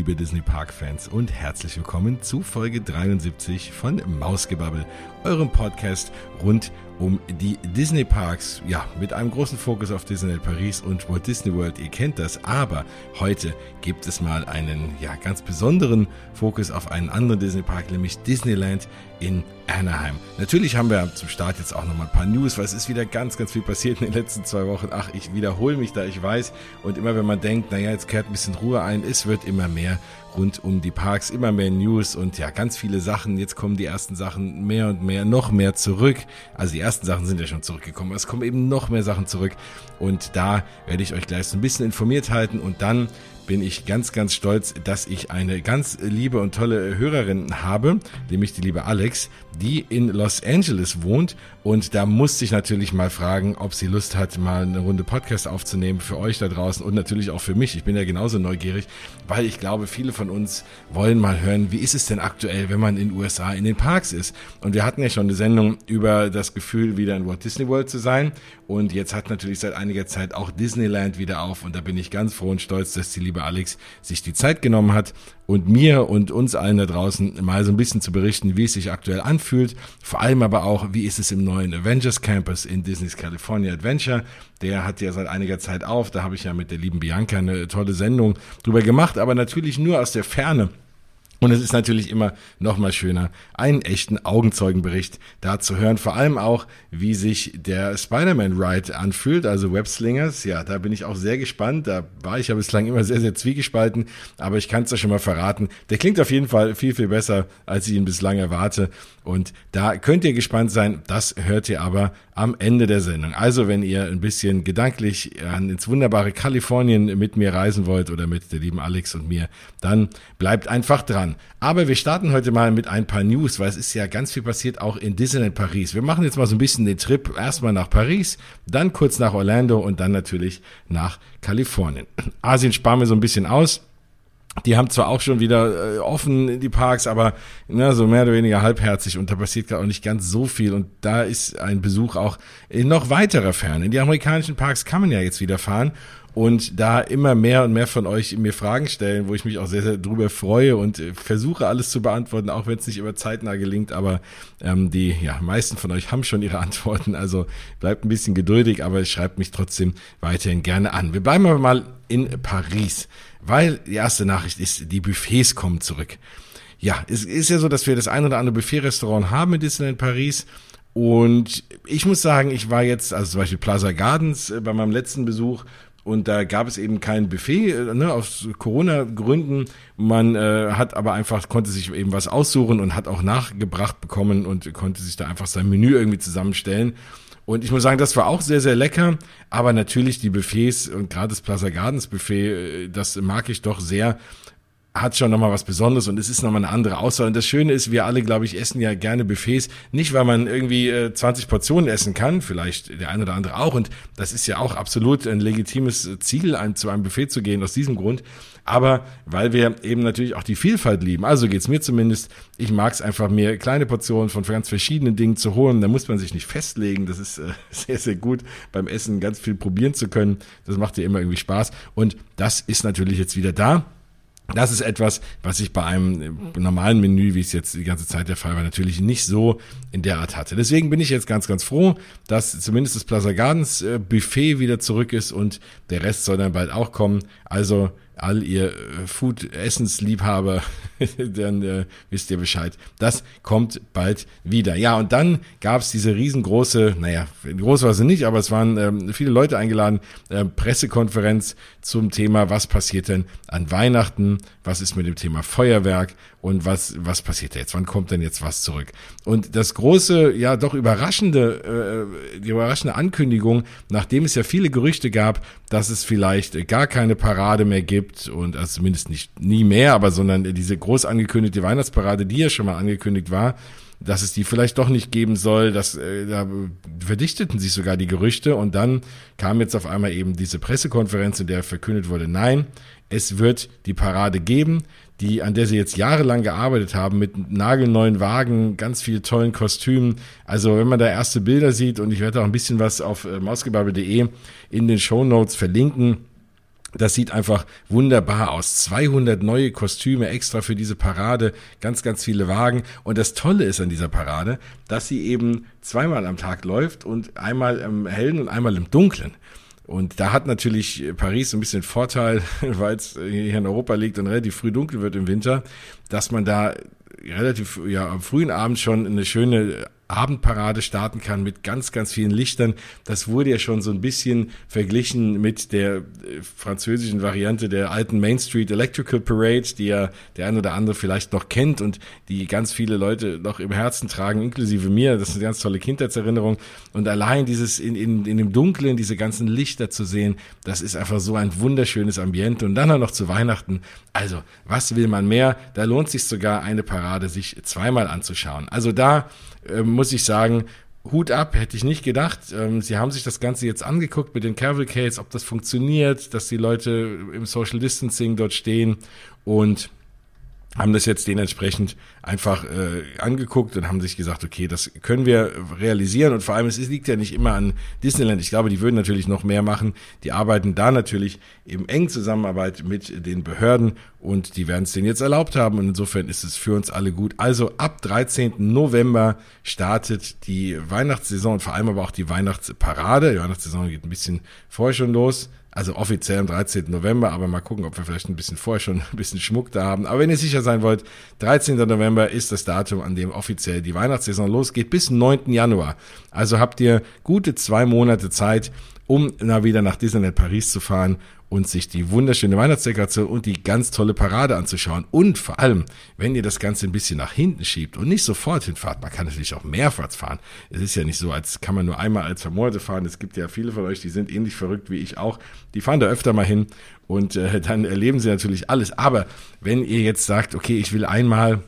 Liebe Disney Park-Fans und herzlich willkommen zu Folge 73 von Mausgebabbel, eurem Podcast rund um die Disney Parks. Ja, mit einem großen Fokus auf Disneyland Paris und Walt Disney World. Ihr kennt das, aber heute gibt es mal einen ja, ganz besonderen Fokus auf einen anderen Disney Park, nämlich Disneyland in Anaheim. Natürlich haben wir zum Start jetzt auch noch mal ein paar News, weil es ist wieder ganz, ganz viel passiert in den letzten zwei Wochen. Ach, ich wiederhole mich da, ich weiß. Und immer wenn man denkt, naja, jetzt kehrt ein bisschen Ruhe ein, es wird immer mehr rund um die Parks, immer mehr News und ja, ganz viele Sachen. Jetzt kommen die ersten Sachen mehr und mehr, noch mehr zurück. Also die ersten Sachen sind ja schon zurückgekommen, aber es kommen eben noch mehr Sachen zurück. Und da werde ich euch gleich so ein bisschen informiert halten und dann bin ich ganz, ganz stolz, dass ich eine ganz liebe und tolle Hörerin habe, nämlich die liebe Alex, die in Los Angeles wohnt. Und da musste ich natürlich mal fragen, ob sie Lust hat, mal eine Runde Podcast aufzunehmen für euch da draußen und natürlich auch für mich. Ich bin ja genauso neugierig, weil ich glaube, viele von uns wollen mal hören, wie ist es denn aktuell, wenn man in den USA in den Parks ist. Und wir hatten ja schon eine Sendung über das Gefühl, wieder in Walt Disney World zu sein. Und jetzt hat natürlich seit einiger Zeit auch Disneyland wieder auf. Und da bin ich ganz froh und stolz, dass die liebe liebe Alex sich die Zeit genommen hat und mir und uns allen da draußen mal so ein bisschen zu berichten, wie es sich aktuell anfühlt. Vor allem aber auch, wie ist es im neuen Avengers Campus in Disney's California Adventure. Der hat ja seit einiger Zeit auf. Da habe ich ja mit der lieben Bianca eine tolle Sendung drüber gemacht, aber natürlich nur aus der Ferne. Und es ist natürlich immer noch mal schöner, einen echten Augenzeugenbericht da zu hören. Vor allem auch, wie sich der Spider-Man-Ride anfühlt, also Webslingers. Ja, da bin ich auch sehr gespannt. Da war ich ja bislang immer sehr, sehr zwiegespalten. Aber ich kann es ja schon mal verraten. Der klingt auf jeden Fall viel, viel besser, als ich ihn bislang erwarte. Und da könnt ihr gespannt sein. Das hört ihr aber am Ende der Sendung. Also, wenn ihr ein bisschen gedanklich ins wunderbare Kalifornien mit mir reisen wollt oder mit der lieben Alex und mir, dann bleibt einfach dran. Aber wir starten heute mal mit ein paar News, weil es ist ja ganz viel passiert auch in Disneyland Paris. Wir machen jetzt mal so ein bisschen den Trip erstmal nach Paris, dann kurz nach Orlando und dann natürlich nach Kalifornien. Asien sparen wir so ein bisschen aus. Die haben zwar auch schon wieder äh, offen die Parks, aber ne, so mehr oder weniger halbherzig und da passiert gerade auch nicht ganz so viel und da ist ein Besuch auch in noch weiterer Ferne. In die amerikanischen Parks kann man ja jetzt wieder fahren und da immer mehr und mehr von euch mir Fragen stellen, wo ich mich auch sehr, sehr drüber freue und äh, versuche alles zu beantworten, auch wenn es nicht immer zeitnah gelingt, aber ähm, die ja, meisten von euch haben schon ihre Antworten, also bleibt ein bisschen geduldig, aber schreibt mich trotzdem weiterhin gerne an. Wir bleiben aber mal in Paris, weil die erste Nachricht ist, die Buffets kommen zurück. Ja, es ist ja so, dass wir das ein oder andere Buffet-Restaurant haben in Disneyland Paris. Und ich muss sagen, ich war jetzt, also zum Beispiel Plaza Gardens äh, bei meinem letzten Besuch und da gab es eben kein Buffet, äh, ne, aus Corona-Gründen. Man äh, hat aber einfach, konnte sich eben was aussuchen und hat auch nachgebracht bekommen und konnte sich da einfach sein Menü irgendwie zusammenstellen. Und ich muss sagen, das war auch sehr, sehr lecker. Aber natürlich die Buffets und gerade das Plaza Gardens Buffet, äh, das mag ich doch sehr hat schon nochmal was Besonderes und es ist nochmal eine andere Auswahl. Und das Schöne ist, wir alle, glaube ich, essen ja gerne Buffets. Nicht, weil man irgendwie äh, 20 Portionen essen kann, vielleicht der eine oder andere auch. Und das ist ja auch absolut ein legitimes Ziel, ein, zu einem Buffet zu gehen, aus diesem Grund. Aber weil wir eben natürlich auch die Vielfalt lieben. Also geht's mir zumindest. Ich mag es einfach, mir kleine Portionen von ganz verschiedenen Dingen zu holen. Da muss man sich nicht festlegen. Das ist äh, sehr, sehr gut, beim Essen ganz viel probieren zu können. Das macht ja immer irgendwie Spaß. Und das ist natürlich jetzt wieder da. Das ist etwas, was ich bei einem normalen Menü, wie es jetzt die ganze Zeit der Fall war, natürlich nicht so in der Art hatte. Deswegen bin ich jetzt ganz, ganz froh, dass zumindest das Plaza Gardens äh, Buffet wieder zurück ist und der Rest soll dann bald auch kommen. Also all ihr äh, Food-Essensliebhaber, dann äh, wisst ihr Bescheid. Das kommt bald wieder. Ja, und dann gab's diese riesengroße, naja, groß war sie nicht, aber es waren ähm, viele Leute eingeladen, äh, Pressekonferenz zum Thema, was passiert denn an Weihnachten, was ist mit dem Thema Feuerwerk und was, was passiert jetzt, wann kommt denn jetzt was zurück. Und das große, ja doch überraschende, äh, die überraschende Ankündigung, nachdem es ja viele Gerüchte gab, dass es vielleicht gar keine Parade mehr gibt, und also zumindest nicht nie mehr, aber sondern diese groß angekündigte Weihnachtsparade, die ja schon mal angekündigt war, dass es die vielleicht doch nicht geben soll, dass äh, da verdichteten sich sogar die Gerüchte und dann kam jetzt auf einmal eben diese Pressekonferenz, in der verkündet wurde, nein, es wird die Parade geben, die an der sie jetzt jahrelang gearbeitet haben mit nagelneuen Wagen, ganz viel tollen Kostümen. Also wenn man da erste Bilder sieht und ich werde auch ein bisschen was auf äh, mausgebabbel.de in den Show Notes verlinken, Das sieht einfach wunderbar aus. 200 neue Kostüme extra für diese Parade, ganz, ganz viele Wagen. Und das Tolle ist an dieser Parade, dass sie eben zweimal am Tag läuft und einmal im Hellen und einmal im Dunklen. Und da hat natürlich Paris ein bisschen Vorteil, weil es hier in Europa liegt und relativ früh dunkel wird im Winter, dass man da relativ ja am frühen Abend schon eine schöne Abendparade starten kann mit ganz, ganz vielen Lichtern. Das wurde ja schon so ein bisschen verglichen mit der äh, französischen Variante der alten Main Street Electrical Parade, die ja der ein oder andere vielleicht noch kennt und die ganz viele Leute noch im Herzen tragen, inklusive mir. Das ist eine ganz tolle Kindheitserinnerung. Und allein dieses in, in, in dem Dunklen, diese ganzen Lichter zu sehen, das ist einfach so ein wunderschönes Ambiente. Und dann auch noch zu Weihnachten. Also, was will man mehr? Da lohnt sich sogar eine Parade sich zweimal anzuschauen. Also da äh, muss ich sagen, Hut ab, hätte ich nicht gedacht. Ähm, sie haben sich das Ganze jetzt angeguckt mit den Cavalcades, ob das funktioniert, dass die Leute im Social Distancing dort stehen und haben das jetzt dementsprechend einfach äh, angeguckt und haben sich gesagt, okay, das können wir realisieren und vor allem es liegt ja nicht immer an Disneyland. Ich glaube, die würden natürlich noch mehr machen. Die arbeiten da natürlich im engen Zusammenarbeit mit den Behörden und die werden es denen jetzt erlaubt haben und insofern ist es für uns alle gut. Also ab 13. November startet die Weihnachtssaison und vor allem aber auch die Weihnachtsparade. Die Weihnachtssaison geht ein bisschen vorher schon los also offiziell am 13. November, aber mal gucken, ob wir vielleicht ein bisschen vorher schon ein bisschen Schmuck da haben. Aber wenn ihr sicher sein wollt, 13. November ist das Datum, an dem offiziell die Weihnachtssaison losgeht, bis 9. Januar. Also habt ihr gute zwei Monate Zeit, um na wieder nach Disneyland Paris zu fahren und sich die wunderschöne Weihnachtsdekoration und die ganz tolle Parade anzuschauen. Und vor allem, wenn ihr das Ganze ein bisschen nach hinten schiebt und nicht sofort hinfahrt, man kann natürlich auch mehrfach fahren. Es ist ja nicht so, als kann man nur einmal als Monate fahren. Es gibt ja viele von euch, die sind ähnlich verrückt wie ich auch. Die fahren da öfter mal hin und äh, dann erleben sie natürlich alles. Aber wenn ihr jetzt sagt, okay, ich will einmal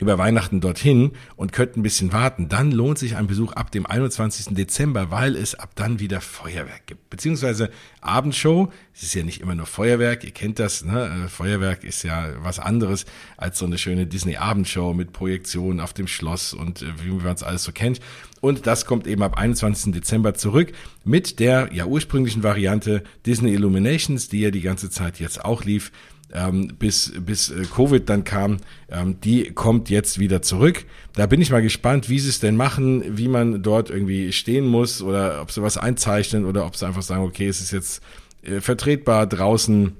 über Weihnachten dorthin und könnt ein bisschen warten, dann lohnt sich ein Besuch ab dem 21. Dezember, weil es ab dann wieder Feuerwerk gibt. Beziehungsweise Abendshow, es ist ja nicht immer nur Feuerwerk, ihr kennt das, ne? Äh, Feuerwerk ist ja was anderes als so eine schöne Disney-Abendshow mit Projektionen auf dem Schloss und äh, wie man es alles so kennt. Und das kommt eben ab 21. Dezember zurück mit der ja ursprünglichen Variante Disney Illuminations, die ja die ganze Zeit jetzt auch lief ähm, bis, bis äh, Covid dann kam, ähm, die kommt jetzt wieder zurück. Da bin ich mal gespannt, wie sie es denn machen, wie man dort irgendwie stehen muss oder ob sie was einzeichnen oder ob sie einfach sagen, okay, es ist jetzt äh, vertretbar draußen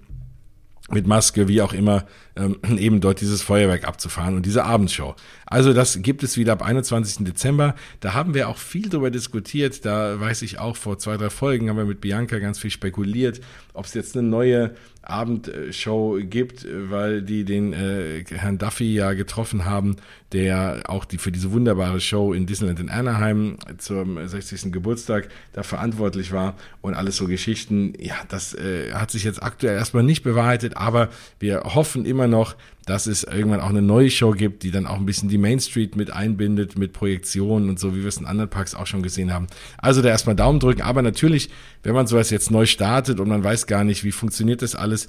mit Maske, wie auch immer, ähm, eben dort dieses Feuerwerk abzufahren und diese Abendshow. Also das gibt es wieder ab 21. Dezember. Da haben wir auch viel darüber diskutiert. Da weiß ich auch, vor zwei, drei Folgen haben wir mit Bianca ganz viel spekuliert, ob es jetzt eine neue Abendshow gibt, weil die den äh, Herrn Duffy ja getroffen haben, der auch die für diese wunderbare Show in Disneyland in Anaheim zum 60. Geburtstag da verantwortlich war und alles so Geschichten. Ja, das äh, hat sich jetzt aktuell erstmal nicht bewahrheitet, aber wir hoffen immer noch, dass es irgendwann auch eine neue Show gibt, die dann auch ein bisschen die Main Street mit einbindet, mit Projektionen und so, wie wir es in anderen Parks auch schon gesehen haben. Also da erstmal Daumen drücken, aber natürlich, wenn man sowas jetzt neu startet und man weiß gar nicht, wie funktioniert das alles,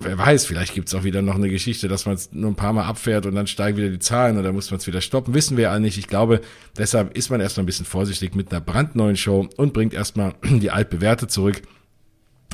wer weiß, vielleicht gibt's auch wieder noch eine Geschichte, dass man es nur ein paar Mal abfährt und dann steigen wieder die Zahlen oder muss man es wieder stoppen. Wissen wir ja nicht. Ich glaube, deshalb ist man erstmal ein bisschen vorsichtig mit einer brandneuen Show und bringt erstmal die altbewährte zurück.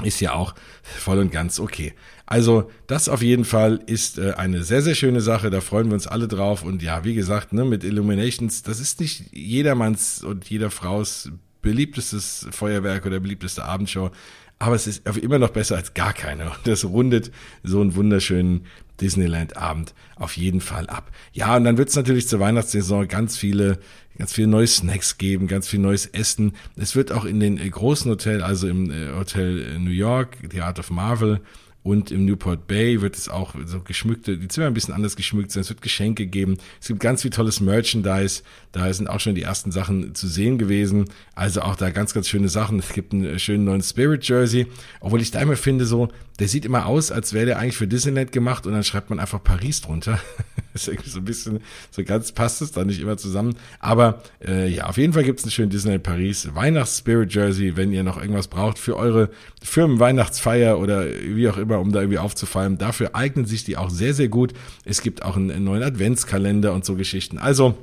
Ist ja auch voll und ganz okay. Also das auf jeden Fall ist äh, eine sehr, sehr schöne Sache. Da freuen wir uns alle drauf. Und ja, wie gesagt, ne, mit Illuminations, das ist nicht jedermanns und jeder Fraus beliebtestes Feuerwerk oder beliebteste Abendshow aber es ist immer noch besser als gar keine. Und das rundet so einen wunderschönen Disneyland-Abend auf jeden Fall ab. Ja, und dann wird es natürlich zur Weihnachtssaison ganz viele, ganz viele neue Snacks geben, ganz viel neues Essen. Es wird auch in den großen Hotels, also im äh, Hotel New York, The Art of Marvel, und im Newport Bay wird es auch so geschmückte, die Zimmer ein bisschen anders geschmückt sein. Es wird Geschenke geben. Es gibt ganz viel tolles Merchandise. Da sind auch schon die ersten Sachen zu sehen gewesen. Also auch da ganz, ganz schöne Sachen. Es gibt einen schönen neuen Spirit Jersey. Obwohl ich da immer finde, so, der sieht immer aus, als wäre der eigentlich für Disneyland gemacht und dann schreibt man einfach Paris drunter. ist irgendwie so ein bisschen, so ganz passt es da nicht immer zusammen. Aber äh, ja, auf jeden Fall gibt es einen schönen Disneyland Paris Weihnachts-Spirit Jersey, wenn ihr noch irgendwas braucht für eure Firmen-Weihnachtsfeier oder wie auch immer, um da irgendwie aufzufallen. Dafür eignen sich die auch sehr, sehr gut. Es gibt auch einen, einen neuen Adventskalender und so Geschichten. Also,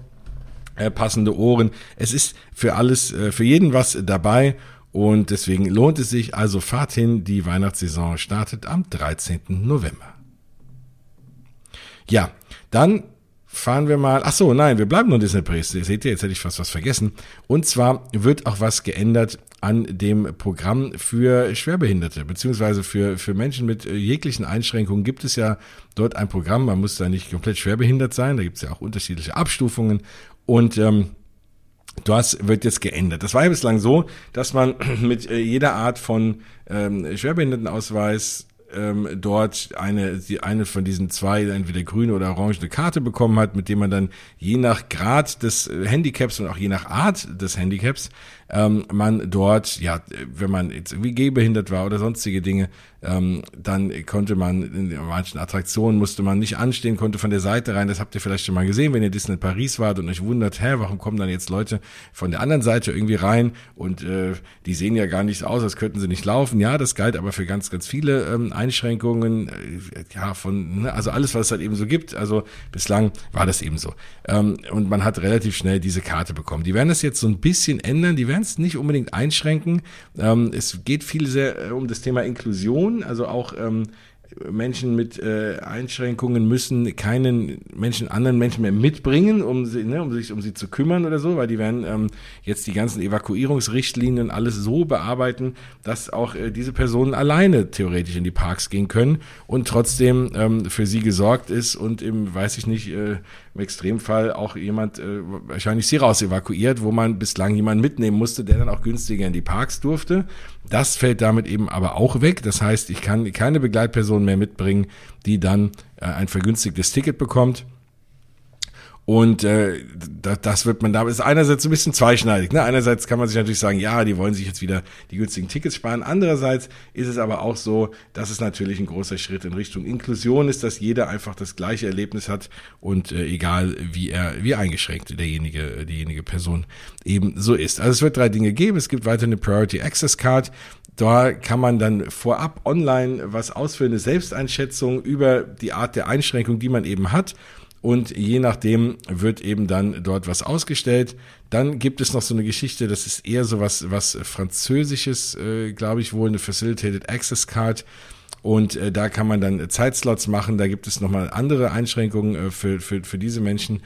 äh, passende Ohren. Es ist für alles, äh, für jeden was dabei Und deswegen lohnt es sich. Also fahrt hin. Die Weihnachtssaison startet am 13. November. Ja, dann fahren wir mal. Ach so, nein, wir bleiben nur in Disney Paris. Seht ihr, jetzt hätte ich fast was vergessen. Und zwar wird auch was geändert an dem Programm für Schwerbehinderte, beziehungsweise für, für Menschen mit äh, jeglichen Einschränkungen gibt es ja dort ein Programm. Man muss da nicht komplett schwerbehindert sein. Da gibt es ja auch unterschiedliche Abstufungen. Und ähm, das wird jetzt geändert. Das war ja bislang so, dass man mit äh, jeder Art von ähm, Schwerbehindertenausweis ähm, dort eine, die, eine von diesen zwei, entweder grüne oder orange Karte bekommen hat, mit dem man dann je nach Grad des Handicaps und auch je nach Art des Handicaps ähm, man dort, ja, wenn man jetzt irgendwie gehbehindert war oder sonstige Dinge, ähm, dann konnte man in manchen Attraktionen musste man nicht anstehen, konnte von der Seite rein. Das habt ihr vielleicht schon mal gesehen, wenn ihr Disney Paris wart und euch wundert, hä, warum kommen dann jetzt Leute von der anderen Seite irgendwie rein und äh, die sehen ja gar nicht aus, als könnten sie nicht laufen. Ja, das galt aber für ganz, ganz viele ähm, Einschränkungen, äh, ja, von, ne, also alles, was es halt eben so gibt. Also bislang war das eben so. Ähm, und man hat relativ schnell diese Karte bekommen. Die werden das jetzt so ein bisschen ändern, die werden es nicht unbedingt einschränken. Ähm, es geht viel sehr äh, um das Thema Inklusion, also auch ähm, Menschen mit äh, Einschränkungen müssen keinen Menschen, anderen Menschen mehr mitbringen, um sie, ne, um sich um sie zu kümmern oder so, weil die werden ähm, jetzt die ganzen Evakuierungsrichtlinien alles so bearbeiten, dass auch äh, diese Personen alleine theoretisch in die Parks gehen können und trotzdem ähm, für sie gesorgt ist und im, weiß ich nicht, äh, im Extremfall auch jemand äh, wahrscheinlich sie raus evakuiert, wo man bislang jemanden mitnehmen musste, der dann auch günstiger in die Parks durfte. Das fällt damit eben aber auch weg. Das heißt, ich kann keine Begleitperson mehr mitbringen, die dann äh, ein vergünstigtes Ticket bekommt. Und äh, das wird man da ist einerseits ein bisschen zweischneidig. Ne? Einerseits kann man sich natürlich sagen, ja, die wollen sich jetzt wieder die günstigen Tickets sparen. Andererseits ist es aber auch so, dass es natürlich ein großer Schritt in Richtung Inklusion ist, dass jeder einfach das gleiche Erlebnis hat und äh, egal wie er wie eingeschränkt derjenige diejenige Person eben so ist. Also es wird drei Dinge geben. Es gibt weiter eine Priority Access Card. Da kann man dann vorab online was ausfüllen, eine Selbsteinschätzung über die Art der Einschränkung, die man eben hat und je nachdem wird eben dann dort was ausgestellt. Dann gibt es noch so eine Geschichte, das ist eher so was, was Französisches, äh, glaube ich wohl, eine Facilitated Access Card. Und äh, da kann man dann Zeitslots machen. Da gibt es nochmal andere Einschränkungen äh, für, für, für diese Menschen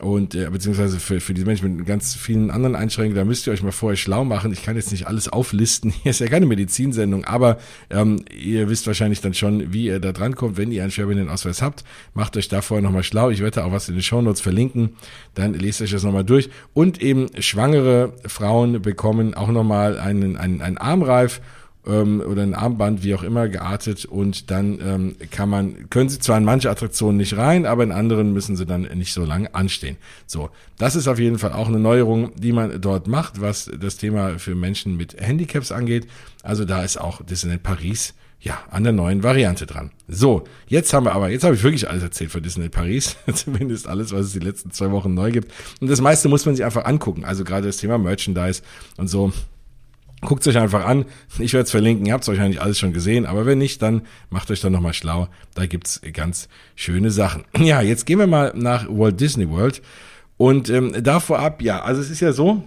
und äh, beziehungsweise für, für die Menschen mit ganz vielen anderen Einschränkungen, da müsst ihr euch mal vorher schlau machen. Ich kann jetzt nicht alles auflisten. Hier ist ja keine Medizinsendung, aber ähm, ihr wisst wahrscheinlich dann schon, wie ihr da dran kommt, wenn ihr einen Schwerbehindertenausweis habt. Macht euch da vorher nochmal schlau. Ich werde auch was in den Shownotes verlinken. Dann lest euch das nochmal durch. Und eben schwangere Frauen bekommen auch nochmal einen, einen, einen Armreif ähm, oder ein Armband, wie auch immer, geartet und dann ähm, kann man, können sie zwar in manche Attraktionen nicht rein, aber in anderen müssen sie dann nicht so lange anstehen. So, das ist auf jeden Fall auch eine Neuerung, die man dort macht, was das Thema für Menschen mit Handicaps angeht. Also da ist auch Disneyland Paris ja, an der neuen Variante dran. So, jetzt haben wir aber, jetzt habe ich wirklich alles erzählt von Disney Paris. Zumindest alles, was es die letzten zwei Wochen neu gibt. Und das meiste muss man sich einfach angucken. Also gerade das Thema Merchandise und so. Guckt euch einfach an. Ich werde es verlinken. Ihr habt es wahrscheinlich alles schon gesehen. Aber wenn nicht, dann macht euch dann nochmal schlau. Da gibt's ganz schöne Sachen. Ja, jetzt gehen wir mal nach Walt Disney World. Und ähm, da vorab, ja, also es ist ja so,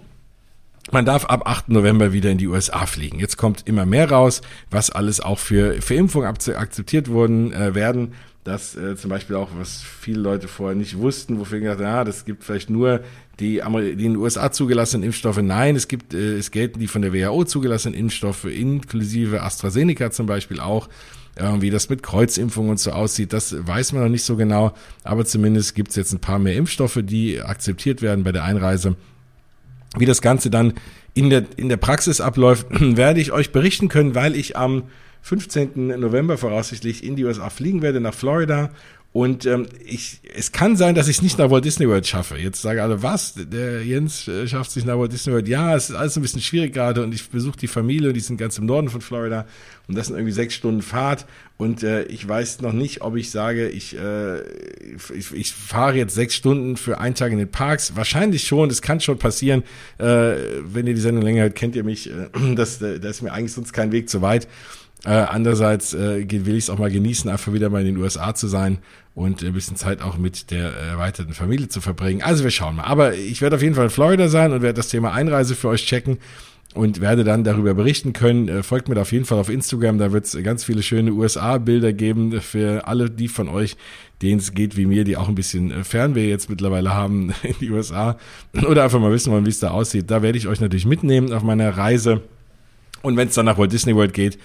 man darf ab 8. November wieder in die USA fliegen. Jetzt kommt immer mehr raus, was alles auch für, für Impfungen akzeptiert worden äh, werden dass äh, zum Beispiel auch, was viele Leute vorher nicht wussten, wofür gedacht, ja, das gibt vielleicht nur die, die in den USA zugelassenen Impfstoffe. Nein, es gibt, äh, es gelten die von der WHO zugelassenen Impfstoffe, inklusive AstraZeneca zum Beispiel auch. Äh, wie das mit Kreuzimpfungen und so aussieht, das weiß man noch nicht so genau, aber zumindest gibt es jetzt ein paar mehr Impfstoffe, die akzeptiert werden bei der Einreise. Wie das Ganze dann in der, in der Praxis abläuft, werde ich euch berichten können, weil ich am 15. November voraussichtlich in die USA fliegen werde, nach Florida. Und ähm, ich, es kann sein, dass ich es nicht nach Walt Disney World schaffe. Jetzt sage alle, was? Der Jens äh, schafft sich nach Walt Disney World. Ja, es ist alles ein bisschen schwierig gerade und ich besuche die Familie, die sind ganz im Norden von Florida und das sind irgendwie sechs Stunden Fahrt und äh, ich weiß noch nicht, ob ich sage, ich, äh, ich, ich fahre jetzt sechs Stunden für einen Tag in den Parks. Wahrscheinlich schon, das kann schon passieren. Äh, wenn ihr die Sendung länger hört, kennt ihr mich. Äh, das, äh, da ist mir eigentlich sonst kein Weg zu weit. Äh, andererseits äh, will ich es auch mal genießen, einfach wieder mal in den USA zu sein und ein bisschen Zeit auch mit der erweiterten Familie zu verbringen. Also wir schauen mal. Aber ich werde auf jeden Fall in Florida sein und werde das Thema Einreise für euch checken. und werde dann darüber berichten können. Äh, folgt mir da auf jeden Fall auf Instagram, da wird es ganz viele schöne USA-Bilder geben für alle die von euch, denen es geht wie mir, die auch ein bisschen äh, Fernweh jetzt mittlerweile haben in die USA oder einfach mal wissen wollen, wie es da aussieht. Da werde ich euch natürlich mitnehmen auf meiner Reise. Und wenn es dann nach Walt Disney World geht,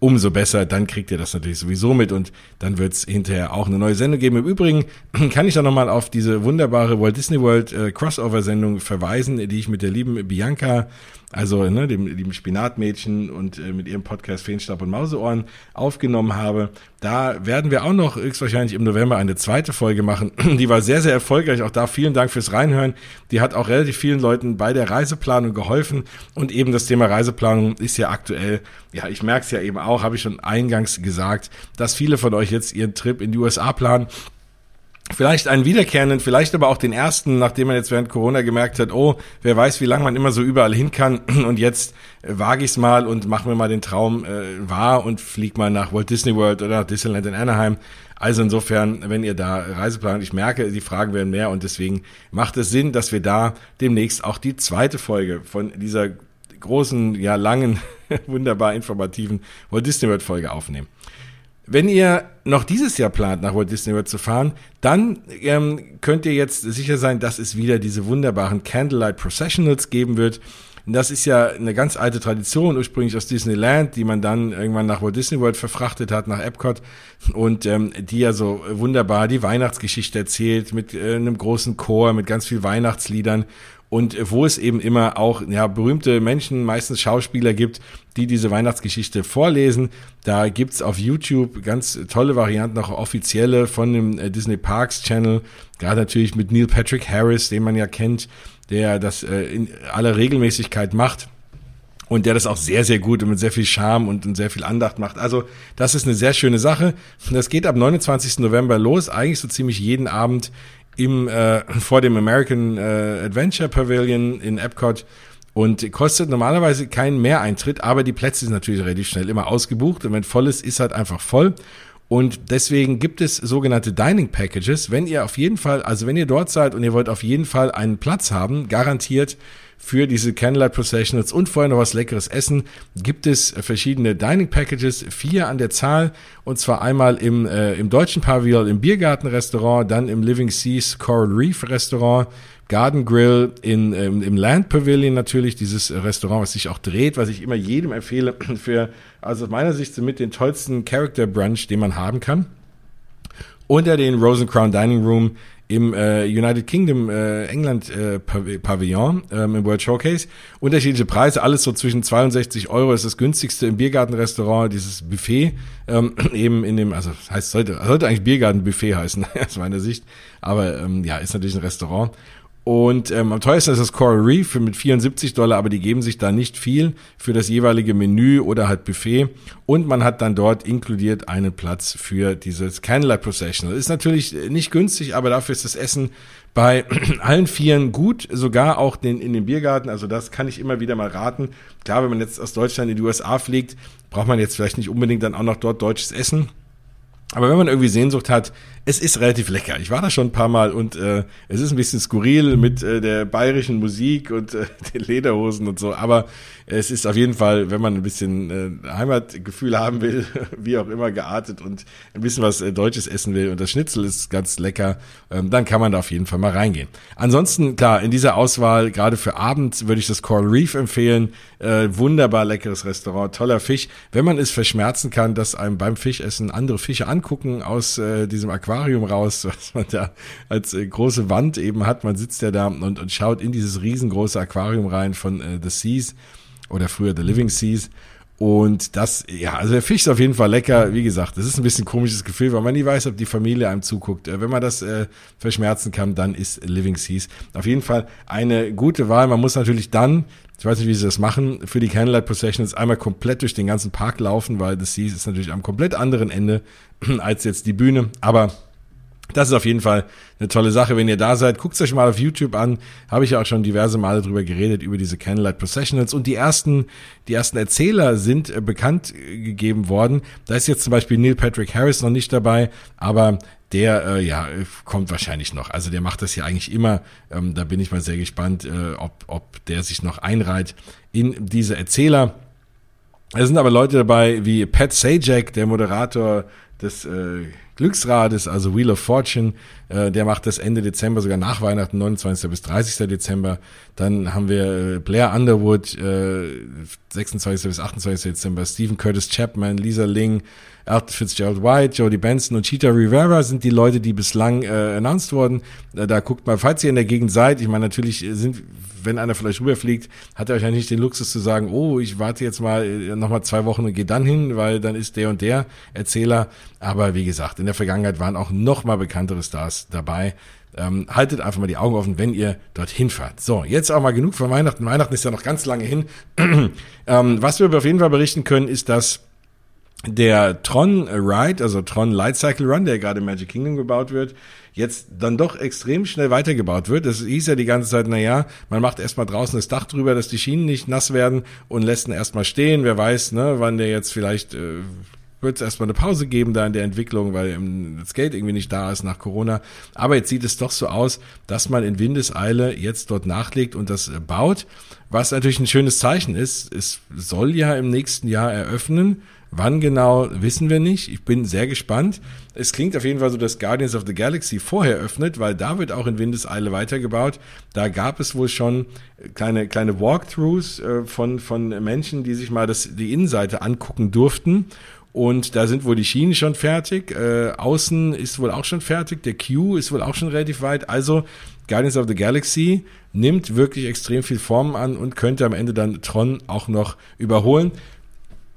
umso besser, dann kriegt ihr das natürlich sowieso mit und dann wird es hinterher auch eine neue Sendung geben. Im Übrigen kann ich da nochmal auf diese wunderbare Walt Disney World äh, Crossover-Sendung verweisen, die ich mit der lieben Bianca also ne, dem lieben Spinatmädchen und äh, mit ihrem Podcast Feenstab und Mauseohren aufgenommen habe. Da werden wir auch noch höchstwahrscheinlich im November eine zweite Folge machen. Die war sehr, sehr erfolgreich. Auch da vielen Dank fürs Reinhören. Die hat auch relativ vielen Leuten bei der Reiseplanung geholfen. Und eben das Thema Reiseplanung ist ja aktuell, ja, ich merke es ja eben auch, habe ich schon eingangs gesagt, dass viele von euch jetzt ihren Trip in die USA planen vielleicht einen wiederkehrenden, vielleicht aber auch den ersten, nachdem man jetzt während Corona gemerkt hat, oh, wer weiß, wie lange man immer so überall hin kann und jetzt äh, wage ich es mal und mache mir mal den Traum äh, wahr und flieg mal nach Walt Disney World oder nach Disneyland in Anaheim. Also insofern, wenn ihr da Reiseplan, ich merke, die Fragen werden mehr und deswegen macht es Sinn, dass wir da demnächst auch die zweite Folge von dieser großen, ja langen, wunderbar informativen Walt Disney World Folge aufnehmen. Wenn ihr noch dieses Jahr plant, nach Walt Disney World zu fahren, dann ähm, könnt ihr jetzt sicher sein, dass es wieder diese wunderbaren Candlelight Processionals geben wird. Das ist ja eine ganz alte Tradition, ursprünglich aus Disneyland, die man dann irgendwann nach Walt Disney World verfrachtet hat, nach Epcot und ähm, die ja so wunderbar die Weihnachtsgeschichte erzählt mit äh, einem großen Chor, mit ganz viel Weihnachtsliedern und wo es eben immer auch ja, berühmte Menschen, meistens Schauspieler gibt, die diese Weihnachtsgeschichte vorlesen. Da gibt's auf YouTube ganz tolle Varianten, auch offizielle von dem äh, Disney Parks Channel, gerade natürlich mit Neil Patrick Harris, den man ja kennt, der das äh, in aller Regelmäßigkeit macht und der das auch sehr, sehr gut und mit sehr viel Charme und, und sehr viel Andacht macht. Also das ist eine sehr schöne Sache. Das geht ab 29. November los, eigentlich so ziemlich jeden Abend im, äh, vor dem American äh, Adventure Pavilion in Epcot und kostet normalerweise keinen Mehreintritt, aber die Plätze sind natürlich relativ schnell immer ausgebucht und wenn voll ist, ist halt einfach voll. Und deswegen gibt es sogenannte Dining Packages. Wenn ihr auf jeden Fall, also wenn ihr dort seid und ihr wollt auf jeden Fall einen Platz haben, garantiert für diese Candlelight Processionals und vorher noch was leckeres essen, gibt es verschiedene Dining Packages, vier an der Zahl, und zwar einmal im, äh, im deutschen Pavillon, im Biergarten-Restaurant, dann im Living Seas Coral Reef Restaurant, Garden Grill in, ähm, im Land Pavilion natürlich, dieses Restaurant, was sich auch dreht, was ich immer jedem empfehle für, also aus meiner Sicht mit den tollsten Character Brunch, den man haben kann. Unter den Rosencrown Dining Room im äh, United Kingdom äh, England äh, Pavillon ähm, im World Showcase. Unterschiedliche Preise, alles so zwischen 62 Euro ist das günstigste im Biergartenrestaurant, dieses Buffet, ähm, eben in dem, also heißt sollte, sollte eigentlich Biergartenbuffet heißen, aus meiner Sicht, aber ähm, ja, ist natürlich ein Restaurant. Und ähm, am teuersten ist das Coral Reef mit 74 Dollar, aber die geben sich da nicht viel für das jeweilige Menü oder halt Buffet. Und man hat dann dort inkludiert einen Platz für dieses Candlelight Processional. Ist natürlich nicht günstig, aber dafür ist das Essen bei allen Vieren gut, sogar auch den, in den Biergarten. Also das kann ich immer wieder mal raten. Klar, wenn man jetzt aus Deutschland in die USA fliegt, braucht man jetzt vielleicht nicht unbedingt dann auch noch dort deutsches Essen. Aber wenn man irgendwie Sehnsucht hat, es ist relativ lecker. Ich war da schon ein paar Mal und äh, es ist ein bisschen skurril mit äh, der bayerischen Musik und äh, den Lederhosen und so. Aber es ist auf jeden Fall, wenn man ein bisschen äh, Heimatgefühl haben will, wie auch immer geartet und ein bisschen was äh, Deutsches essen will und das Schnitzel ist ganz lecker, ähm, dann kann man da auf jeden Fall mal reingehen. Ansonsten, klar, in dieser Auswahl, gerade für abends, würde ich das Coral Reef empfehlen. Äh, wunderbar leckeres Restaurant, toller Fisch. Wenn man es verschmerzen kann, dass einem beim Fischessen andere Fische angucken aus äh, diesem Aquarium, Aquarium raus, was man da als äh, große Wand eben hat. Man sitzt ja da und, und schaut in dieses riesengroße Aquarium rein von äh, The Seas oder früher The Living Seas. Und das, ja, also der Fisch ist auf jeden Fall lecker. Wie gesagt, das ist ein bisschen ein komisches Gefühl, weil man nie weiß, ob die Familie einem zuguckt. Äh, wenn man das äh, verschmerzen kann, dann ist Living Seas auf jeden Fall eine gute Wahl. Man muss natürlich dann, ich weiß nicht, wie sie das machen, für die Candlelight Processions einmal komplett durch den ganzen Park laufen, weil The Seas ist natürlich am komplett anderen Ende als jetzt die Bühne. Aber Das ist auf jeden Fall eine tolle Sache. Wenn ihr da seid, guckt es euch mal auf YouTube an. Habe ich ja auch schon diverse Male drüber geredet, über diese Candlelight Processionals. Und die ersten, die ersten Erzähler sind äh, bekannt äh, gegeben worden. Da ist jetzt zum Beispiel Neil Patrick Harris noch nicht dabei, aber der äh, ja kommt wahrscheinlich noch. Also der macht das ja eigentlich immer. Ähm, da bin ich mal sehr gespannt, äh, ob, ob der sich noch einreiht in diese Erzähler. Es sind aber Leute dabei wie Pat Sajak, der Moderator des äh, Glücksrades, also Wheel of Fortune. Äh, der macht das Ende Dezember, sogar nach Weihnachten, 29. bis 30. Dezember. Dann haben wir äh, Blair Underwood, äh, 26. bis 28. Dezember. Stephen Curtis Chapman, Lisa Ling, Art Fitzgerald White, Jodie Benson und Cheetah Rivera sind die Leute, die bislang äh, announced wurden. Äh, da guckt mal, falls ihr in der Gegend seid, ich meine, natürlich sind wenn einer vielleicht rüberfliegt, hat er wahrscheinlich nicht den Luxus zu sagen, oh, ich warte jetzt mal äh, nochmal zwei Wochen und gehe dann hin, weil dann ist der und der Erzähler. Aber wie gesagt, in der Vergangenheit waren auch noch mal bekanntere Stars dabei. Ähm, haltet einfach mal die Augen offen, wenn ihr dorthin fahrt. So, jetzt auch mal genug von Weihnachten. Weihnachten ist ja noch ganz lange hin. ähm, was wir auf jeden Fall berichten können, ist, dass der Tron Ride, also Tron Light Cycle Run, der gerade im Magic Kingdom gebaut wird, jetzt dann doch extrem schnell weitergebaut wird. Das hieß ja die ganze Zeit, na ja, man macht erstmal draußen das Dach drüber, dass die Schienen nicht nass werden und lässt ihn erstmal stehen. Wer weiß, ne, wann der jetzt vielleicht äh, wird es erstmal eine Pause geben da in der Entwicklung, weil das Geld irgendwie nicht da ist nach Corona. Aber jetzt sieht es doch so aus, dass man in Windeseile jetzt dort nachlegt und das baut, was natürlich ein schönes Zeichen ist. Es soll ja im nächsten Jahr eröffnen. Wann genau, wissen wir nicht. Ich bin sehr gespannt. Es klingt auf jeden Fall so, dass Guardians of the Galaxy vorher öffnet, weil da wird auch in Windeseile weitergebaut. Da gab es wohl schon kleine, kleine Walkthroughs äh, von, von Menschen, die sich mal das, die Innenseite angucken durften. Und da sind wohl die Schienen schon fertig. Äh, außen ist wohl auch schon fertig. Der Q ist wohl auch schon relativ weit. Also Guardians of the Galaxy nimmt wirklich extrem viel Form an und könnte am Ende dann Tron auch noch überholen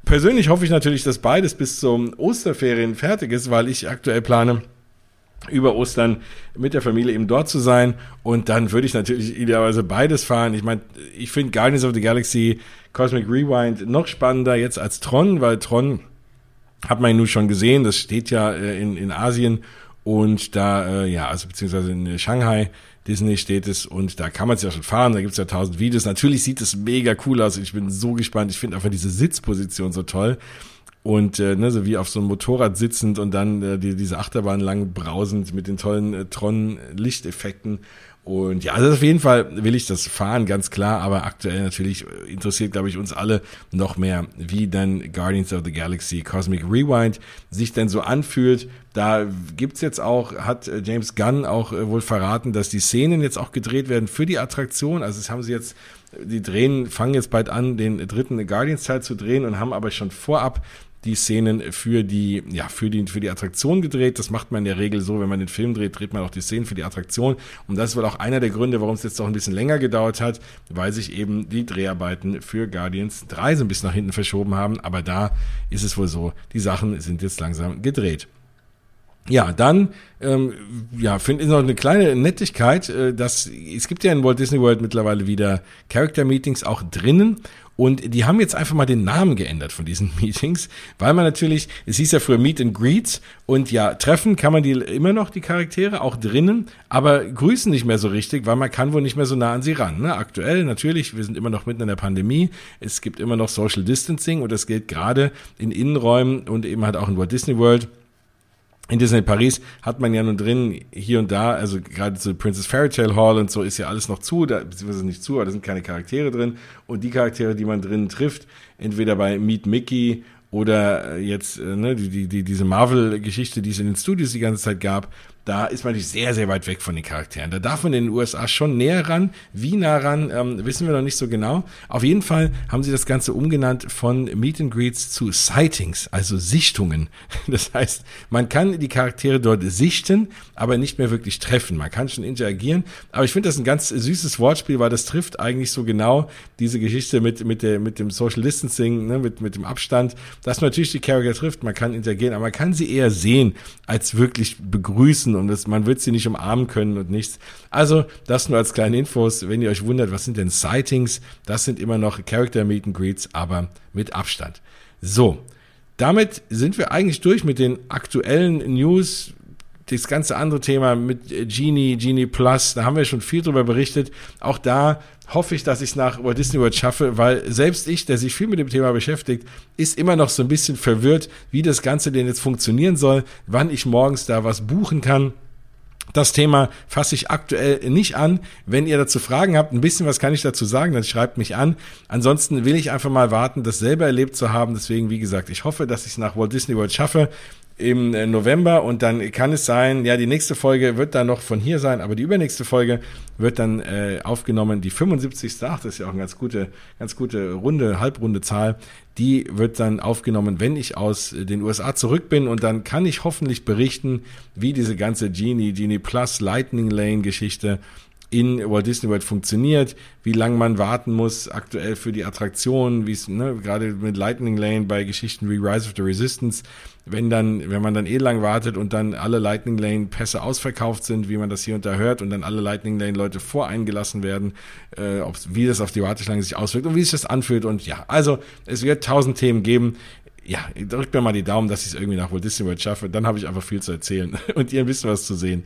persönlich hoffe ich natürlich, dass beides bis zum Osterferien fertig ist, weil ich aktuell plane, über Ostern mit der Familie eben dort zu sein. Und dann würde ich natürlich idealerweise beides fahren. Ich meine, ich finde Guardians of the Galaxy Cosmic Rewind noch spannender jetzt als Tron, weil Tron hat man ja nun schon gesehen, das steht ja äh, in, in Asien und da, äh, ja, also beziehungsweise in Shanghai Disney steht es und da kann man es ja schon fahren, da gibt's ja tausend Videos. Natürlich sieht es mega cool aus. Ich bin so gespannt. Ich finde einfach diese Sitzposition so toll. Und äh, ne, so wie auf so einem Motorrad sitzend und dann äh, die, diese Achterbahn lang brausend mit den tollen äh, Tron-Lichteffekten. Und ja, also auf jeden Fall will ich das fahren, ganz klar, aber aktuell natürlich interessiert, glaube ich, uns alle noch mehr, wie dann Guardians of the Galaxy Cosmic Rewind sich denn so anfühlt. Da gibt's jetzt auch, hat James Gunn auch äh, wohl verraten, dass die Szenen jetzt auch gedreht werden für die Attraktion. Also das haben sie jetzt die drehen, fangen jetzt bald an, den dritten Guardians-Teil zu drehen und haben aber schon vorab die Szenen für die, ja, für die, für die Attraktion gedreht. Das macht man in der Regel so, wenn man den Film dreht, dreht man auch die Szenen für die Attraktion. Und das ist wohl auch einer der Gründe, warum es jetzt auch ein bisschen länger gedauert hat, weil sich eben die Dreharbeiten für Guardians 3 so ein bisschen nach hinten verschoben haben. Aber da ist es wohl so, die Sachen sind jetzt langsam gedreht. Ja, dann ähm, ja, finde ich noch eine kleine Nettigkeit, äh, dass es gibt ja in Walt Disney World mittlerweile wieder Character Meetings auch drinnen und die haben jetzt einfach mal den Namen geändert von diesen Meetings, weil man natürlich, es hieß ja früher Meet and Greets und ja, treffen kann man die immer noch, die Charaktere, auch drinnen, aber grüßen nicht mehr so richtig, weil man kann wohl nicht mehr so nah an sie ran. Ne? Aktuell natürlich, wir sind immer noch mitten in der Pandemie, es gibt immer noch Social Distancing und das gilt gerade in Innenräumen und eben halt auch in Walt Disney World in Disney Paris hat man ja nun drin, hier und da, also gerade so Princess Fairy Tale Hall und so ist ja alles noch zu, da, beziehungsweise nicht zu, aber da sind keine Charaktere drin. Und die Charaktere, die man drin trifft, entweder bei Meet Mickey oder jetzt äh, ne, die, die, diese Marvel-Geschichte, die es in den Studios die ganze Zeit gab, da ist man natürlich sehr, sehr weit weg von den Charakteren. Da darf man in den USA schon näher ran. Wie nah ran, ähm, wissen wir noch nicht so genau. Auf jeden Fall haben sie das Ganze umgenannt von Meet and Greets zu Sightings, also Sichtungen. Das heißt, man kann die Charaktere dort sichten, aber nicht mehr wirklich treffen. Man kann schon interagieren. Aber ich finde das ein ganz süßes Wortspiel, weil das trifft eigentlich so genau diese Geschichte mit, mit, der, mit dem Social Distancing, ne, mit, mit dem Abstand, dass man natürlich die Charaktere trifft, man kann interagieren, aber man kann sie eher sehen, als wirklich begrüßen müssen und das, man wird sie nicht umarmen können und nichts. Also das nur als kleine Infos, wenn ihr euch wundert, was sind denn Sightings? Das sind immer noch Character Meet and Greets, aber mit Abstand. So, damit sind wir eigentlich durch mit den aktuellen News. Das ganze andere Thema mit Genie, Genie Plus, da haben wir schon viel drüber berichtet. Auch da hoffe ich, dass ich es nach Walt Disney World schaffe, weil selbst ich, der sich viel mit dem Thema beschäftigt, ist immer noch so ein bisschen verwirrt, wie das Ganze denn jetzt funktionieren soll, wann ich morgens da was buchen kann. Das Thema fasse ich aktuell nicht an. Wenn ihr dazu Fragen habt, ein bisschen was kann ich dazu sagen, dann schreibt mich an. Ansonsten will ich einfach mal warten, das selber erlebt zu haben. Deswegen, wie gesagt, ich hoffe, dass ich es nach Walt Disney World schaffe im äh, November und dann kann es sein, ja, die nächste Folge wird dann noch von hier sein, aber die übernächste Folge wird dann äh, aufgenommen, die 75. Ach, das ist ja auch eine ganz gute, ganz gute runde, halbrunde Zahl. Die wird dann aufgenommen, wenn ich aus den USA zurück bin und dann kann ich hoffentlich berichten, wie diese ganze Genie, Genie Plus Lightning Lane Geschichte in Walt Disney World funktioniert, wie lange man warten muss aktuell für die Attraktionen, wie es ne, gerade mit Lightning Lane bei Geschichten wie Rise of the Resistance, wenn dann, wenn man dann eh lang wartet und dann alle Lightning Lane Pässe ausverkauft sind, wie man das hier und da hört und dann alle Lightning Lane Leute voreingelassen werden, äh, ob, wie das auf die Warteschlange sich auswirkt und wie sich das anfühlt und ja, also es wird tausend Themen geben. Ja, drückt mir mal die Daumen, dass ich es irgendwie nach Walt Disney World schaffe. Dann habe ich einfach viel zu erzählen und ihr ein bisschen was zu sehen.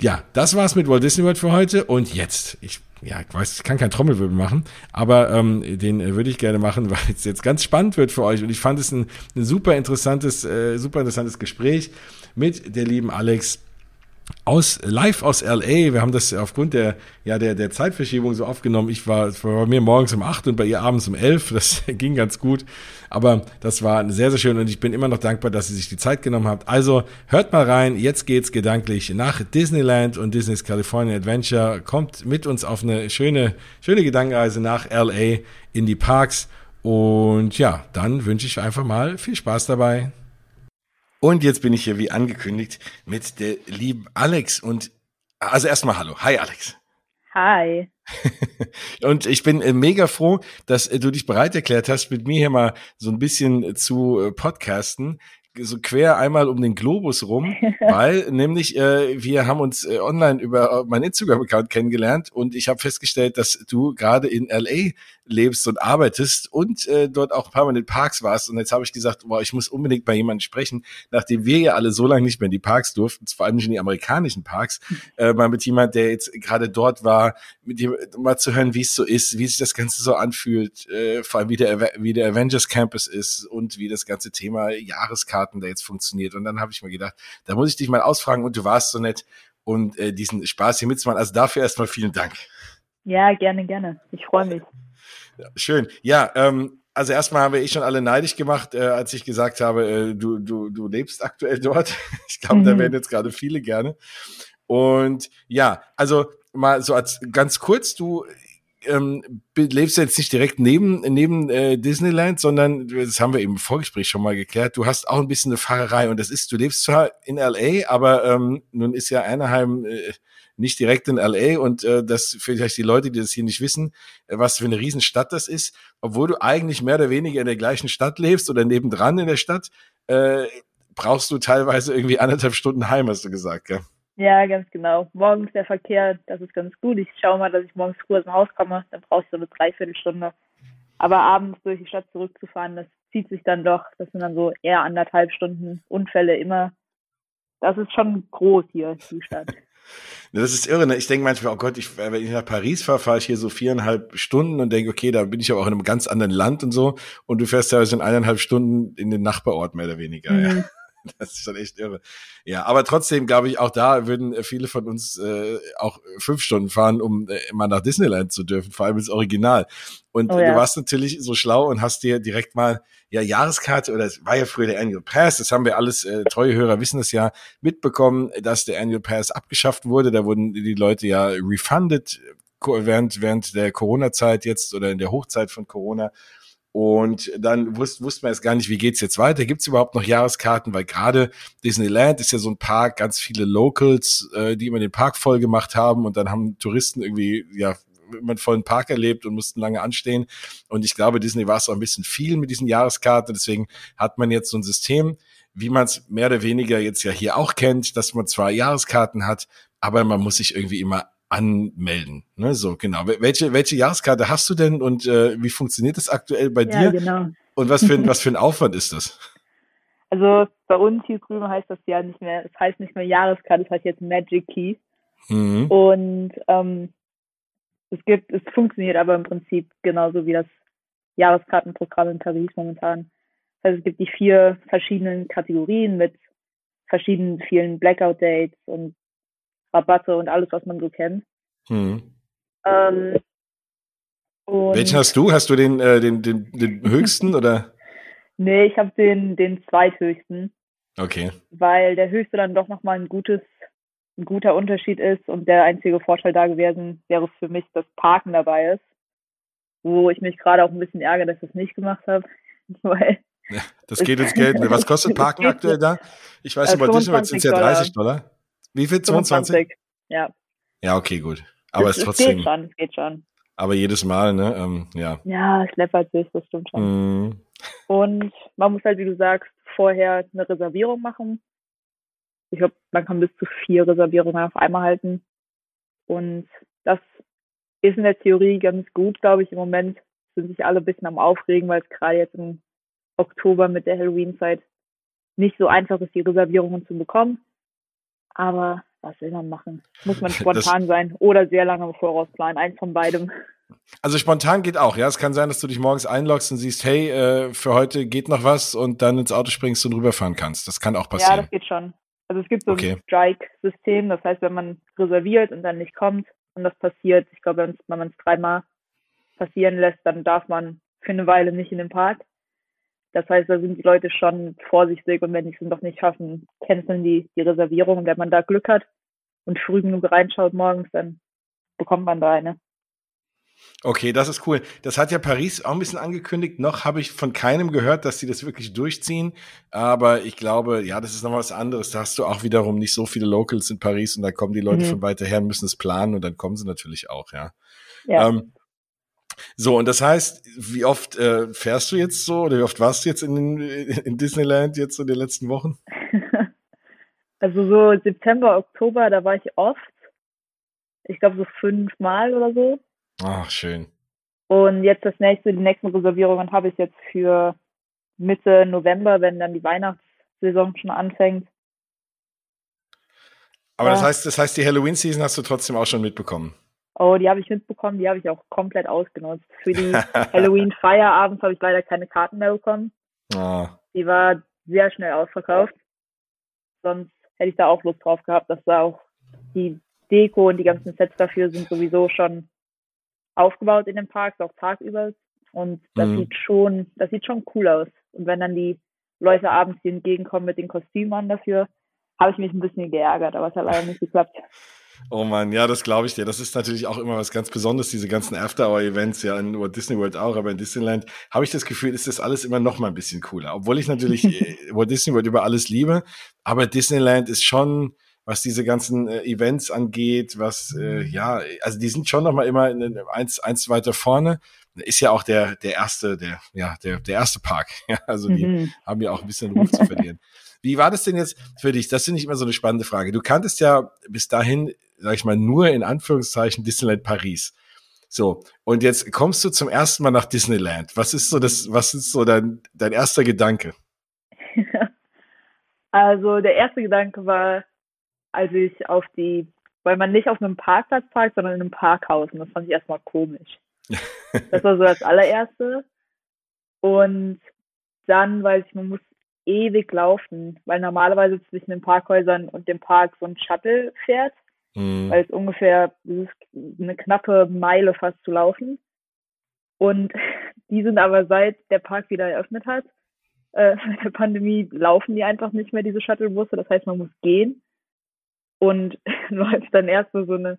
Ja, das war's mit Walt Disney World für heute. Und jetzt, ich, ja, ich weiß, ich kann kein Trommelwirbel machen, aber ähm, den äh, würde ich gerne machen, weil es jetzt ganz spannend wird für euch. Und ich fand es ein, ein super interessantes, äh, super interessantes Gespräch mit der lieben Alex aus live aus LA. Wir haben das aufgrund der ja der der Zeitverschiebung so aufgenommen. Ich war war bei mir morgens um acht und bei ihr abends um elf. Das ging ganz gut, aber das war sehr sehr schön und ich bin immer noch dankbar, dass sie sich die Zeit genommen hat. Also hört mal rein. Jetzt geht's gedanklich nach Disneyland und Disney's California Adventure. Kommt mit uns auf eine schöne schöne Gedankenreise nach LA in die Parks und ja, dann wünsche ich einfach mal viel Spaß dabei. Und jetzt bin ich hier wie angekündigt mit der lieben Alex und also erstmal hallo. Hi Alex. Hi. und ich bin äh, mega froh, dass äh, du dich bereit erklärt hast, mit mir hier mal so ein bisschen zu äh, podcasten so quer einmal um den Globus rum, weil nämlich äh, wir haben uns äh, online über meinen Instagram-Account kennengelernt und ich habe festgestellt, dass du gerade in LA lebst und arbeitest und äh, dort auch ein paar Mal in den Parks warst. Und jetzt habe ich gesagt, boah, ich muss unbedingt bei jemandem sprechen, nachdem wir ja alle so lange nicht mehr in die Parks durften, vor allem nicht in die amerikanischen Parks, äh, mal mit jemand, der jetzt gerade dort war, mit dem mal zu hören, wie es so ist, wie sich das Ganze so anfühlt, äh, vor allem wie der, wie der Avengers Campus ist und wie das ganze Thema Jahreskarten da jetzt funktioniert. Und dann habe ich mir gedacht, da muss ich dich mal ausfragen und du warst so nett und äh, diesen Spaß hier mitzumachen. Also dafür erstmal vielen Dank. Ja, gerne, gerne. Ich freue mich. Schön. Ja, ähm, also erstmal haben wir eh schon alle neidisch gemacht, äh, als ich gesagt habe, äh, du, du, du lebst aktuell dort. Ich glaube, mhm. da werden jetzt gerade viele gerne. Und ja, also mal so als ganz kurz, du ähm, lebst jetzt nicht direkt neben neben äh, Disneyland, sondern das haben wir eben im Vorgespräch schon mal geklärt. Du hast auch ein bisschen eine Fahrerei und das ist, du lebst zwar in LA, aber ähm, nun ist ja Anaheim äh, nicht direkt in LA und äh, das vielleicht die Leute, die das hier nicht wissen, äh, was für eine Riesenstadt das ist, obwohl du eigentlich mehr oder weniger in der gleichen Stadt lebst oder nebendran in der Stadt, äh, brauchst du teilweise irgendwie anderthalb Stunden heim, hast du gesagt, gell? Ja, ganz genau. Morgens der Verkehr, das ist ganz gut. Ich schaue mal, dass ich morgens früh aus dem Haus komme, dann brauchst du eine Dreiviertelstunde. Aber abends durch die Stadt zurückzufahren, das zieht sich dann doch. Das sind dann so eher anderthalb Stunden Unfälle immer. Das ist schon groß hier, die Stadt. Das ist irre. Ne? Ich denke manchmal, oh Gott, ich, wenn ich nach Paris fahre, fahre ich hier so viereinhalb Stunden und denke, okay, da bin ich aber auch in einem ganz anderen Land und so. Und du fährst teilweise in eineinhalb Stunden in den Nachbarort mehr oder weniger. Mhm. Ja. Das ist schon echt irre. Ja, aber trotzdem glaube ich, auch da würden viele von uns äh, auch fünf Stunden fahren, um äh, mal nach Disneyland zu dürfen, vor allem ins Original. Und oh, ja. du warst natürlich so schlau und hast dir direkt mal ja Jahreskarte oder es war ja früher der Annual Pass, das haben wir alles, äh, treue Hörer wissen das ja, mitbekommen, dass der Annual Pass abgeschafft wurde. Da wurden die Leute ja refunded während, während der Corona-Zeit jetzt oder in der Hochzeit von Corona. Und dann wusste, wusste man jetzt gar nicht, wie geht's jetzt weiter? Gibt's überhaupt noch Jahreskarten? Weil gerade Disneyland ist ja so ein Park, ganz viele Locals, äh, die immer den Park voll gemacht haben und dann haben Touristen irgendwie ja einen vollen Park erlebt und mussten lange anstehen. Und ich glaube, Disney war es auch ein bisschen viel mit diesen Jahreskarten. Deswegen hat man jetzt so ein System, wie man es mehr oder weniger jetzt ja hier auch kennt, dass man zwar Jahreskarten hat, aber man muss sich irgendwie immer anmelden. Ne? So, genau. Welche, welche Jahreskarte hast du denn und äh, wie funktioniert das aktuell bei ja, dir? Genau. Und was für, ein, was für ein Aufwand ist das? Also bei uns hier drüben heißt das ja nicht mehr, es heißt nicht mehr Jahreskarte, es heißt jetzt Magic Key. Mhm. Und ähm, es gibt, es funktioniert aber im Prinzip genauso wie das Jahreskartenprogramm in Paris momentan. Also es gibt die vier verschiedenen Kategorien mit verschiedenen vielen Blackout-Dates und Rabatte und alles, was man so kennt. Mhm. Ähm, Welchen hast du? Hast du den, äh, den, den, den höchsten oder? Nee, ich habe den, den zweithöchsten. Okay. Weil der höchste dann doch nochmal ein gutes, ein guter Unterschied ist und der einzige Vorteil da gewesen wäre für mich, dass Parken dabei ist. Wo ich mich gerade auch ein bisschen ärgere, dass ich das nicht gemacht habe. Weil ja, das geht ins Geld. Was kostet Parken aktuell da? Ich weiß über dich, aber sind es ja 30 Dollar. Wie viel? 22? 25? Ja. Ja, okay, gut. Aber es, ist trotzdem. Es geht schon, es geht schon. Aber jedes Mal, ne? Ähm, ja. Ja, es läppert sich, das stimmt schon. Mm. Und man muss halt, wie du sagst, vorher eine Reservierung machen. Ich glaube, man kann bis zu vier Reservierungen auf einmal halten. Und das ist in der Theorie ganz gut, glaube ich. Im Moment sind sich alle ein bisschen am Aufregen, weil es gerade jetzt im Oktober mit der Halloween-Zeit nicht so einfach ist, die Reservierungen zu bekommen. Aber was will man machen? Muss man spontan das, sein oder sehr lange im Voraus planen. Eins von beidem. Also spontan geht auch, ja. Es kann sein, dass du dich morgens einloggst und siehst, hey, äh, für heute geht noch was und dann ins Auto springst und rüberfahren kannst. Das kann auch passieren. Ja, das geht schon. Also es gibt so okay. ein Strike-System, das heißt, wenn man reserviert und dann nicht kommt und das passiert, ich glaube, wenn man es dreimal passieren lässt, dann darf man für eine Weile nicht in den Park. Das heißt, da sind die Leute schon vorsichtig und wenn die es doch nicht schaffen, canceln die die Reservierung. Und wenn man da Glück hat und früh genug reinschaut morgens, dann bekommt man da eine. Okay, das ist cool. Das hat ja Paris auch ein bisschen angekündigt. Noch habe ich von keinem gehört, dass sie das wirklich durchziehen. Aber ich glaube, ja, das ist noch was anderes. Da hast du auch wiederum nicht so viele Locals in Paris und da kommen die Leute mhm. von weiter her, müssen es planen und dann kommen sie natürlich auch, ja. ja. Ähm, so, und das heißt, wie oft äh, fährst du jetzt so oder wie oft warst du jetzt in, in Disneyland jetzt in den letzten Wochen? Also so September, Oktober, da war ich oft. Ich glaube so fünfmal oder so. Ach, schön. Und jetzt das nächste, die nächsten Reservierungen habe ich jetzt für Mitte November, wenn dann die Weihnachtssaison schon anfängt. Aber ja. das heißt, das heißt, die Halloween-Season hast du trotzdem auch schon mitbekommen. Oh, die habe ich mitbekommen, die habe ich auch komplett ausgenutzt. Für die Halloween-Feierabends habe ich leider keine Karten mehr bekommen. Oh. Die war sehr schnell ausverkauft. Sonst hätte ich da auch Lust drauf gehabt, dass da auch die Deko und die ganzen Sets dafür sind sowieso schon aufgebaut in den Parks, auch tagüber. Und das mhm. sieht schon, das sieht schon cool aus. Und wenn dann die Leute abends hier entgegenkommen mit den Kostümen dafür, habe ich mich ein bisschen geärgert, aber es hat leider nicht geklappt. Oh man, ja, das glaube ich dir. Das ist natürlich auch immer was ganz Besonderes, diese ganzen After-Hour-Events, ja, in Walt Disney World auch, aber in Disneyland habe ich das Gefühl, ist das alles immer noch mal ein bisschen cooler. Obwohl ich natürlich äh, Walt Disney World über alles liebe, aber Disneyland ist schon, was diese ganzen äh, Events angeht, was, äh, ja, also die sind schon noch mal immer in, eins, eins weiter vorne. Ist ja auch der, der erste, der, ja, der, der erste Park. Ja, also die mhm. haben ja auch ein bisschen Ruf zu verlieren. Wie war das denn jetzt für dich? Das finde ich immer so eine spannende Frage. Du kanntest ja bis dahin, sag ich mal, nur in Anführungszeichen Disneyland Paris. So, und jetzt kommst du zum ersten Mal nach Disneyland. Was ist so das, was ist so dein, dein erster Gedanke? Also der erste Gedanke war, als ich auf die, weil man nicht auf einem Parkplatz parkt, sondern in einem Parkhaus. Und das fand ich erstmal komisch. das war so das allererste. Und dann, weil ich, man muss ewig laufen, weil normalerweise zwischen den Parkhäusern und dem Park so ein Shuttle fährt, mhm. weil es ungefähr eine knappe Meile fast zu laufen. Und die sind aber seit der Park wieder eröffnet hat, äh, der Pandemie, laufen die einfach nicht mehr, diese Shuttlebusse. Das heißt, man muss gehen und läuft dann erst so, so eine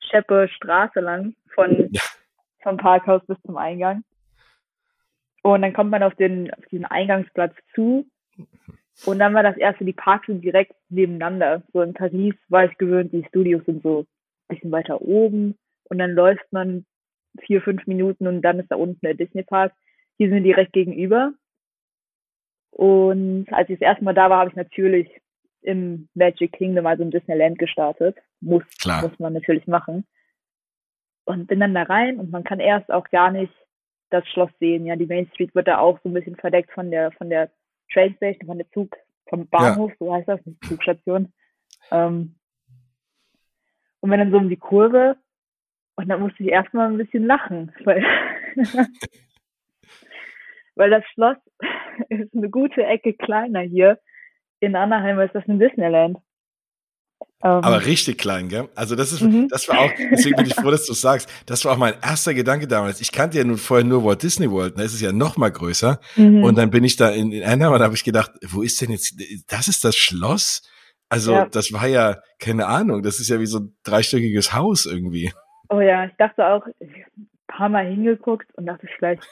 scheppe Straße lang von, ja. vom Parkhaus bis zum Eingang. Und dann kommt man auf den, auf diesen Eingangsplatz zu und dann war das erste, die Parks sind direkt nebeneinander. So in Paris war ich gewöhnt, die Studios sind so ein bisschen weiter oben und dann läuft man vier, fünf Minuten und dann ist da unten der Disney Park. Hier sind wir direkt gegenüber. Und als ich das erste Mal da war, habe ich natürlich im Magic Kingdom, also im Disneyland gestartet. Muss, Klar. muss man natürlich machen. Und bin dann da rein und man kann erst auch gar nicht das Schloss sehen. Ja, die Main Street wird da auch so ein bisschen verdeckt von der, von der Train Station, von der Zug, vom Bahnhof, ja. so heißt das, nicht Zugstation. Ähm, und wenn dann so um die Kurve, und dann musste ich erstmal ein bisschen lachen, weil, weil das Schloss ist eine gute Ecke kleiner hier. In Anaheim ist das ein Disneyland. Um, Aber richtig klein, gell? Also das ist, mhm. das war auch, deswegen bin ich froh, dass du sagst, das war auch mein erster Gedanke damals. Ich kannte ja nun vorher nur Walt Disney World, da ist es ja noch mal größer. Mhm. Und dann bin ich da in, in Anaheim und da habe ich gedacht, wo ist denn jetzt, das ist das Schloss? Also ja. das war ja, keine Ahnung, das ist ja wie so ein dreistöckiges Haus irgendwie. Oh ja, ich dachte auch, ich ein paar Mal hingeguckt und dachte, vielleicht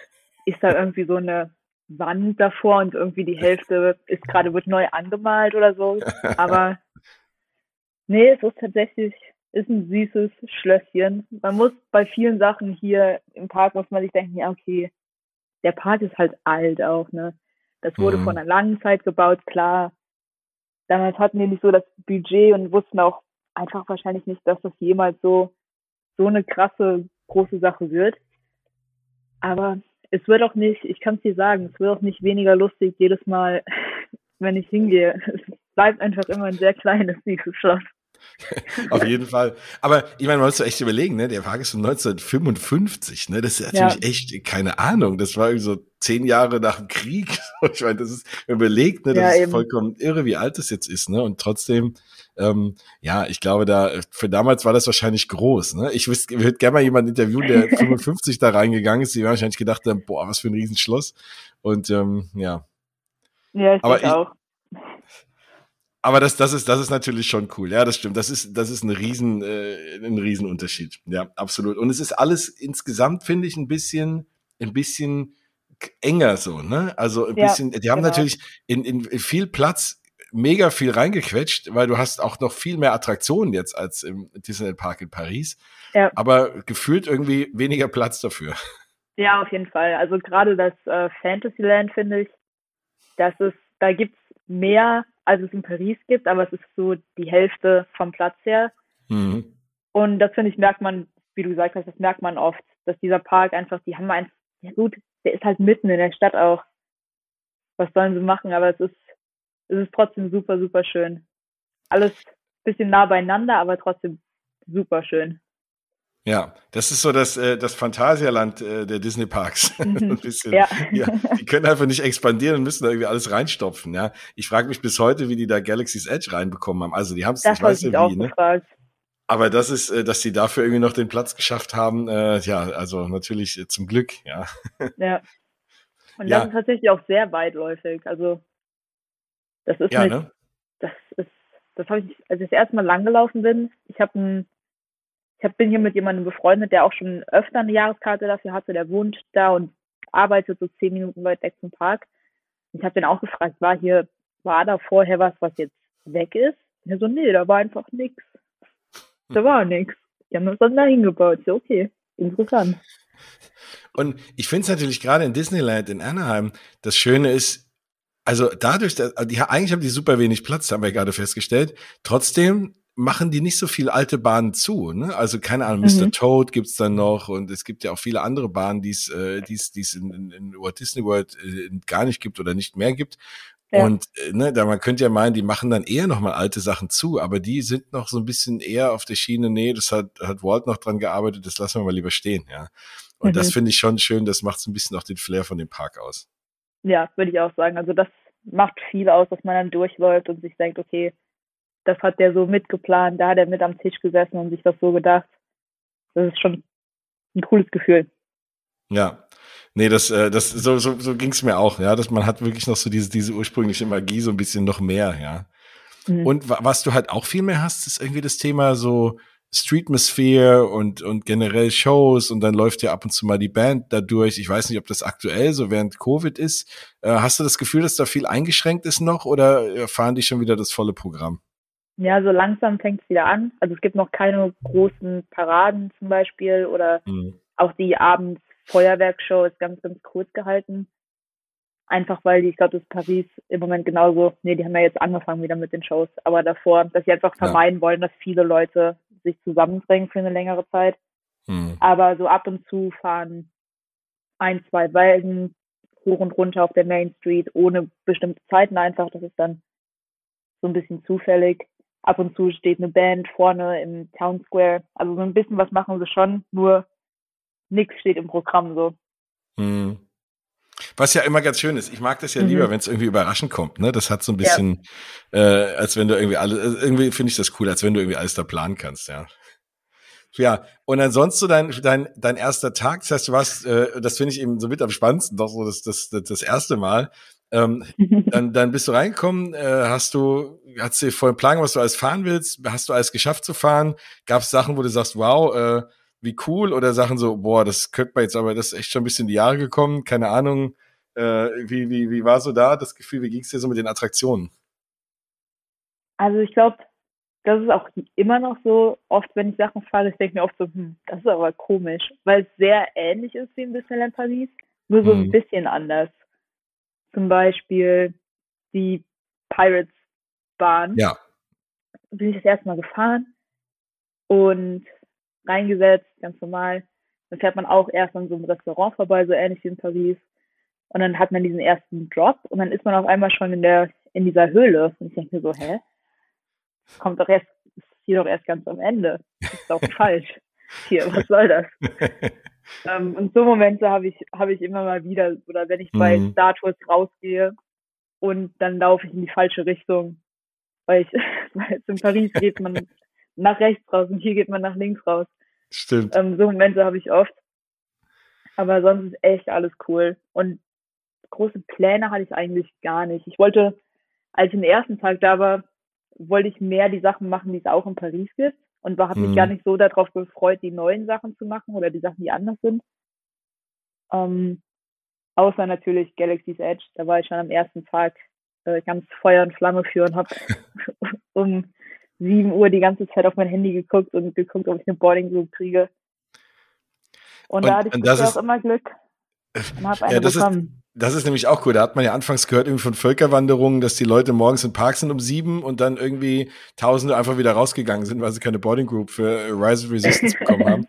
ist da irgendwie so eine Wand davor und irgendwie die Hälfte ist gerade wird neu angemalt oder so. Aber Nee, es ist tatsächlich, ist ein süßes Schlösschen. Man muss bei vielen Sachen hier im Park, muss man sich denken, ja, okay, der Park ist halt alt auch, ne? Das wurde mhm. vor einer langen Zeit gebaut, klar. Damals hatten wir nicht so das Budget und wussten auch einfach wahrscheinlich nicht, dass das jemals so, so eine krasse, große Sache wird. Aber es wird auch nicht, ich kann es dir sagen, es wird auch nicht weniger lustig jedes Mal, wenn ich hingehe. Es bleibt einfach immer ein sehr kleines, süßes Schloss. Auf jeden Fall. Aber ich meine, man muss echt überlegen, ne? Der Park ist von 1955, ne? Das ist natürlich ja. echt keine Ahnung. Das war irgendwie so zehn Jahre nach dem Krieg. Ich meine, das ist überlegt, ne? Das ja, ist eben. vollkommen irre, wie alt das jetzt ist, ne? Und trotzdem, ähm, ja, ich glaube, da für damals war das wahrscheinlich groß. Ne? Ich würde gerne mal jemanden interviewen, der 55 da reingegangen ist. Die wahrscheinlich gedacht haben, boah, was für ein Riesenschloss. Und ähm, ja. Ja, ich Aber ich, auch aber das, das ist, das ist natürlich schon cool. Ja, das stimmt. Das ist, das ist ein riesen, äh, ein Riesenunterschied. Ja, absolut. Und es ist alles insgesamt, finde ich, ein bisschen, ein bisschen enger so, ne? Also ein ja, bisschen, die haben genau. natürlich in, in viel Platz mega viel reingequetscht, weil du hast auch noch viel mehr Attraktionen jetzt als im Disneyland Park in Paris. Ja. Aber gefühlt irgendwie weniger Platz dafür. Ja, auf jeden Fall. Also gerade das äh, Fantasyland finde ich, das ist, da gibt's mehr als es in Paris gibt, aber es ist so die Hälfte vom Platz her. Mhm. Und das finde ich, merkt man, wie du gesagt hast, das merkt man oft, dass dieser Park einfach, die haben einfach, ja gut, der ist halt mitten in der Stadt auch. Was sollen sie machen? Aber es ist, es ist trotzdem super, super schön. Alles bisschen nah beieinander, aber trotzdem super schön. Ja, das ist so das, äh, das Phantasialand äh, der Disney Parks. ein bisschen, ja. ja. Die können einfach nicht expandieren und müssen da irgendwie alles reinstopfen. Ja, ich frage mich bis heute, wie die da Galaxy's Edge reinbekommen haben. Also die haben es, ich weiß ja wie, ne? Gefragt. Aber das ist, äh, dass sie dafür irgendwie noch den Platz geschafft haben. Äh, ja, also natürlich äh, zum Glück. Ja. Ja. Und ja. das ist tatsächlich auch sehr weitläufig. Also das ist ja, nicht, ne? das ist, das habe ich, als ich das erste Mal langgelaufen bin. Ich habe ein ich hab, bin hier mit jemandem befreundet, der auch schon öfter eine Jahreskarte dafür hatte. Der wohnt da und arbeitet so zehn Minuten weit weg zum Park. Ich habe den auch gefragt, war hier, war da vorher was, was jetzt weg ist? Und er so, nee, da war einfach nichts. Da war nichts. Die haben das dann dahin gebaut. So, okay, interessant. Und ich finde es natürlich gerade in Disneyland in Anaheim, das Schöne ist, also dadurch, dass, die, eigentlich haben die super wenig Platz, haben wir gerade festgestellt. Trotzdem machen die nicht so viel alte Bahnen zu. Ne? Also keine Ahnung, mhm. Mr. Toad gibt's dann noch und es gibt ja auch viele andere Bahnen, die es äh, die's, die's in, in, in Walt Disney World äh, gar nicht gibt oder nicht mehr gibt. Ja. Und äh, ne, da man könnte ja meinen, die machen dann eher nochmal alte Sachen zu, aber die sind noch so ein bisschen eher auf der Schiene, nee, das hat, hat Walt noch dran gearbeitet, das lassen wir mal lieber stehen, ja. Und mhm. das finde ich schon schön, das macht so ein bisschen auch den Flair von dem Park aus. Ja, würde ich auch sagen. Also das macht viel aus, dass man dann durchläuft und sich denkt, okay, das hat der so mitgeplant, da hat er mit am Tisch gesessen und sich das so gedacht. Das ist schon ein cooles Gefühl. Ja. Nee, das, äh, das, so, so, so ging es mir auch, ja, dass man hat wirklich noch so diese, diese ursprüngliche Magie so ein bisschen noch mehr, ja. Mhm. Und was du halt auch viel mehr hast, ist irgendwie das Thema so Streetmosphere und, und generell Shows und dann läuft ja ab und zu mal die Band da durch. Ich weiß nicht, ob das aktuell so während Covid ist. Äh, hast du das Gefühl, dass da viel eingeschränkt ist noch oder fahren die schon wieder das volle Programm? Ja, so langsam fängt es wieder an. Also es gibt noch keine großen Paraden zum Beispiel oder mhm. auch die abends Feuerwerkshow ist ganz, ganz kurz gehalten. Einfach weil die, ich glaube, das ist Paris im Moment genauso, nee, die haben ja jetzt angefangen wieder mit den Shows, aber davor, dass sie einfach vermeiden ja. wollen, dass viele Leute sich zusammendrängen für eine längere Zeit. Mhm. Aber so ab und zu fahren ein, zwei Wagen hoch und runter auf der Main Street, ohne bestimmte Zeiten einfach. Das ist dann so ein bisschen zufällig. Ab und zu steht eine Band vorne im Town Square. Also so ein bisschen was machen sie schon, nur nichts steht im Programm so. Hm. Was ja immer ganz schön ist. Ich mag das ja mhm. lieber, wenn es irgendwie überraschend kommt. Ne? Das hat so ein bisschen, ja. äh, als wenn du irgendwie alles, also irgendwie finde ich das cool, als wenn du irgendwie alles da planen kannst, ja. Ja, und ansonsten dein, dein, dein erster Tag, das heißt, du warst, äh, das finde ich eben so mit am spannendsten, doch so das, das, das, das erste Mal. Ähm, dann, dann bist du reingekommen, äh, hast du, hast du voll Plan, was du alles fahren willst, hast du alles geschafft zu fahren? Gab es Sachen, wo du sagst, wow, äh, wie cool, oder Sachen so, boah, das könnte man jetzt, aber das ist echt schon ein bisschen in die Jahre gekommen, keine Ahnung. Äh, wie, wie, wie war so da das Gefühl, wie ging es dir so mit den Attraktionen? Also ich glaube, das ist auch immer noch so, oft wenn ich Sachen fahre, ich denke mir oft so, hm, das ist aber komisch, weil es sehr ähnlich ist wie in Disneyland Paris, nur so hm. ein mhm. bisschen anders. Zum Beispiel die Pirates Bahn. Ja. Bin ich das erste Mal gefahren und reingesetzt, ganz normal. Dann fährt man auch erst an so einem Restaurant vorbei, so ähnlich wie in Paris. Und dann hat man diesen ersten Drop und dann ist man auf einmal schon in der, in dieser Höhle. Und ich denke mir so, hä? kommt doch erst, ist hier doch erst ganz am Ende. Das ist doch falsch. Hier, was soll das? ähm, und so Momente habe ich, habe ich immer mal wieder, oder wenn ich bei mhm. Star Tours rausgehe und dann laufe ich in die falsche Richtung, weil ich, weil in Paris geht man nach rechts raus und hier geht man nach links raus. Stimmt. Ähm, so Momente habe ich oft. Aber sonst ist echt alles cool. Und große Pläne hatte ich eigentlich gar nicht. Ich wollte, als ich den ersten Tag da war, wollte ich mehr die Sachen machen, die es auch in Paris gibt und habe mich mhm. gar nicht so darauf gefreut, die neuen Sachen zu machen oder die Sachen, die anders sind. Ähm, außer natürlich Galaxy's Edge, da war ich schon am ersten Tag äh, ganz Feuer und Flamme für und habe um 7 Uhr die ganze Zeit auf mein Handy geguckt und geguckt, ob ich eine Boarding Group kriege. Und, und da hatte ich auch immer Glück und eine ja, bekommen. Ist, das ist nämlich auch cool. Da hat man ja anfangs gehört irgendwie von Völkerwanderungen, dass die Leute morgens im Park sind um sieben und dann irgendwie Tausende einfach wieder rausgegangen sind, weil sie keine Boarding Group für Rise of Resistance bekommen haben.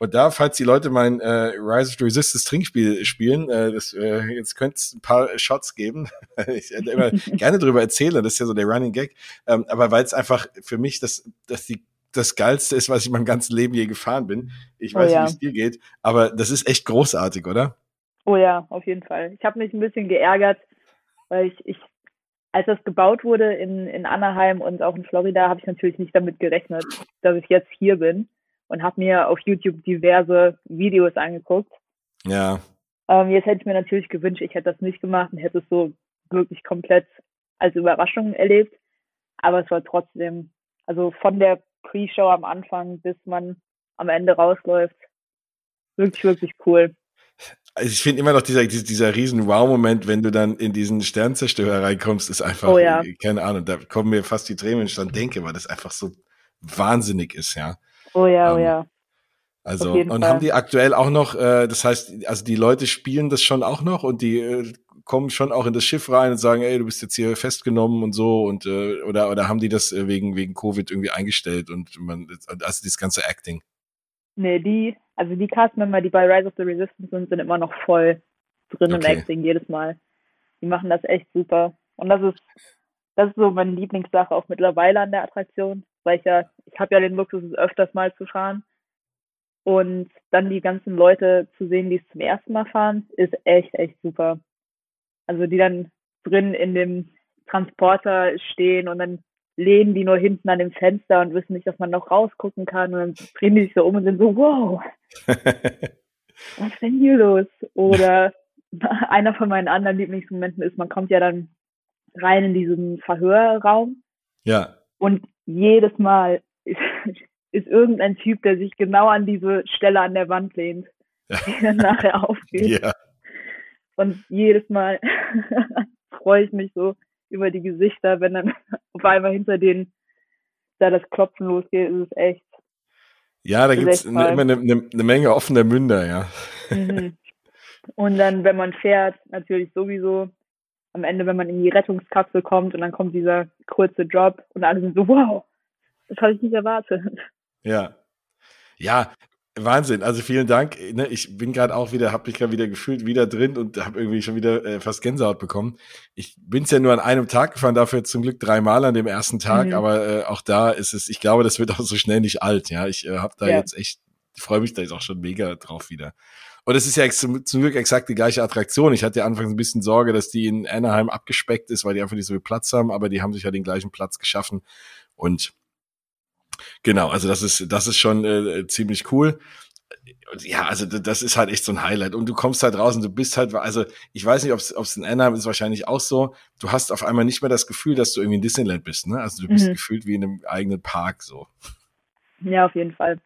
Und da, falls die Leute mein äh, Rise of Resistance Trinkspiel spielen, äh, das, äh, jetzt könnte es ein paar Shots geben. ich hätte immer gerne drüber erzählen, das ist ja so der Running Gag. Ähm, aber weil es einfach für mich das, das die das Geilste ist, was ich mein ganzes Leben je gefahren bin. Ich oh weiß oh, ja. nicht, wie es dir geht, aber das ist echt großartig, oder? Oh ja, auf jeden Fall. Ich habe mich ein bisschen geärgert, weil ich, ich als das gebaut wurde in, in Anaheim und auch in Florida, habe ich natürlich nicht damit gerechnet, dass ich jetzt hier bin und habe mir auf YouTube diverse Videos angeguckt. Ja. Ähm, jetzt hätte ich mir natürlich gewünscht, ich hätte das nicht gemacht und hätte es so wirklich komplett als Überraschung erlebt. Aber es war trotzdem, also von der Pre-Show am Anfang bis man am Ende rausläuft, wirklich, wirklich cool. Also ich finde immer noch dieser, dieser riesen Wow-Moment, wenn du dann in diesen Sternzerstörer reinkommst, ist einfach, oh ja. keine Ahnung, da kommen mir fast die Tränen, wenn ich dann denke, weil das einfach so wahnsinnig ist, ja. Oh ja, oh ähm, ja. Also, und Fall. haben die aktuell auch noch, äh, das heißt, also die Leute spielen das schon auch noch und die äh, kommen schon auch in das Schiff rein und sagen, ey, du bist jetzt hier festgenommen und so und äh, oder oder haben die das äh, wegen wegen Covid irgendwie eingestellt und man also dieses ganze Acting? Nee, die also die Castmember, die bei Rise of the Resistance sind, sind immer noch voll drin okay. im Acting jedes Mal. Die machen das echt super. Und das ist, das ist so meine Lieblingssache auch mittlerweile an der Attraktion, weil ich ja, ich habe ja den Luxus, es öfters mal zu fahren. Und dann die ganzen Leute zu sehen, die es zum ersten Mal fahren, ist echt, echt super. Also die dann drin in dem Transporter stehen und dann lehnen die nur hinten an dem Fenster und wissen nicht, dass man noch rausgucken kann. Und dann drehen die sich so um und sind so, wow, was ist denn hier los? Oder einer von meinen anderen Lieblingsmomenten ist, man kommt ja dann rein in diesen Verhörraum. Ja. Und jedes Mal ist, ist irgendein Typ, der sich genau an diese Stelle an der Wand lehnt, die dann nachher aufgeht. Ja. Und jedes Mal freue ich mich so, über die Gesichter, wenn dann auf einmal hinter denen da das Klopfen losgeht, ist es echt. Ja, da gibt es immer eine, eine, eine, Menge offener Münder, ja. Mhm. Und dann, wenn man fährt, natürlich sowieso am Ende, wenn man in die Rettungskapsel kommt und dann kommt dieser kurze Job und alle sind so, wow, das habe ich nicht erwartet. Ja. Ja, Wahnsinn, also vielen Dank. Ne, ich bin gerade auch wieder, habe mich gerade wieder gefühlt wieder drin und habe irgendwie schon wieder äh, fast Gänsehaut bekommen. Ich bin es ja nur an einem Tag gefahren, dafür zum Glück dreimal an dem ersten Tag, mhm. aber äh, auch da ist es, ich glaube, das wird auch so schnell nicht alt. Ja, ich äh, habe da ja. jetzt echt, ich freue mich da jetzt auch schon mega drauf wieder. Und es ist ja zum, zum, Glück exakt die gleiche Attraktion. Ich hatte ja anfangs ein bisschen Sorge, dass die in Anaheim abgespeckt ist, weil die einfach nicht so viel Platz haben, aber die haben sich ja den gleichen Platz geschaffen und Genau, also das ist, das ist schon äh, ziemlich cool. Ja, also das ist halt echt so ein Highlight. Und du kommst halt raus und du bist halt, also ich weiß nicht, ob es in Anaheim ist wahrscheinlich auch so, du hast auf einmal nicht mehr das Gefühl, dass du irgendwie in Disneyland bist, ne? Also du bist mhm. gefühlt wie in einem eigenen Park so. Ja, auf jeden Fall.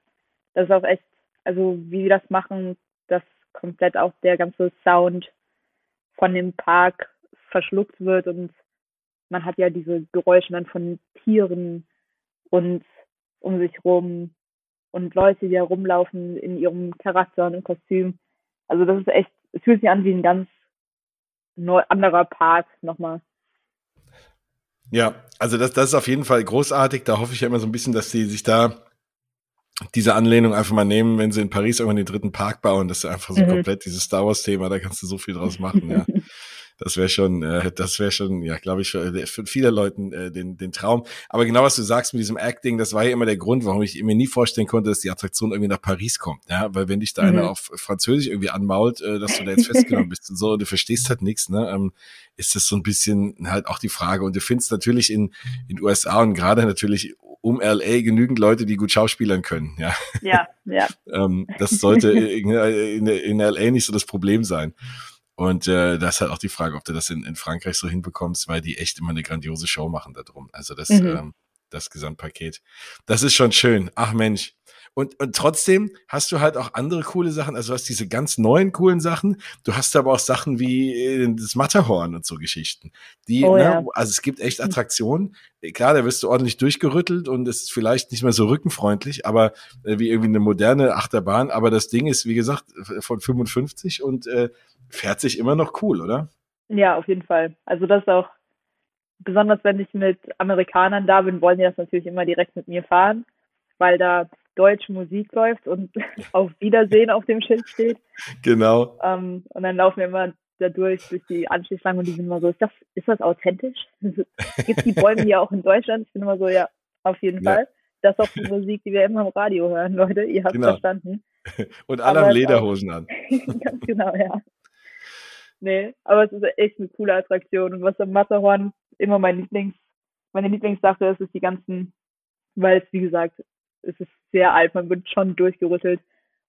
Das ist auch echt, also wie wir das machen, dass komplett auch der ganze Sound von dem Park verschluckt wird und man hat ja diese Geräusche dann von Tieren und um sich rum und Leute, die da rumlaufen in ihrem Charakter und im Kostüm. Also das ist echt, es fühlt sich an wie ein ganz neu, anderer Park nochmal. Ja, also das, das ist auf jeden Fall großartig. Da hoffe ich ja immer so ein bisschen, dass sie sich da diese Anlehnung einfach mal nehmen, wenn sie in Paris irgendwann den dritten Park bauen. Das ist einfach so mhm. komplett dieses Star Wars-Thema, da kannst du so viel draus machen, ja. Das wäre schon, äh, das wäre schon, ja, glaube ich, für, äh, für viele Leuten äh, den, den Traum. Aber genau was du sagst mit diesem Acting, das war ja immer der Grund, warum ich mir nie vorstellen konnte, dass die Attraktion irgendwie nach Paris kommt. Ja, weil wenn dich da mhm. einer auf Französisch irgendwie anmault, äh, dass du da jetzt festgenommen bist und so, und du verstehst halt nichts, ne? Ähm, ist das so ein bisschen halt auch die Frage. Und du findest natürlich in in USA und gerade natürlich um LA genügend Leute, die gut schauspielern können. Ja, ja. ja. ähm, das sollte in, in, in LA nicht so das Problem sein. Und äh, das ist halt auch die Frage, ob du das in, in Frankreich so hinbekommst, weil die echt immer eine grandiose Show machen da drum. Also das, mhm. ähm, das Gesamtpaket. Das ist schon schön. Ach Mensch. Und, und trotzdem hast du halt auch andere coole Sachen. Also du hast diese ganz neuen coolen Sachen. Du hast aber auch Sachen wie äh, das Matterhorn und so Geschichten. Die, oh, ne, ja. also es gibt echt Attraktionen. Klar, da wirst du ordentlich durchgerüttelt und es ist vielleicht nicht mehr so rückenfreundlich, aber äh, wie irgendwie eine moderne Achterbahn. Aber das Ding ist, wie gesagt, von 55 und äh, fährt sich immer noch cool, oder? Ja, auf jeden Fall. Also das ist auch, besonders wenn ich mit Amerikanern da bin, wollen die das natürlich immer direkt mit mir fahren, weil da deutsche Musik läuft und auf Wiedersehen auf dem Schild steht. Genau. Ähm, und dann laufen wir immer da durch, die Anschließschlange und die sind immer so, ist das, ist das authentisch? Gibt die Bäume hier auch in Deutschland? Ich bin immer so, ja, auf jeden ja. Fall. Das ist auch die Musik, die wir immer im Radio hören, Leute. Ihr habt genau. verstanden. Und alle haben Lederhosen an. Ganz genau, ja. Nee, aber es ist echt eine coole Attraktion. Und was am Matterhorn immer mein Lieblings, meine Lieblingssache ist, ist die ganzen, weil es, wie gesagt, es ist sehr alt, man wird schon durchgerüttelt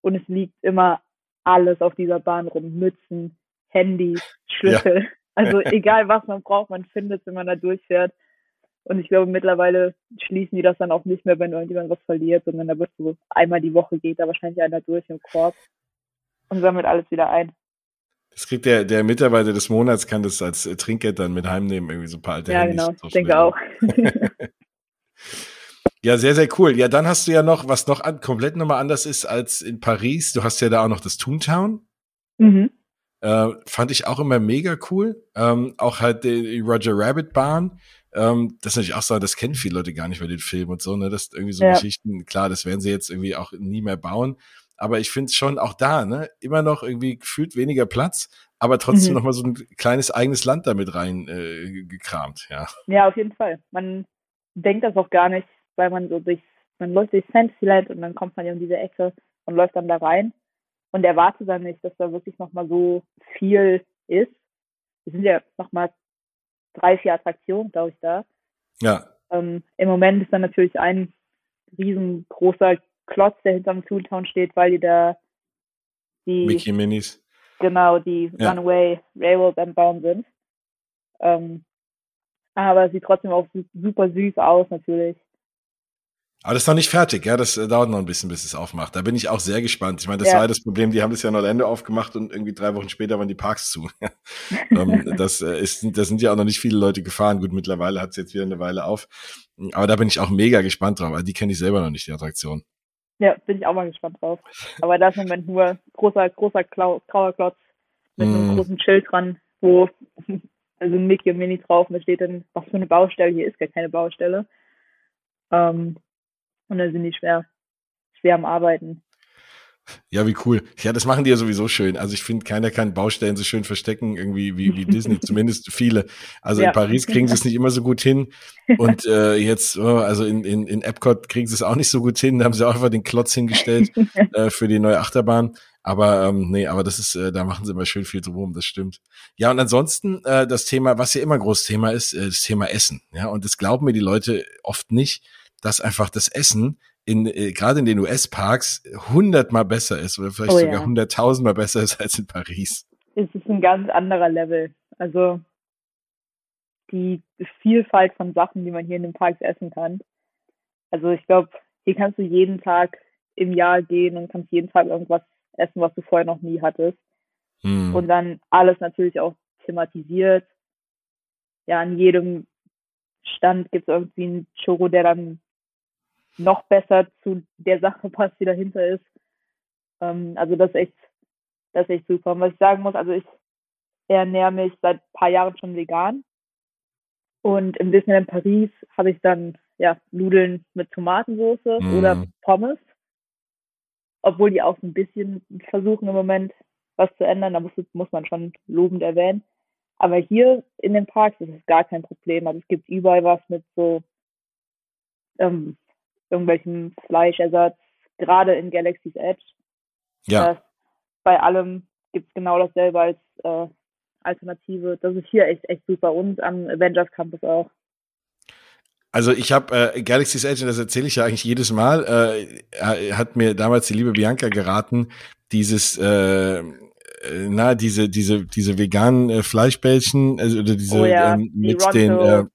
und es liegt immer alles auf dieser Bahn rum. Mützen, Handys, Schlüssel. Ja. Also egal was man braucht, man findet wenn man da durchfährt. Und ich glaube, mittlerweile schließen die das dann auch nicht mehr, wenn irgendjemand was verliert, sondern da wird so einmal die Woche geht da wahrscheinlich einer durch im Korb und sammelt alles wieder ein. Das kriegt der, der Mitarbeiter des Monats, kann das als Trinkgeld dann mit heimnehmen, irgendwie so ein paar alte Ja, Handys genau, ich denke auch. ja, sehr, sehr cool. Ja, dann hast du ja noch, was noch an, komplett nochmal anders ist als in Paris. Du hast ja da auch noch das Toontown. Mhm. Äh, fand ich auch immer mega cool. Ähm, auch halt die Roger Rabbit Bahn. Ähm, das ist natürlich auch so, das kennen viele Leute gar nicht bei den Filmen und so, ne? Das ist irgendwie so ja. Geschichten, klar, das werden sie jetzt irgendwie auch nie mehr bauen. Aber ich finde es schon auch da, ne, immer noch irgendwie gefühlt weniger Platz, aber trotzdem mhm. noch mal so ein kleines eigenes Land damit rein äh, gekramt, ja. Ja, auf jeden Fall. Man denkt das auch gar nicht, weil man so durch, man läuft durch Fantasyland und dann kommt man ja um diese Ecke und läuft dann da rein und erwartet dann nicht, dass da wirklich noch mal so viel ist. Es sind ja noch mal drei, vier Attraktionen, glaube ich, da. Ja. Ähm, Im Moment ist dann natürlich ein riesengroßer Klotz, der hinterm Toontown steht, weil die da die Mickey Minis. Genau, die ja. Runaway Railroad am Baum sind. Ähm, aber sieht trotzdem auch super süß aus, natürlich. Aber das ist noch nicht fertig, ja. Das äh, dauert noch ein bisschen, bis es aufmacht. Da bin ich auch sehr gespannt. Ich meine, das ja. war ja das Problem, die haben das ja in Orlando aufgemacht und irgendwie drei Wochen später waren die Parks zu. ähm, das, äh, ist, das sind ja auch noch nicht viele Leute gefahren. Gut, mittlerweile hat es jetzt wieder eine Weile auf. Aber da bin ich auch mega gespannt drauf, weil die kenne ich selber noch nicht, die Attraktion. Ja, bin ich auch mal gespannt drauf. Aber da ist im Moment nur großer, großer grauer Klotz mit mm. einem großen Schild dran, wo also ein Mickey und Minnie drauf und da steht dann, was für eine Baustelle hier ist, gar keine Baustelle. Ähm, und da sind die schwer, schwer am Arbeiten. Ja, wie cool. Ja, das machen die ja sowieso schön. Also ich finde, keiner kann Baustellen so schön verstecken, irgendwie wie, wie Disney, zumindest viele. Also ja. in Paris kriegen sie es nicht immer so gut hin. Und äh, jetzt, oh, also in, in, in Epcot kriegen sie es auch nicht so gut hin. Da haben sie auch einfach den Klotz hingestellt äh, für die neue Achterbahn. Aber ähm, nee, aber das ist, äh, da machen sie immer schön viel drum, das stimmt. Ja, und ansonsten äh, das Thema, was ja immer großes Thema ist, äh, das Thema Essen. Ja, und das glauben mir die Leute oft nicht, dass einfach das Essen in äh, gerade in den US-Parks hundertmal besser ist oder vielleicht oh, sogar ja. hunderttausendmal besser ist als in Paris. Es ist ein ganz anderer Level. Also die Vielfalt von Sachen, die man hier in den Parks essen kann. Also ich glaube, hier kannst du jeden Tag im Jahr gehen und kannst jeden Tag irgendwas essen, was du vorher noch nie hattest. Hm. Und dann alles natürlich auch thematisiert. Ja, an jedem Stand gibt es irgendwie einen Choro, der dann noch besser zu der Sache passt, die dahinter ist. Ähm, also das ist echt, das ist echt super. Und was ich sagen muss, also ich ernähre mich seit ein paar Jahren schon vegan. Und im Disneyland Paris habe ich dann ja Nudeln mit Tomatensauce mm. oder Pommes. Obwohl die auch ein bisschen versuchen im Moment was zu ändern, da muss, muss man schon lobend erwähnen. Aber hier in den Parks ist es gar kein Problem. Also es gibt überall was mit so ähm, irgendwelchen Fleischersatz, gerade in Galaxy's Edge. Ja. Äh, bei allem gibt es genau dasselbe als äh, Alternative. Das ist hier echt, echt super. Und am Avengers Campus auch. Also ich habe äh, Galaxy's Edge, und das erzähle ich ja eigentlich jedes Mal, äh, hat mir damals die liebe Bianca geraten, dieses äh, äh na diese diese diese veganen äh, Fleischbällchen also oder diese oh ja, ähm, mit die den äh,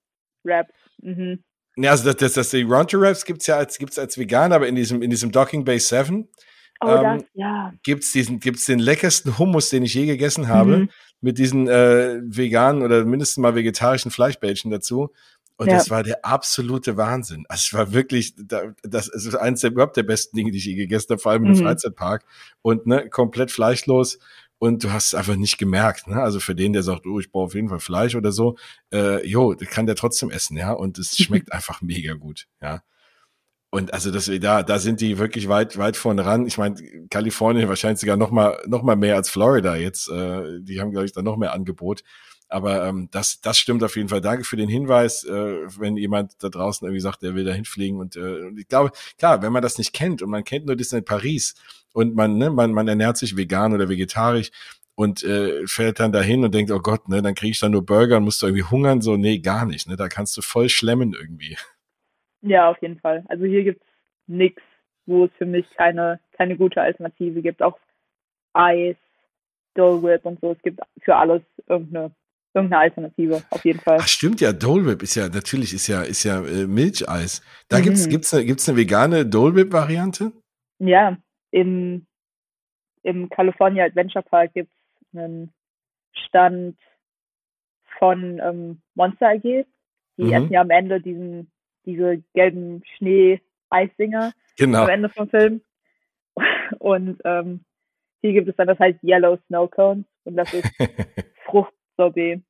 Wraps. Mhm. Ja, also das, das, das die Ronto Wraps gibt's ja als gibt's als vegan, aber in diesem in diesem Docking Bay 7 oh, ähm, ja. gibt's diesen gibt's den leckersten Hummus, den ich je gegessen habe, mhm. mit diesen äh, veganen oder mindestens mal vegetarischen Fleischbällchen dazu. Und ja. das war der absolute Wahnsinn. Also es war wirklich, das ist eines der überhaupt der besten Dinge, die ich je gegessen habe, vor allem im mhm. Freizeitpark. Und ne, komplett fleischlos und du hast es einfach nicht gemerkt. Ne? Also für den, der sagt, oh, ich brauche auf jeden Fall Fleisch oder so, äh, jo, kann der trotzdem essen, ja. Und es schmeckt einfach mega gut, ja. Und also das, da, da sind die wirklich weit, weit vorne ran. Ich meine, Kalifornien wahrscheinlich sogar noch mal, noch mal mehr als Florida jetzt. Äh, die haben, glaube ich, da noch mehr Angebot. Aber ähm, das, das stimmt auf jeden Fall. Danke für den Hinweis, äh, wenn jemand da draußen irgendwie sagt, der will da hinfliegen. Und äh, ich glaube, klar, wenn man das nicht kennt und man kennt nur Disneyland Paris und man, ne, man, man ernährt sich vegan oder vegetarisch und äh, fährt dann dahin und denkt, oh Gott, ne, dann kriege ich dann nur Burger und musst du irgendwie hungern. So, nee, gar nicht. Ne? Da kannst du voll schlemmen irgendwie. Ja, auf jeden Fall. Also hier gibt's nix, wo es für mich keine, keine gute Alternative gibt. Auch Eis, Dole Whip und so. Es gibt für alles irgendeine irgendeine Alternative, auf jeden Fall. Ach, stimmt ja, Dole Whip ist ja, natürlich ist ja, ist ja äh, Milcheis. Da mhm. gibt's, gibt's eine, gibt's eine vegane Dole Whip Variante? Ja, im, im California Adventure Park gibt's einen Stand von ähm, Monster AG. Die mhm. essen ja am Ende diesen, diese gelben Schnee-Eisdinger genau. am Ende vom Film. Und ähm, hier gibt es dann, das heißt Yellow Snow Cones und das ist Fruchtsorbet.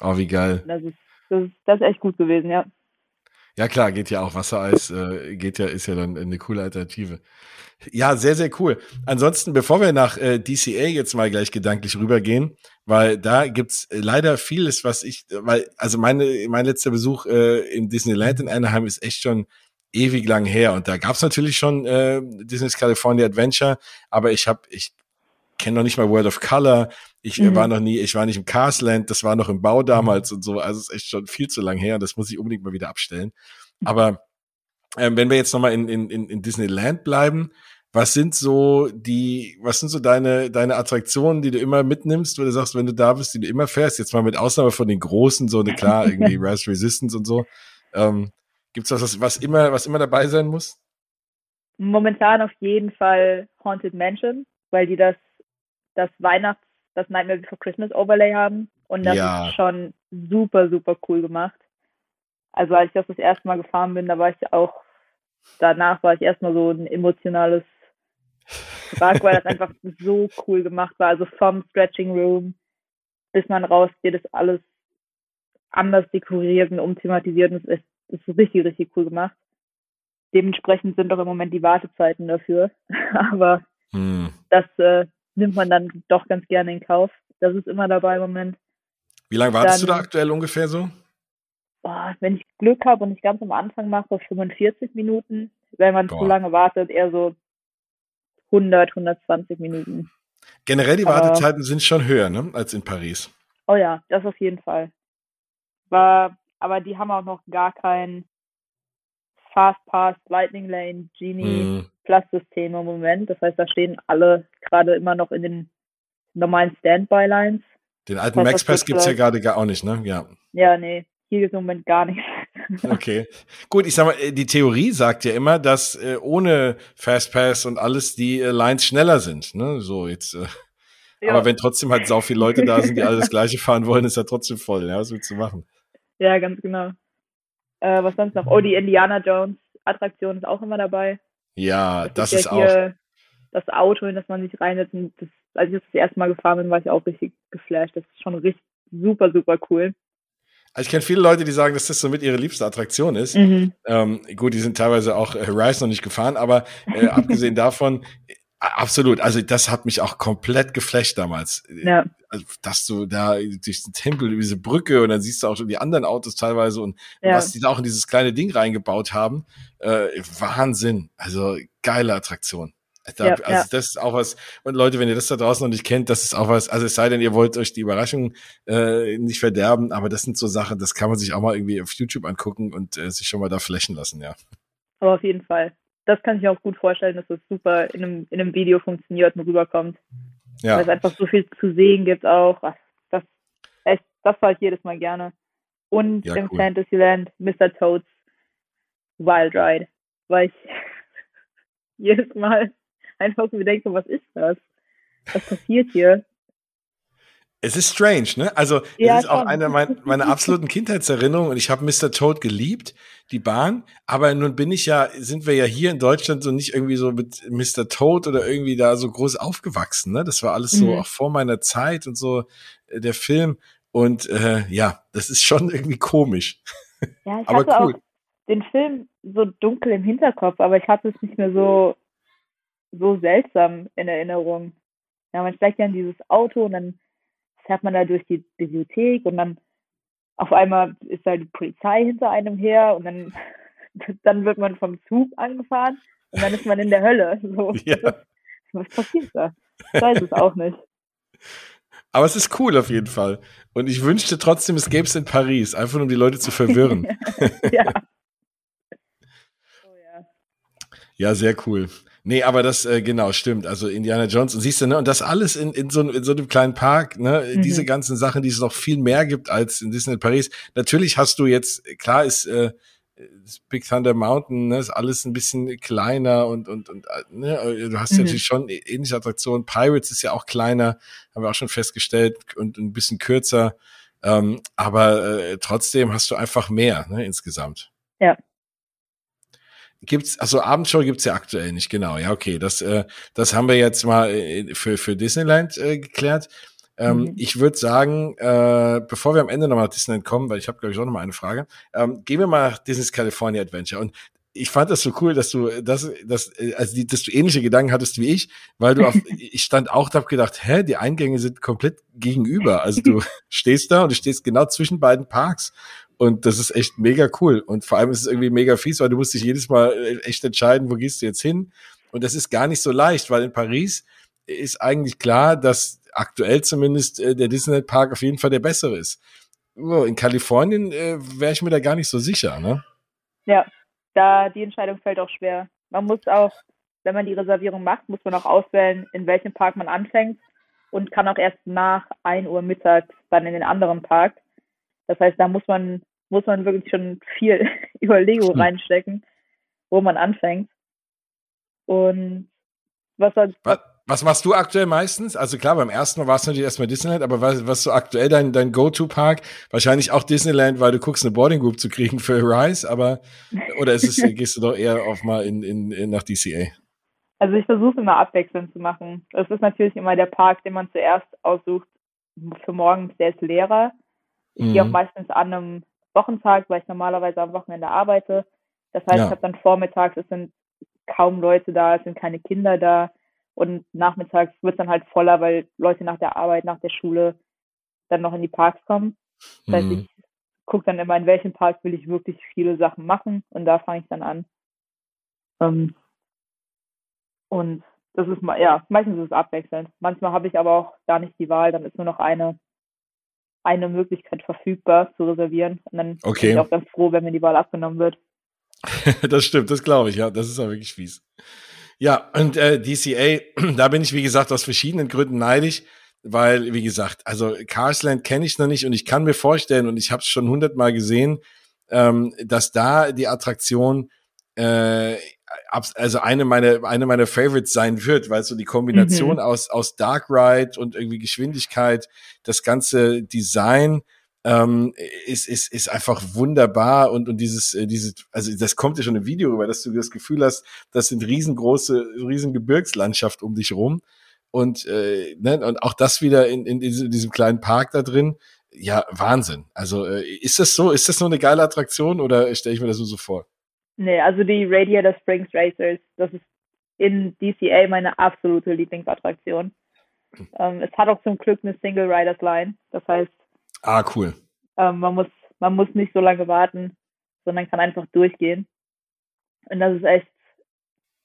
Oh, wie geil. Das ist, das ist, das ist echt gut gewesen, ja. Ja klar, geht ja auch. Wassereis äh, geht ja, ist ja dann eine coole Alternative. Ja, sehr, sehr cool. Ansonsten, bevor wir nach äh, DCA jetzt mal gleich gedanklich rübergehen, weil da gibt's leider vieles, was ich, weil, also meine, mein letzter Besuch äh, in Disneyland in Anaheim ist echt schon ewig lang her. Und da gab's natürlich schon äh, Disney's California Adventure, aber ich habe, ich kenne noch nicht mal World of Color. Ich äh, mhm. war noch nie, ich war nicht im Castland, das war noch im Bau damals mhm. und so. Also es ist echt schon viel zu lang her. Das muss ich unbedingt mal wieder abstellen. Aber ähm, wenn wir jetzt nochmal in, in, in Disneyland bleiben, was sind so die, was sind so deine, deine Attraktionen, die du immer mitnimmst, wo du sagst, wenn du da bist, die du immer fährst, jetzt mal mit Ausnahme von den großen, so eine klar, irgendwie Rise Resistance und so. Ähm, Gibt es was, was immer, was immer dabei sein muss? Momentan auf jeden Fall Haunted Mansion, weil die das das Weihnachts-, das Nightmare Before Christmas Overlay haben. Und das ja. ist schon super, super cool gemacht. Also als ich das das erste Mal gefahren bin, da war ich auch, danach war ich erstmal so ein emotionales Wrack, weil das einfach so cool gemacht war. Also vom Stretching Room bis man rausgeht, ist alles anders dekoriert und umthematisiert und es ist, ist richtig, richtig cool gemacht. Dementsprechend sind doch im Moment die Wartezeiten dafür. Aber Hm. Das äh, nimmt man dann doch ganz gerne in Kauf. Das ist immer dabei im Moment. Wie lange wartest dann, du da aktuell ungefähr so? Boah, wenn ich Glück habe und ich ganz am Anfang mache, 45 Minuten. Wenn man boah. zu lange wartet, eher so 100, 120 Minuten. Generell die Wartezeiten aber, sind schon höher, ne, als in Paris. Oh ja, das auf jeden Fall. War, aber die haben auch noch gar kein Fast Pass, Lightning Lane, Genie mm. Plus System im Moment. Das heißt, da stehen alle gerade immer noch in den normalen Standby-Lines. Den alten Max Pass gibt es ja gerade gar auch nicht, ne? Ja. Ja, nee. Hier ist im Moment gar nichts. okay. Gut, ich sag mal, die Theorie sagt ja immer, dass äh, ohne Fastpass und alles die äh, Lines schneller sind. Ne? So, jetzt. Äh, ja. Aber wenn trotzdem halt so viele Leute da sind, die alle das Gleiche fahren wollen, ist er trotzdem voll. Ja, was willst du machen? Ja, ganz genau. Äh, was sonst noch? Oh, die Indiana Jones Attraktion ist auch immer dabei. Ja, das, das ist, ja ist auch. Das Auto, in das man sich reinsetzt. Das, als ich das, das erste Mal gefahren bin, war ich auch richtig geflasht. Das ist schon richtig super, super cool. Also ich kenne viele Leute, die sagen, dass das so mit ihre liebste Attraktion ist. Mhm. Ähm, gut, die sind teilweise auch äh, Horizon noch nicht gefahren, aber äh, abgesehen davon, absolut. Also das hat mich auch komplett geflasht damals. Ja. Also, dass du da durch den Tempel, diese Brücke und dann siehst du auch schon die anderen Autos teilweise und ja. was die da auch in dieses kleine Ding reingebaut haben. Äh, Wahnsinn. Also geile Attraktion. Da, ja, also ja. das ist auch was, und Leute, wenn ihr das da draußen noch nicht kennt, das ist auch was, also es sei denn, ihr wollt euch die Überraschung äh, nicht verderben, aber das sind so Sachen, das kann man sich auch mal irgendwie auf YouTube angucken und äh, sich schon mal da flächen lassen, ja. Aber auf jeden Fall. Das kann ich auch gut vorstellen, dass das super in einem, in einem Video funktioniert und rüberkommt. Ja. Weil es einfach so viel zu sehen gibt auch. Das, das, das fahre ich jedes Mal gerne. Und ja, im cool. Fantasyland Mr. Toads Wild Ride, weil ich jedes Mal einfach mir denke, was ist das? Was passiert hier? Es ist strange, ne? Also, ja, es ist auch eine meiner, meiner absoluten Kindheitserinnerungen und ich habe Mr. Toad geliebt, die Bahn, aber nun bin ich ja, sind wir ja hier in Deutschland so nicht irgendwie so mit Mr. Toad oder irgendwie da so groß aufgewachsen, ne? Das war alles so mhm. auch vor meiner Zeit und so äh, der Film und äh, ja, das ist schon irgendwie komisch. Ja, ich aber hatte cool. auch den Film so dunkel im Hinterkopf, aber ich hatte es nicht mehr so so seltsam in Erinnerung. Ja, man steigt ja in dieses Auto und dann fährt man da durch die Bibliothek und dann auf einmal ist da die Polizei hinter einem her und dann, dann wird man vom Zug angefahren und dann ist man in der Hölle. So, ja. Was passiert da? Ich weiß es auch nicht. Aber es ist cool auf jeden Fall. Und ich wünschte trotzdem, es gäbe es in Paris, einfach um die Leute zu verwirren. ja. Oh, ja. Ja, sehr cool. Nee, aber das äh, genau stimmt. Also Indiana Jones und siehst du, ne, und das alles in, in, so, in so einem kleinen Park, ne, mhm. diese ganzen Sachen, die es noch viel mehr gibt als in Disney Paris. Natürlich hast du jetzt, klar ist äh, Big Thunder Mountain, ne, ist alles ein bisschen kleiner und und und äh, ne, du hast mhm. ja natürlich schon ähnliche Attraktionen. Pirates ist ja auch kleiner, haben wir auch schon festgestellt und ein bisschen kürzer. Ähm, aber äh, trotzdem hast du einfach mehr ne, insgesamt. Ja, gibt's, also Abendshow gibt's ja aktuell nicht, genau. Ja, okay, das, äh, das haben wir jetzt mal äh, für, für Disneyland äh, geklärt. Ähm, mhm. Ich würde sagen, äh, bevor wir am Ende nochmal nach Disneyland kommen, weil ich habe, glaube ich, auch nochmal eine Frage, ähm, gehen wir mal nach Disney's California Adventure. Und ich fand das so cool, dass du das, das, also die, dass du ähnliche Gedanken hattest wie ich, weil du auf, ich stand auch da hab gedacht, hä, die Eingänge sind komplett gegenüber. Also du stehst da und du stehst genau zwischen beiden Parks. Und das ist echt mega cool. Und vor allem ist es irgendwie mega fies, weil du musst dich jedes Mal äh, echt entscheiden, wo gehst du jetzt hin. Und das ist gar nicht so leicht, weil in Paris ist eigentlich klar, dass aktuell zumindest äh, der Disneyland Park auf jeden Fall der bessere ist. In Kalifornien äh, wäre ich mir da gar nicht so sicher, ne? Ja, da die Entscheidung fällt auch schwer. Man muss auch, wenn man die Reservierung macht, muss man auch auswählen, in welchem Park man anfängt und kann auch erst nach 1 Uhr mittags dann in den anderen Park. Das heißt, da muss man, muss man wirklich schon viel Überlegung hm. reinstecken, wo man anfängt. Und was, was, was machst du aktuell meistens? Also klar, beim ersten Mal warst du natürlich erstmal Disneyland, aber was, was so aktuell dein, dein Go-To-Park? Wahrscheinlich auch Disneyland, weil du guckst, eine Boarding Group zu kriegen für Rise, aber oder ist es, gehst du doch eher auf mal in, in, in nach DCA? Also ich versuche immer abwechselnd zu machen. Es ist natürlich immer der Park, den man zuerst aussucht für morgens, der ist leerer. Ich mhm. gehe auch mhm. meistens an einem Wochentag, weil ich normalerweise am Wochenende arbeite. Das heißt, ja. ich habe dann vormittags, es sind kaum Leute da, es sind keine Kinder da Und nachmittags wird es dann halt voller, weil Leute nach der Arbeit, nach der Schule dann noch in die Parks kommen. Das heißt, mhm. ich gucke dann immer, in welchem Park will ich wirklich viele Sachen machen und da fange ich dann an. Ähm, und das ist ja, meistens ist es abwechselnd. Manchmal habe ich aber auch gar nicht die Wahl, dann ist nur noch eine, eine Möglichkeit verfügbar zu reservieren. Und dann okay. bin ich auch ganz froh, wenn mir die Wahl abgenommen wird. das stimmt, das glaube ich, ja. Das ist auch wirklich fies. Ja, und äh, DCA, da bin ich, wie gesagt, aus verschiedenen Gründen neidisch, weil, wie gesagt, also Carsland kenne ich noch nicht und ich kann mir vorstellen, und ich habe es schon hundertmal gesehen, ähm, dass da die Attraktion äh, also eine meiner eine meiner Favorites sein wird, weil so die Kombination mhm. aus aus Dark Ride und irgendwie Geschwindigkeit, das ganze Design ähm, ist, ist, ist einfach wunderbar und, und dieses, äh, dieses, also das kommt ja schon im Video rüber, dass du das Gefühl hast, das sind riesengroße, riesen Gebirgslandschaft um dich rum. Und, äh, ne, und auch das wieder in, in diesem kleinen Park da drin. Ja, Wahnsinn. Also äh, ist das so, ist das so eine geile Attraktion oder stelle ich mir das nur so vor? Nee, also die Radiator Springs Racers, das ist in DCA meine absolute Lieblingsattraktion. Hm. Ähm, es hat auch zum Glück eine Single Riders Line. Das heißt, Ah, cool. Ähm, man, muss, man muss nicht so lange warten, sondern kann einfach durchgehen. Und das ist echt,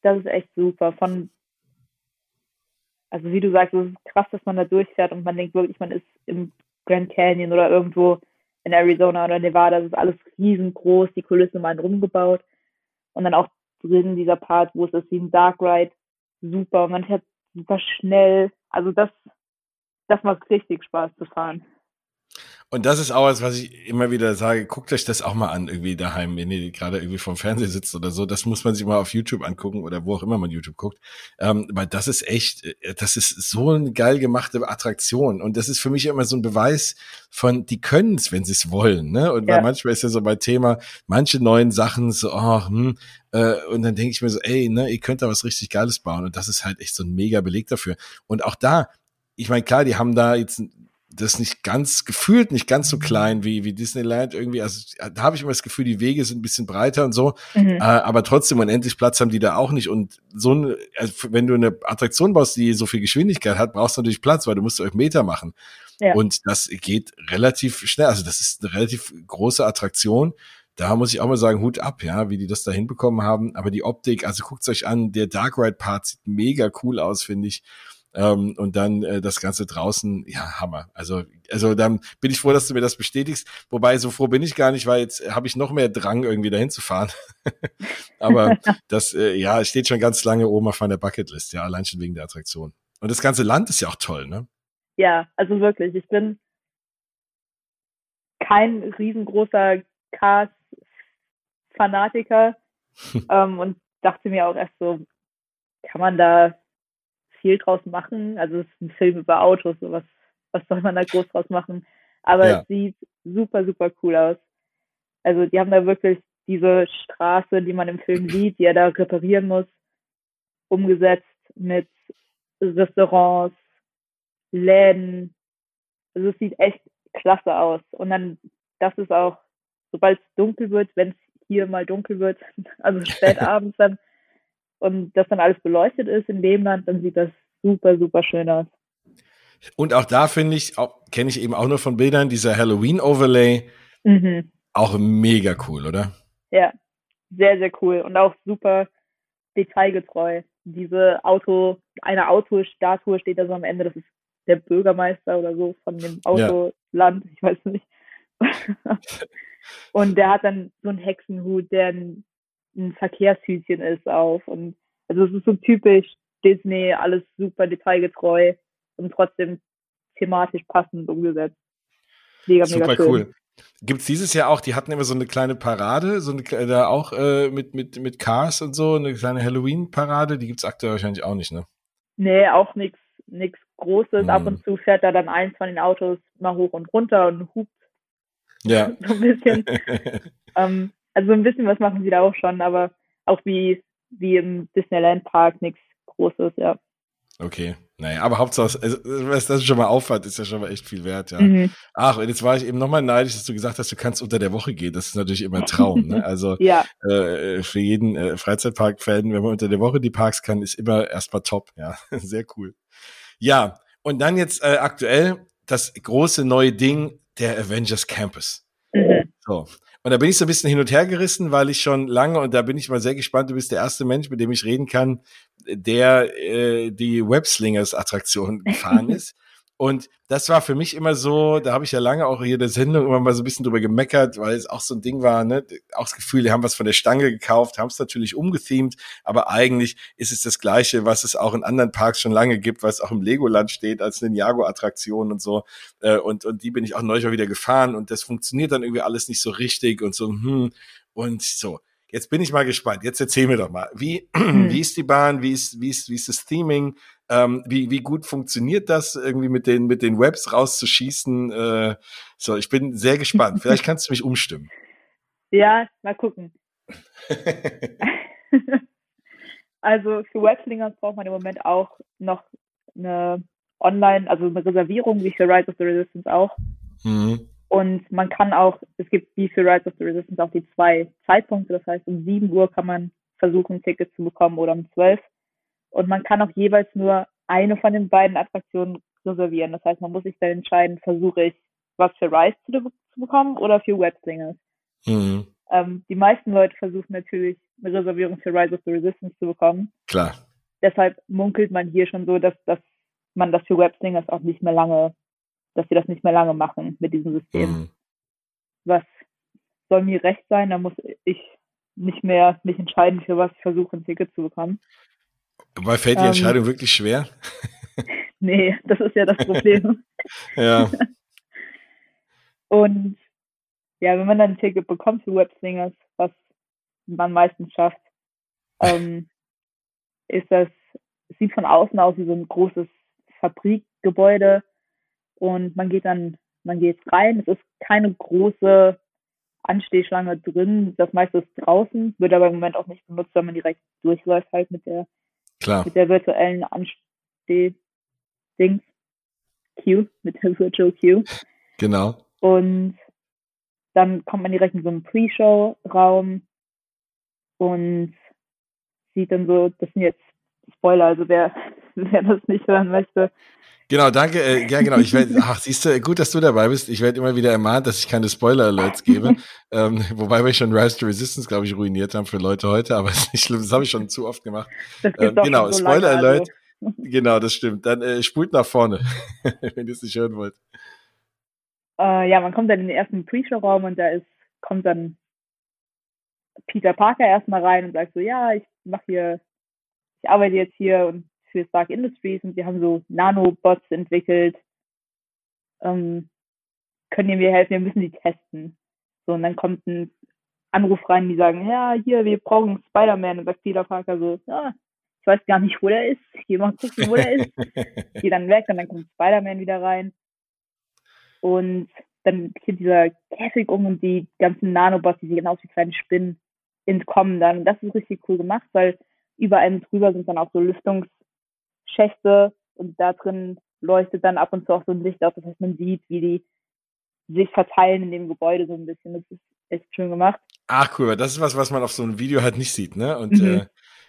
das ist echt super. Von, also wie du sagst, es ist krass, dass man da durchfährt und man denkt wirklich, man ist im Grand Canyon oder irgendwo in Arizona oder Nevada. Das ist alles riesengroß, die Kulisse mal rumgebaut. Und dann auch drin dieser Part, wo es ist wie ein Dark Ride. Super. Man fährt super schnell. Also das, das macht richtig Spaß zu fahren. Und das ist auch was, was ich immer wieder sage, guckt euch das auch mal an, irgendwie daheim, wenn ihr gerade irgendwie vom Fernseher sitzt oder so. Das muss man sich mal auf YouTube angucken oder wo auch immer man YouTube guckt. Ähm, weil das ist echt, äh, das ist so eine geil gemachte Attraktion. Und das ist für mich immer so ein Beweis von, die können es, wenn sie es wollen. Ne? Und ja. weil manchmal ist ja so bei Thema, manche neuen Sachen so, oh, hm, äh, und dann denke ich mir so, ey, ne, ihr könnt da was richtig Geiles bauen. Und das ist halt echt so ein mega Beleg dafür. Und auch da, ich meine, klar, die haben da jetzt das nicht ganz gefühlt nicht ganz so mhm. klein wie wie Disneyland irgendwie also da habe ich immer das Gefühl die Wege sind ein bisschen breiter und so mhm. äh, aber trotzdem unendlich Platz haben die da auch nicht und so ein also wenn du eine Attraktion baust die so viel Geschwindigkeit hat brauchst du natürlich Platz weil du musst euch Meter machen ja. und das geht relativ schnell also das ist eine relativ große Attraktion da muss ich auch mal sagen, Hut ab, ja, wie die das da hinbekommen haben. Aber die Optik, also guckt's euch an, der Dark Ride Part sieht mega cool aus, finde ich. Ähm, und dann äh, das Ganze draußen, ja, Hammer. Also, also dann bin ich froh, dass du mir das bestätigst. Wobei, so froh bin ich gar nicht, weil jetzt habe ich noch mehr Drang, irgendwie dahin zu fahren. Aber das, äh, ja, steht schon ganz lange oben auf meiner Bucketlist, ja, allein schon wegen der Attraktion. Und das ganze Land ist ja auch toll, ne? Ja, also wirklich. Ich bin kein riesengroßer Cars-Fanatiker ähm, und dachte mir auch erst so, kann man da viel draus machen. Also es ist ein Film über Autos, so was, was soll man da groß draus machen? Aber ja. es sieht super, super cool aus. Also die haben da wirklich diese Straße, die man im Film sieht, die er da reparieren muss, umgesetzt mit Restaurants, Läden. Also es sieht echt klasse aus. Und dann, das ist auch, sobald es dunkel wird, wenn es hier mal dunkel wird, also spät abends dann, und das dann alles beleuchtet ist in dem Land, dann sieht das super, super schön aus. Und auch da finde ich, kenne ich eben auch nur von Bildern, dieser Halloween-Overlay, mhm. auch mega cool, oder? Ja, sehr, sehr cool und auch super detailgetreu. Diese Auto, eine Autostatue steht da so am Ende, das ist der Bürgermeister oder so von dem Autoland, ja. ich weiß nicht. und der hat dann so einen Hexenhut, der ein ein Verkehrshütchen ist auf. Und also es ist so typisch Disney, alles super detailgetreu und trotzdem thematisch passend umgesetzt. Mega, super mega schön. cool. Gibt's dieses Jahr auch, die hatten immer so eine kleine Parade, so eine da auch äh, mit, mit, mit Cars und so, eine kleine Halloween-Parade, die gibt's aktuell wahrscheinlich auch nicht, ne? Nee, auch nichts nix Großes. Hm. Ab und zu fährt da dann eins von den Autos mal hoch und runter und hupt ja. so ein bisschen. ähm, also ein bisschen was machen sie da auch schon, aber auch wie, wie im Disneyland Park nichts Großes, ja. Okay. Naja, aber Hauptsache, was das schon mal auffällt, ist ja schon mal echt viel wert, ja. Mhm. Ach, und jetzt war ich eben nochmal neidisch, dass du gesagt hast, du kannst unter der Woche gehen. Das ist natürlich immer ein Traum, ne? Also ja. äh, für jeden äh, Freizeitpark-Fan, wenn man unter der Woche die Parks kann, ist immer erstmal top, ja. Sehr cool. Ja, und dann jetzt äh, aktuell das große neue Ding, der Avengers Campus. Mhm. So. Und da bin ich so ein bisschen hin und her gerissen, weil ich schon lange, und da bin ich mal sehr gespannt, du bist der erste Mensch, mit dem ich reden kann, der äh, die Webslingers-Attraktion gefahren ist. Und das war für mich immer so, da habe ich ja lange auch hier in der Sendung immer mal so ein bisschen drüber gemeckert, weil es auch so ein Ding war, ne, auch das Gefühl, die haben was von der Stange gekauft, haben es natürlich umgethemt, aber eigentlich ist es das Gleiche, was es auch in anderen Parks schon lange gibt, was auch im Legoland steht als Ninjago-Attraktion und so. Äh, und, und die bin ich auch neulich mal wieder gefahren und das funktioniert dann irgendwie alles nicht so richtig und so, hm, und so. Jetzt bin ich mal gespannt. Jetzt erzähl mir doch mal, wie, hm. wie ist die Bahn, wie ist, wie ist, wie ist das Theming, ähm, wie, wie gut funktioniert das, irgendwie mit den, mit den Webs rauszuschießen? Äh, so, ich bin sehr gespannt. Vielleicht kannst du mich umstimmen. Ja, mal gucken. also für Webslingers braucht man im Moment auch noch eine Online, also eine Reservierung, wie für Rise of the Resistance auch. Mhm. Und man kann auch, es gibt wie für Rise of the Resistance auch die zwei Zeitpunkte, das heißt um 7 Uhr kann man versuchen, ein Ticket zu bekommen oder um 12. Und man kann auch jeweils nur eine von den beiden Attraktionen reservieren. Das heißt, man muss sich dann entscheiden, versuche ich was für Rise zu, bekommen oder für Web Singles. Mhm. Ähm, die meisten Leute versuchen natürlich eine Reservierung für Rise of the Resistance zu bekommen. Klar. Deshalb munkelt man hier schon so, dass, dass man das für Web Singles auch nicht mehr lange dass wir das nicht mehr lange machen mit diesem System. Mhm. Was soll mir recht sein, da muss ich nicht mehr mich entscheiden, für was ich versuche, ein Ticket zu bekommen. Weil fällt die ähm, Entscheidung wirklich schwer? nee, das ist ja das Problem. ja. Und ja, wenn man dann ein Ticket bekommt für Webslingers, was man meistens schafft, ähm, ist das, sieht von außen aus wie so ein großes Fabrikgebäude und man geht dann, man geht rein. Es ist keine große Anstehschlange drin. Das meiste ist draußen, wird aber im Moment auch nicht benutzt, wenn man direkt durchläuft halt mit der, Klar. mit der virtuellen Ansteh-Dings. Queue, mit der Virtual Queue. Genau. Und dann kommt man direkt in so einen Pre-Show-Raum und sieht dann so, das sind jetzt Spoiler, also wer, wer das nicht hören möchte, Genau, danke. Äh, ja, genau. Ich werde, ach, siehst du, gut, dass du dabei bist. Ich werde immer wieder ermahnt, dass ich keine Spoiler-Alerts gebe. ähm, wobei wir schon Rise to Resistance, glaube ich, ruiniert haben für Leute heute, aber ist nicht schlimm. Das habe ich schon zu oft gemacht. Ähm, genau, so Spoiler-Alert. Also. Genau, das stimmt. Dann äh, spult nach vorne, wenn ihr es nicht hören wollt. Äh, ja, man kommt dann in den ersten Pre-Show-Raum und da ist, kommt dann Peter Parker erstmal rein und sagt so, ja, ich mache hier, ich arbeite jetzt hier und für Stark Industries und wir haben so Nanobots entwickelt. Ähm, können die mir helfen? Wir müssen die testen. So, und dann kommt ein Anruf rein, die sagen, ja, hier, wir brauchen Spider-Man. Und sagt Peter Parker so, ja, ich weiß gar nicht, wo der ist. Geh mal gucken, wo der ist. Geh dann weg und dann kommt Spider-Man wieder rein. Und dann geht dieser Käfig um und die ganzen Nanobots, die sehen aus wie kleine Spinnen, entkommen dann. Und das ist richtig cool gemacht, weil über einem drüber sind dann auch so Lüftungs- Schächte und da drin leuchtet dann ab und zu auch so ein Licht auf. Das heißt, man sieht, wie die sich verteilen in dem Gebäude so ein bisschen. Das ist echt schön gemacht. Ach cool, das ist was, was man auf so einem Video halt nicht sieht, ne? Und mhm. äh,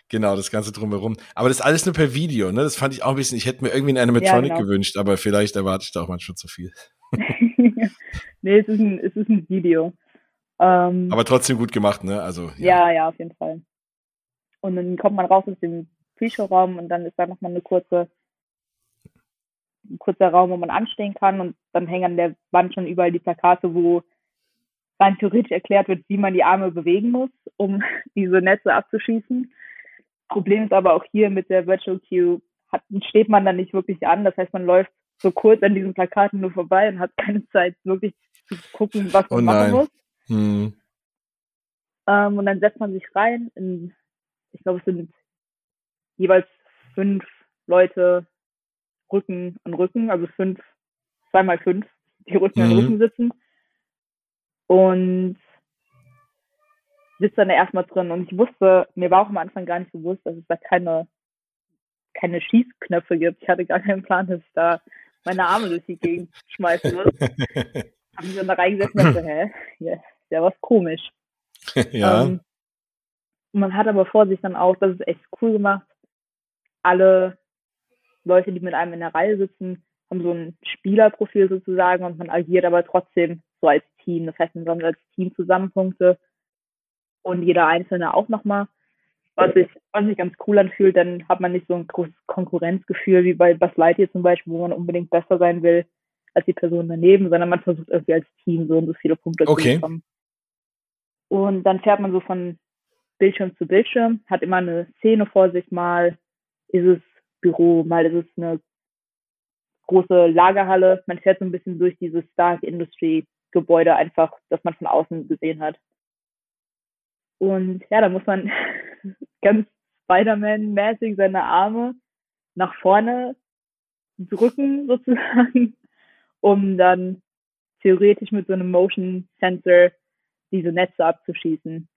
genau, das Ganze drumherum. Aber das ist alles nur per Video, ne? Das fand ich auch ein bisschen, ich hätte mir irgendwie eine Animatronic ja, genau. gewünscht, aber vielleicht erwarte ich da auch manchmal zu viel. nee, es ist ein, es ist ein Video. Ähm, aber trotzdem gut gemacht, ne? Also, ja. ja, ja, auf jeden Fall. Und dann kommt man raus aus dem Pre-Show-Raum und dann ist da nochmal eine kurze, ein kurzer Raum, wo man anstehen kann und dann hängen an der Wand schon überall die Plakate, wo rein theoretisch erklärt wird, wie man die Arme bewegen muss, um diese Netze abzuschießen. Problem ist aber auch hier mit der Virtual Queue, hat, steht man dann nicht wirklich an. Das heißt, man läuft so kurz an diesen Plakaten nur vorbei und hat keine Zeit, wirklich zu gucken, was man oh machen muss. Hm. Ähm, und dann setzt man sich rein in, ich glaube, es sind jeweils fünf Leute Rücken an Rücken, also fünf, zweimal fünf, die Rücken mhm. an Rücken sitzen. Und sitze dann erstmal drin. Und ich wusste, mir war auch am Anfang gar nicht bewusst, dass es da keine, keine Schießknöpfe gibt. Ich hatte gar keinen Plan, dass ich da meine Arme durch die Gegend schmeißen muss. Haben sie dann da reingesetzt und dachte, hä, ja, ist ja was komisch. ja. Ähm, man hat aber vor sich dann auch, das ist echt cool gemacht, alle Leute, die mit einem in der Reihe sitzen, haben so ein Spielerprofil sozusagen und man agiert aber trotzdem so als Team. Das heißt, man sammelt als Team Zusammenpunkte und jeder Einzelne auch nochmal. Was sich, was sich ganz cool anfühlt, dann hat man nicht so ein großes Konkurrenzgefühl wie bei Buzz Lightyear zum Beispiel, wo man unbedingt besser sein will als die Person daneben, sondern man versucht irgendwie als Team so und so viele Punkte okay. zu bekommen. Und dann fährt man so von Bildschirm zu Bildschirm, hat immer eine Szene vor sich, mal ist es Büro, mal ist es eine große Lagerhalle. Man fährt so ein bisschen durch dieses Stark Industry Gebäude einfach, das man von außen gesehen hat. Und ja, da muss man ganz Spider-Man-mäßig seine Arme nach vorne drücken sozusagen, um dann theoretisch mit so einem Motion Sensor diese Netze abzuschießen.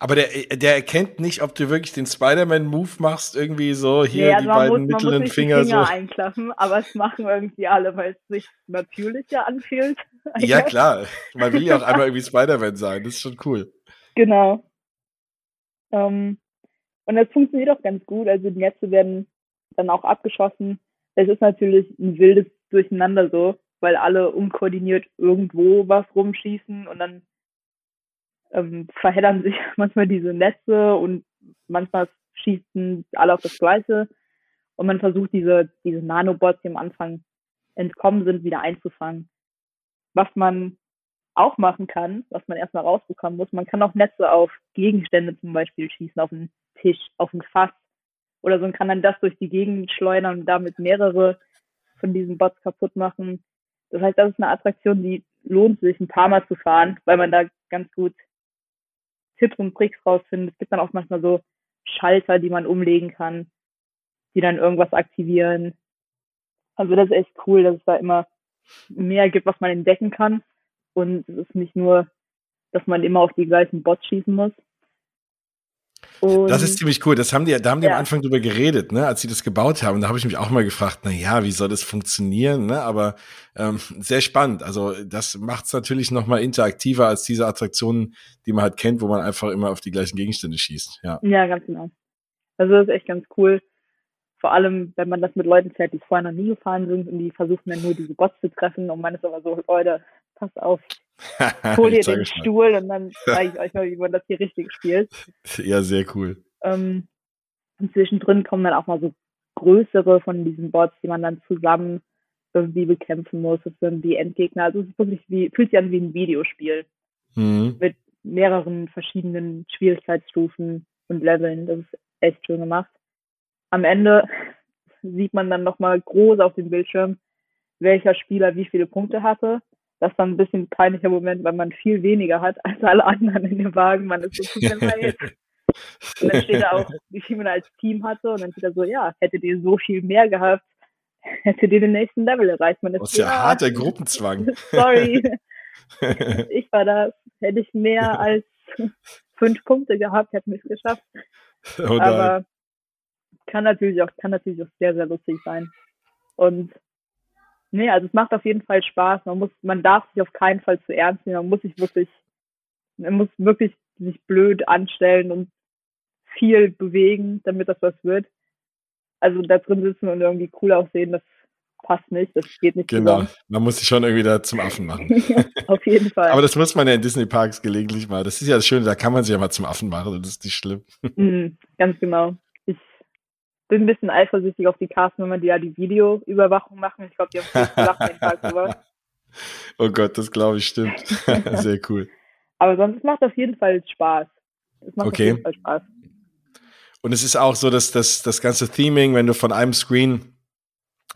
Aber der, der erkennt nicht, ob du wirklich den Spider-Man-Move machst, irgendwie so hier Nee, also die beiden muss, mittleren Finger, Finger so. einklappen, aber es machen irgendwie alle, weil es sich natürlicher anfühlt. Ja, klar. Man will ja auch einmal irgendwie Spider-Man sein. Das ist schon cool. Genau. Ähm, und das funktioniert auch ganz gut. Also die Netze werden dann auch abgeschossen. Es ist natürlich ein wildes Durcheinander so, weil alle unkoordiniert irgendwo was rumschießen und dann ähm, verheddern sich manchmal diese Netze und manchmal schießen alle auf das Gleiche und man versucht diese, diese Nanobots, die am Anfang entkommen sind, wieder einzufangen. Was man auch machen kann, was man erstmal rausbekommen muss, man kann auch Netze auf Gegenstände zum Beispiel schießen, auf einen Tisch, auf ein Fass oder so und kann dann das durch die Gegend schleudern und damit mehrere von diesen Bots kaputt machen. Das heißt, das ist eine Attraktion, die lohnt sich ein paar Mal zu fahren, weil man da ganz gut Tipps und Tricks rausfindet. Es gibt dann auch manchmal so Schalter, die man umlegen kann, die dann irgendwas aktivieren. Also das ist echt cool, dass es da immer mehr gibt, was man entdecken kann. Und es ist nicht nur, dass man immer auf die gleichen Bots schießen muss. Und Das ist ziemlich cool. Das haben die, da haben die Ja. am Anfang drüber geredet, ne, als sie das gebaut haben. Da habe ich mich auch mal gefragt, na ja, wie soll das funktionieren, ne? Aber ähm, sehr spannend. Also das macht es natürlich noch mal interaktiver als diese Attraktionen, die man halt kennt, wo man einfach immer auf die gleichen Gegenstände schießt. Ja. Ja, ganz genau. Also das ist echt ganz cool. Vor allem, wenn man das mit Leuten fährt, die vorher noch nie gefahren sind und die versuchen dann nur diese Bots zu treffen und man ist aber so, Leute, pass auf, hol dir den. Stuhl und dann zeige ich euch mal, wie man das hier richtig spielt. Ja, sehr cool. Ähm, und zwischendrin kommen dann auch mal so größere von diesen Bots, die man dann zusammen irgendwie bekämpfen muss. Das sind die Endgegner. Also es ist wirklich wie, fühlt sich an wie ein Videospiel Mhm. mit mehreren verschiedenen Schwierigkeitsstufen und Leveln. Das ist echt schön gemacht. Am Ende sieht man dann nochmal groß auf dem Bildschirm, welcher Spieler wie viele Punkte hatte. Das ist dann ein bisschen ein peinlicher Moment, weil man viel weniger hat als alle anderen in dem Wagen. Man ist so, leid. Und dann steht da auch, wie viel man als Team hatte. Und dann steht da so, ja, hättet ihr so viel mehr gehabt, hättet ihr den nächsten Level erreicht. Man ist Das ist ja hart, der Gruppenzwang. Sorry, ich war da. Hätte ich mehr als fünf Punkte gehabt, hätten wir es geschafft. oh. Aber kann natürlich auch, kann natürlich auch sehr, sehr lustig sein. Und nee, also es macht auf jeden Fall Spaß. Man muss, man darf sich auf keinen Fall zu ernst nehmen. Man muss sich wirklich, man muss wirklich sich blöd anstellen und viel bewegen, damit das was wird. Also da drin sitzen und irgendwie cool aussehen, das passt nicht, das geht nicht Genau. Man muss sich schon irgendwie da zum Affen machen. zusammen. auf jeden Fall. Aber das muss man ja in Disney Parks gelegentlich mal. Das ist ja das Schöne, da kann man sich ja mal zum Affen machen und das ist nicht schlimm. Mhm, ganz genau. Bin ein bisschen eifersüchtig auf die Casten, wenn man die ja die Videoüberwachung machen. Ich glaube, die haben viel gelacht den Tag über. Oh Gott, das glaube ich stimmt. Sehr cool. Aber sonst macht auf jeden Fall Spaß. Es macht Okay. auf jeden Fall Spaß. Und es ist auch so, dass das, das ganze Theming, wenn du von einem Screen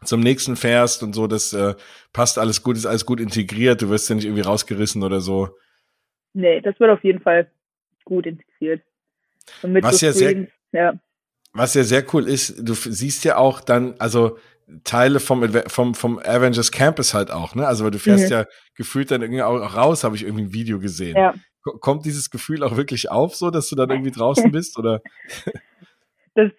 zum nächsten fährst und so, das äh, passt alles gut, ist alles gut integriert, du wirst ja nicht irgendwie rausgerissen oder so. Nee, das wird auf jeden Fall gut integriert. Und mit Was so ja sehr- Screens, ja, Was ja sehr cool ist, du siehst ja auch dann, also Teile vom, vom, vom Avengers Campus halt auch, ne? Also weil du fährst Mhm. ja gefühlt dann irgendwie auch raus, habe ich irgendwie ein Video gesehen. ja. Ko- Kommt dieses Gefühl auch wirklich auf, so dass du dann irgendwie draußen bist? Oder? Das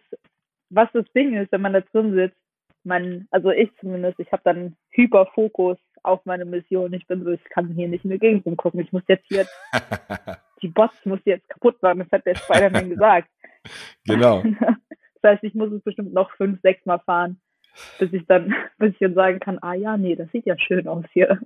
was das Ding ist, wenn man da drin sitzt, man, also ich zumindest, ich habe dann Hyperfokus auf meine Mission. Ich bin so, ich kann hier nicht in die Gegend rumgucken. Ich muss jetzt hier, die Bots muss jetzt kaputt machen. Das hat der Spider-Man gesagt. Genau. Das heißt, ich muss es bestimmt noch fünf, sechs Mal fahren, bis ich dann, bis ich dann sagen kann, ah ja, nee, das sieht ja schön aus hier.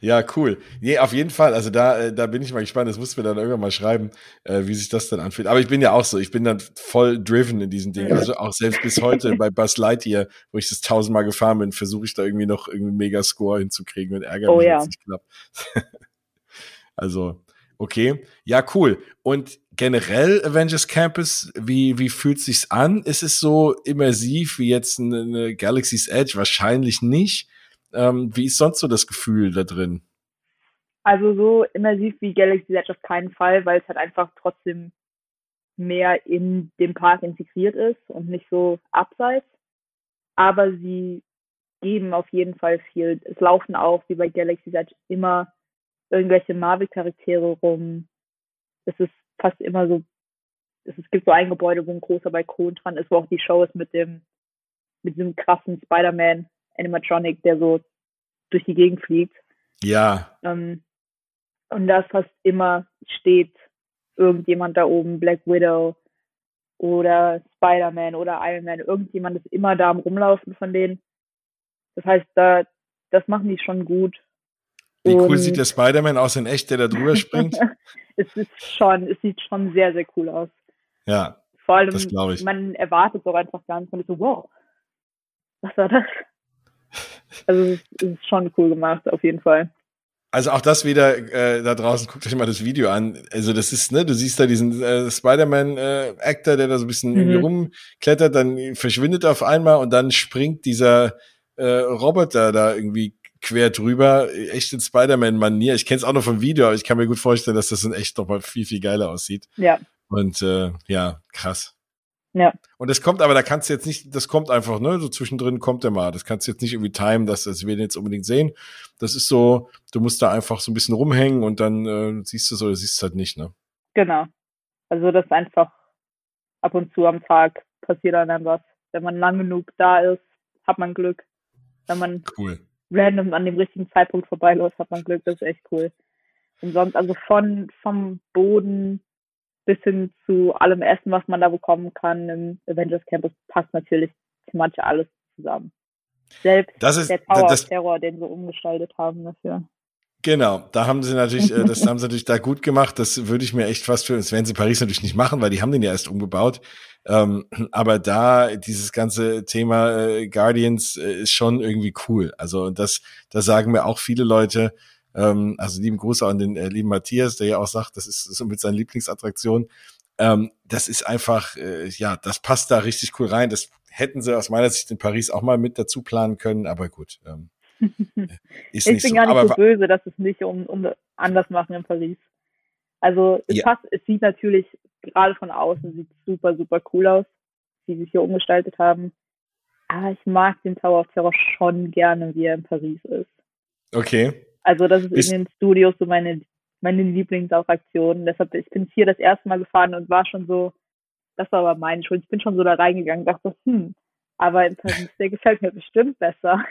ja, cool. Nee, auf jeden Fall. Also da, äh, da bin ich mal gespannt. Das musst du mir dann irgendwann mal schreiben, äh, wie sich das dann anfühlt. Aber ich bin ja auch so. Ich bin dann voll driven in diesen Dingen. Also auch selbst bis heute bei Buzz Lightyear, wo ich das tausendmal gefahren bin, versuche ich da irgendwie noch irgendwie Megascore hinzukriegen und ärgere Oh mich, ja. nicht klappt. also, okay. Ja, cool. Und generell Avengers Campus, wie, wie fühlt sich's an? Ist es so immersiv wie jetzt eine, eine Galaxy's Edge? Wahrscheinlich nicht. Ähm, wie ist sonst so das Gefühl da drin? Also so immersiv wie Galaxy Edge auf keinen Fall, weil es halt einfach trotzdem mehr in dem Park integriert ist und nicht so abseits. Aber sie geben auf jeden Fall viel. Es laufen auch, wie bei Galaxy Edge, immer irgendwelche Marvel-Charaktere rum. Es ist fast immer so, es, es gibt so ein Gebäude, wo ein großer Balkon dran ist, wo auch die Show ist mit dem, mit diesem krassen Spider-Man Animatronic, der so durch die Gegend fliegt. Ja, Ähm, und da ist fast immer steht irgendjemand da oben, Black Widow oder Spider-Man oder Iron Man. Irgendjemand ist immer da am Rumlaufen von denen. Das heißt, da, das machen die schon gut. Wie cool sieht der Spider-Man aus in echt, der da drüber springt? es ist schon, es sieht schon sehr, sehr cool aus. Ja, Vor allem, Das ich. man erwartet so einfach gar nicht. Man ist so, wow, was war das? Also es ist schon cool gemacht, auf jeden Fall. also auch das wieder äh, da draußen, guckt euch mal das Video an. Also das ist, ne, du siehst da diesen äh, Spider-Man-Actor, der da so ein bisschen Mhm. rumklettert, dann verschwindet er auf einmal und dann springt dieser äh, Roboter da irgendwie quer drüber, echt in Spider-Man-Manier. Ich kenne es auch noch vom Video, aber ich kann mir gut vorstellen, dass das in echt noch mal viel, viel geiler aussieht. Ja, Und äh, ja, krass. ja. Und das kommt, aber da kannst du jetzt nicht, das kommt einfach, ne, so zwischendrin kommt der mal. Das kannst du jetzt nicht irgendwie timen, dass das wir den jetzt unbedingt sehen. Das ist so, du musst da einfach so ein bisschen rumhängen und dann äh, siehst du es oder siehst es halt nicht, ne? Genau. Also das ist einfach ab und zu am Tag passiert dann was. Wenn man lang genug da ist, hat man Glück. Wenn man Cool. Random an dem richtigen Zeitpunkt vorbeiläuft, hat man Glück. Das ist echt cool. Und sonst, also von vom Boden bis hin zu allem Essen, was man da bekommen kann im Avengers Campus, passt natürlich thematisch alles zusammen. Selbst Das ist, der Tower das, of Terror, den wir umgestaltet haben dafür. Genau, da haben sie natürlich, äh, das haben sie natürlich da gut gemacht. Das würde ich mir echt fast für, das werden sie Paris natürlich nicht machen, weil die haben den ja erst umgebaut. Ähm, aber da dieses ganze Thema äh, Guardians äh, ist schon irgendwie cool. Also und das, da sagen mir auch viele Leute. Ähm, also lieben Gruß auch an den äh, lieben Matthias, der ja auch sagt, das ist so mit seiner Lieblingsattraktion. Ähm, das ist einfach, äh, ja, das passt da richtig cool rein. Das hätten sie aus meiner Sicht in Paris auch mal mit dazu planen können, aber gut. Ähm, ich nicht bin so. gar nicht so böse, dass es nicht um, um anders machen in Paris. Also es Ja. passt, es sieht natürlich gerade von außen sieht super, super cool aus, wie sie es hier umgestaltet haben. Aber ich mag den Tower of Terror schon gerne, wie er in Paris ist. okay. Also das ist Bist- in den Studios so meine, meine Lieblingsattraktion. Deshalb, ich bin hier das erste Mal gefahren und war schon so, das war aber meine Schuld. Ich bin schon so da reingegangen, dachte, hm, aber in Paris, der gefällt mir bestimmt besser.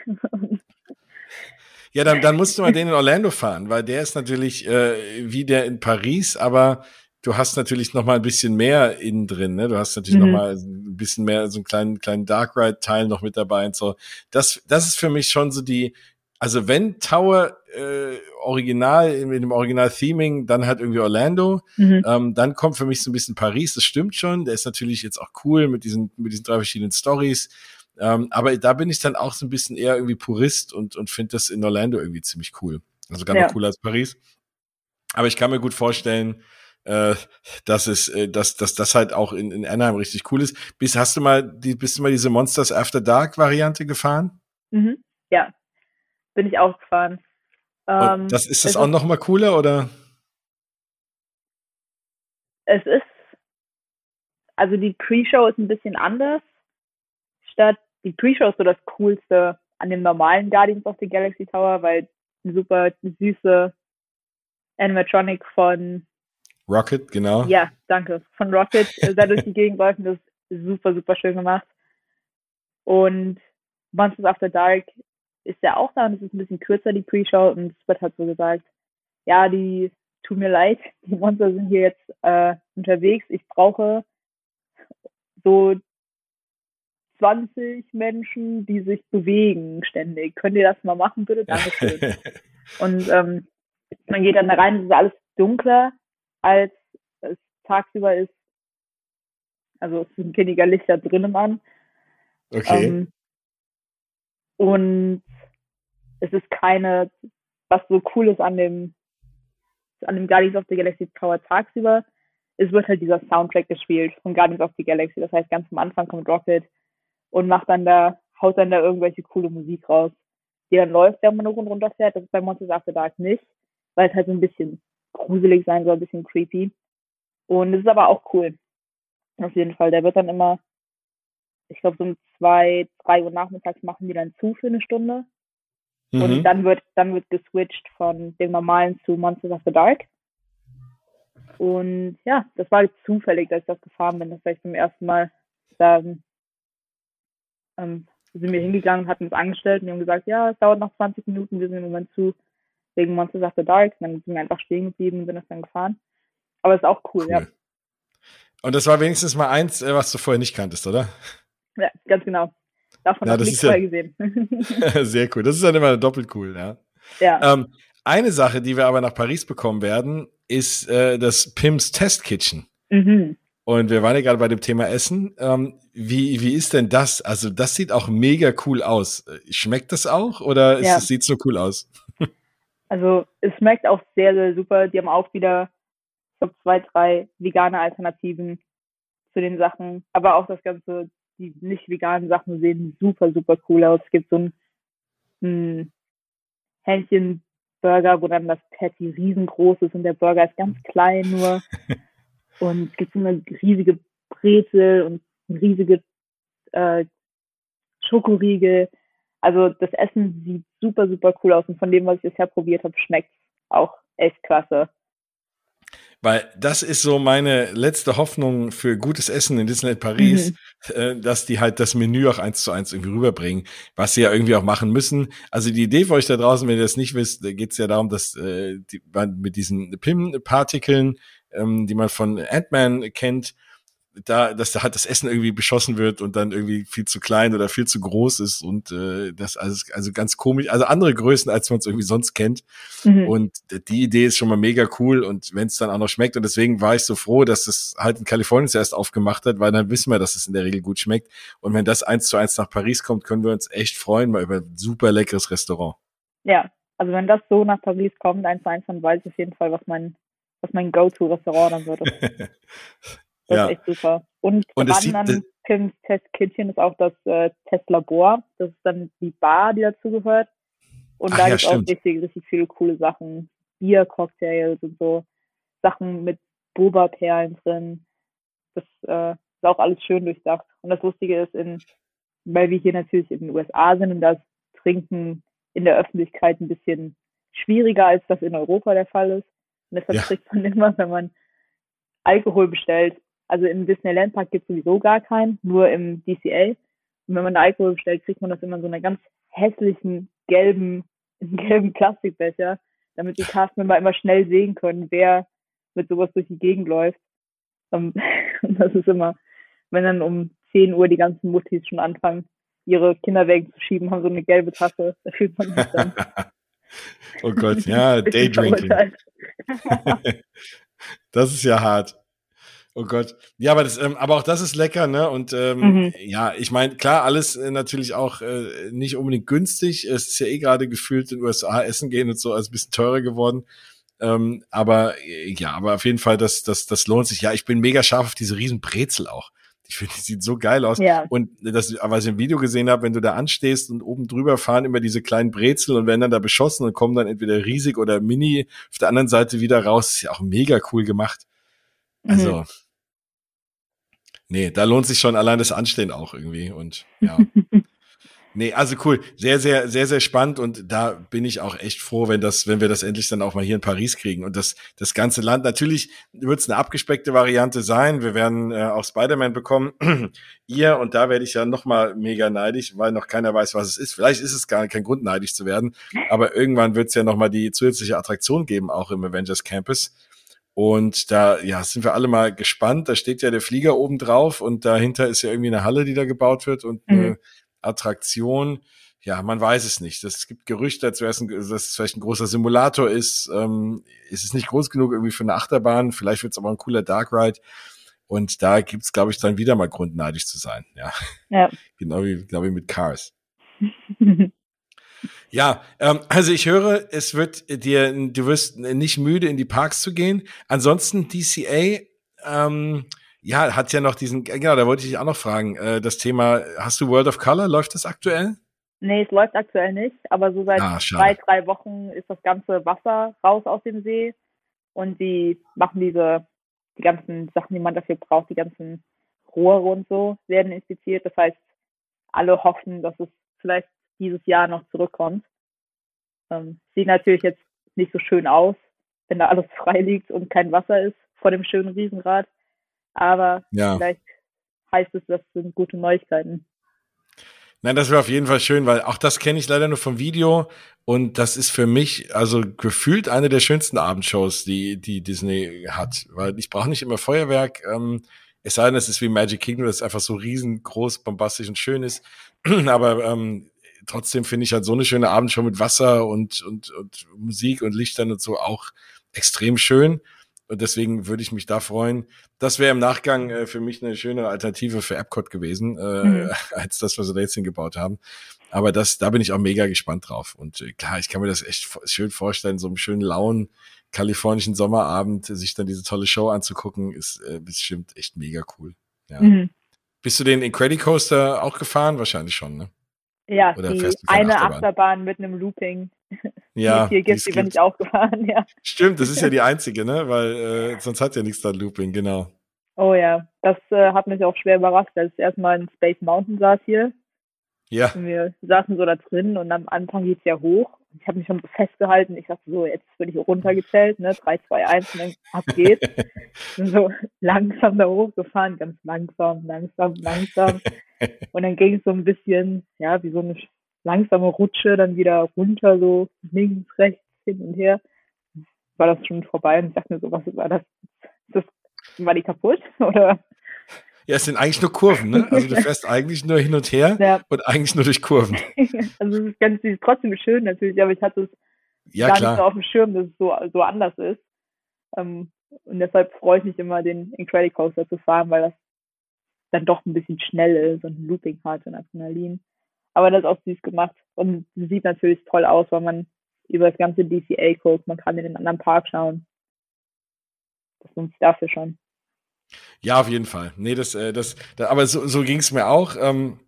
Ja, dann, dann musst du mal den in Orlando fahren, weil der ist natürlich äh, wie der in Paris, aber du hast natürlich noch mal ein bisschen mehr innen drin, ne? Du hast natürlich Mhm. noch mal ein bisschen mehr so einen kleinen kleinen Dark Ride Teil noch mit dabei und so. Das das ist für mich schon so die also wenn Tower äh, original mit dem Original Theming, dann halt irgendwie Orlando. mhm. Ähm, dann kommt für mich so ein bisschen Paris, das stimmt schon. Der ist natürlich jetzt auch cool mit diesen, mit diesen drei verschiedenen Stories. Ähm, aber da bin ich dann auch so ein bisschen eher irgendwie Purist und, und finde das in Orlando irgendwie ziemlich cool. Also gar Ja. noch cooler als Paris. Aber ich kann mir gut vorstellen, äh, dass es, äh, dass, dass das halt auch in, in Anaheim richtig cool ist. Bist, hast du mal, die, bist du mal diese Monsters After Dark Variante gefahren? Mhm. Ja, bin ich auch gefahren. Ähm, das ist das auch noch mal cooler oder? es ist, also die Pre-Show ist ein bisschen anders. Statt, die Pre-Show ist so das Coolste an dem normalen Guardians of the Galaxy Tower, weil eine super süße Animatronic von, Rocket, genau. ja, danke, von Rocket äh, da durch die Gegend läuft. und Das ist super, super schön gemacht. Und Monsters After Dark ist ja auch da und es ist ein bisschen kürzer, die Pre-Show. Und es wird halt so gesagt, ja, die, tut mir leid, die Monster sind hier jetzt äh, unterwegs. Ich brauche so 20 Menschen, die sich bewegen ständig. Könnt ihr das mal machen, bitte? Dankeschön. und ähm, man geht dann da rein, es ist alles dunkler, als es tagsüber ist. Also es sind weniger Lichter drinnen an. Okay. Ähm, und es ist keine, was so cool ist an dem, an dem Guardians of the Galaxy Power tagsüber, es wird halt dieser Soundtrack gespielt von Guardians of the Galaxy. Das heißt, ganz am Anfang kommt Rocket und macht dann da, haut dann da irgendwelche coole Musik raus, die dann läuft, wenn man nur runterfährt. Das ist bei Monsters After Dark nicht, weil es halt so ein bisschen gruselig sein soll, ein bisschen creepy. Und es ist aber auch cool. Auf jeden Fall. Der wird dann immer, ich glaube, so um zwei, drei Uhr nachmittags machen die dann zu für eine Stunde. Mhm. Und dann wird, dann wird geswitcht von dem normalen zu Monsters After Dark. Und ja, das war zufällig, dass ich das gefahren bin. Das war ich zum ersten Mal da ähm, sind wir hingegangen, hatten es angestellt und die haben gesagt, ja, es dauert noch 20 Minuten, wir sind im Moment zu wegen Monsters After Dark. Und dann sind wir einfach stehen geblieben und sind das dann gefahren. Aber es ist auch cool, cool, ja. Und das war wenigstens mal eins, äh, was du vorher nicht kanntest, oder? Ja, ganz genau. Davon ja, habe ich ja, gesehen. sehr cool. Das ist dann immer doppelt cool, ja. Ja. Ähm, eine Sache, die wir aber nach Paris bekommen werden, ist äh, das Pims Test Kitchen. Mhm. Und wir waren ja gerade bei dem Thema Essen. Ähm, wie, wie ist denn das? Also, das sieht auch mega cool aus. Schmeckt das auch oder ja. sieht es nur cool aus? Also, es schmeckt auch sehr, sehr super. Die haben auch wieder glaube, zwei, drei vegane Alternativen zu den Sachen. Aber auch das Ganze, die nicht veganen Sachen sehen super, super cool aus. Es gibt so ein, ein Hähnchenburger, wo dann das Patty riesengroß ist und der Burger ist ganz klein nur. und es gibt so eine riesige Brezel und riesige äh, Schokoriegel. Also das Essen sieht super, super cool aus und von dem, was ich bisher probiert habe, schmeckt auch echt klasse. Weil das ist so meine letzte Hoffnung für gutes Essen in Disneyland Paris, mhm. äh, dass die halt das Menü auch eins zu eins irgendwie rüberbringen, was sie ja irgendwie auch machen müssen. Also die Idee für euch da draußen, wenn ihr das nicht wisst, geht es ja darum, dass äh, die, man mit diesen PIM-Partikeln, ähm, die man von Ant-Man kennt, da, dass da halt das Essen irgendwie beschossen wird und dann irgendwie viel zu klein oder viel zu groß ist und äh, das also, also ganz komisch, also andere Größen, als man es irgendwie sonst kennt. Mhm. Und die Idee ist schon mal mega cool und wenn es dann auch noch schmeckt und deswegen war ich so froh, dass es halt in Kalifornien zuerst aufgemacht hat, weil dann wissen wir, dass es in der Regel gut schmeckt. Und wenn das eins zu eins nach Paris kommt, können wir uns echt freuen, mal über ein super leckeres Restaurant. Ja, also wenn das so nach Paris kommt, eins zu eins, dann weiß ich auf jeden Fall, was mein was mein Go-To-Restaurant dann wird. Das ja. ist echt super. Und, und dann an Pims Testkitchen ist auch das äh, Testlabor. Das ist dann die Bar, die dazugehört. Und Ach, da ja, gibt es auch richtig, richtig viele coole Sachen. Bier-Cocktails und so. Sachen mit Boba-Perlen drin. Das äh, ist auch alles schön durchdacht. Und das Lustige ist, in, weil wir hier natürlich in den USA sind und das Trinken in der Öffentlichkeit ein bisschen schwieriger, als das in Europa der Fall ist. Und deshalb ja. kriegt man immer, wenn man Alkohol bestellt, also im Disneyland Park gibt es sowieso gar keinen, nur im DCA. Und wenn man da Alkohol bestellt, kriegt man das immer in so einer ganz hässlichen gelben, gelben Plastikbecher, damit die Castmember immer schnell sehen können, wer mit sowas durch die Gegend läuft. Und das ist immer, wenn dann um 10 Uhr die ganzen Muttis schon anfangen, ihre Kinder wegzuschieben, haben so eine gelbe Tasse. Da fühlt man sich dann. oh Gott, ja, Daydrinking. das ist ja hart. Oh Gott. Ja, aber, das, ähm, aber auch das ist lecker, ne? Und ähm, mhm. ja, ich meine, klar, alles äh, natürlich auch äh, nicht unbedingt günstig. Es ist ja eh gerade gefühlt in den USA essen gehen und so, als ein bisschen teurer geworden. Ähm, aber äh, ja, aber auf jeden Fall, das, das, das lohnt sich. Ja, ich bin mega scharf auf diese riesen Brezel auch. Ich finde, die sieht so geil aus. Ja. Und das, was ich im Video gesehen habe, wenn du da anstehst und oben drüber fahren immer diese kleinen Brezel und werden dann da beschossen und kommen dann entweder riesig oder mini auf der anderen Seite wieder raus, ist ja auch mega cool gemacht. Also, mhm. Nee, da lohnt sich schon allein das Anstehen auch irgendwie und ja. Nee, also cool. Sehr, sehr, sehr, sehr spannend und da bin ich auch echt froh, wenn das, wenn wir das endlich dann auch mal hier in Paris kriegen und das, das ganze Land. Natürlich wird es eine abgespeckte Variante sein. Wir werden äh, auch Spider-Man bekommen. Ihr und da werde ich ja noch mal mega neidisch, weil noch keiner weiß, was es ist. Vielleicht ist es gar kein Grund, neidisch zu werden, aber irgendwann wird es ja noch mal die zusätzliche Attraktion geben, auch im Avengers Campus. Und da, ja, sind wir alle mal gespannt. Da steht ja der Flieger oben drauf und dahinter ist ja irgendwie eine Halle, die da gebaut wird und mhm. eine Attraktion. Ja, man weiß es nicht. Es gibt Gerüchte, als wäre es, ein, dass es vielleicht ein großer Simulator ist. Ähm, ist es nicht groß genug irgendwie für eine Achterbahn? Vielleicht wird es aber ein cooler Dark Ride. Und da gibt's, glaube ich, dann wieder mal Grund, neidisch zu sein. Ja. ja. genau wie, glaube ich, mit Cars. ja, ähm, also ich höre, es wird dir, du wirst nicht müde, in die Parks zu gehen. Ansonsten DCA, ähm, ja, hat ja noch diesen, genau, da wollte ich dich auch noch fragen, äh, das Thema, hast du World of Color, läuft das aktuell? Nee, es läuft aktuell nicht, aber so seit ah, zwei, drei Wochen ist das ganze Wasser raus aus dem See und die machen diese, die ganzen Sachen, die man dafür braucht, die ganzen Rohre und so werden inspiziert. Das heißt, alle hoffen, dass es vielleicht dieses Jahr noch zurückkommt. Ähm, sieht natürlich jetzt nicht so schön aus, wenn da alles frei liegt und kein Wasser ist vor dem schönen Riesenrad. Aber ja. vielleicht heißt es, das sind gute Neuigkeiten. Nein, das wäre auf jeden Fall schön, weil auch das kenne ich leider nur vom Video und das ist für mich also gefühlt eine der schönsten Abendshows, die die Disney hat, weil ich brauche nicht immer Feuerwerk. Ähm, es sei denn, es ist wie Magic Kingdom, das einfach so riesengroß, bombastisch und schön ist. Aber ähm, trotzdem finde ich halt so eine schöne Abendshow mit Wasser und, und, und Musik und Lichtern und so auch extrem schön. Und deswegen würde ich mich da freuen. Das wäre im Nachgang äh, für mich eine schöne Alternative für Epcot gewesen, äh, mhm. als das, was wir da jetzt hingebaut haben. Aber das, da bin ich auch mega gespannt drauf. Und äh, klar, ich kann mir das echt schön vorstellen, so einem schönen lauen kalifornischen Sommerabend, sich dann diese tolle Show anzugucken, ist äh, bestimmt echt mega cool. Ja. Mhm. Bist du den Incredicoaster auch gefahren? Wahrscheinlich schon, ne? Ja, Oder die eine Achterbahn? Achterbahn mit einem Looping. Ja, die hier gibt, die bin ich auch gefahren, ja. Stimmt, das ist ja die einzige, ne? Weil äh, sonst hat ja nichts da Looping, genau. Oh ja, das äh, hat mich auch schwer überrascht, als ich erstmal in Space Mountain saß hier. Ja. Und wir saßen so da drin und am Anfang geht's ja hoch. Ich habe mich schon festgehalten. Ich dachte so, jetzt bin ich runtergezählt, ne? 3, 2, 1 und dann ab geht's. und so langsam da hochgefahren, ganz langsam, langsam, langsam. und dann ging es so ein bisschen, ja, wie so eine langsame Rutsche, dann wieder runter, so links, rechts, hin und her. War das schon vorbei und ich dachte mir so, was war das? das war die kaputt? Oder? Ja, es sind eigentlich nur Kurven, ne? Also du fährst eigentlich nur hin und her ja. und eigentlich nur durch Kurven. also es ist ganz ist trotzdem schön natürlich, aber ich hatte es ja, gar klar. nicht so auf dem Schirm, dass es so, so anders ist. Ähm, und deshalb freue ich mich immer, den Incredicoaster zu fahren, weil das dann doch ein bisschen schnell ist und ein Looping hat und Adrenalin. Aber das ist auch süß gemacht und sieht natürlich toll aus, weil man über das ganze DCA guckt. Man kann in den anderen Park schauen. Das lohnt sich dafür schon. Ja, auf jeden Fall. Nee, das, äh, das, das aber so, so ging es mir auch. Ähm,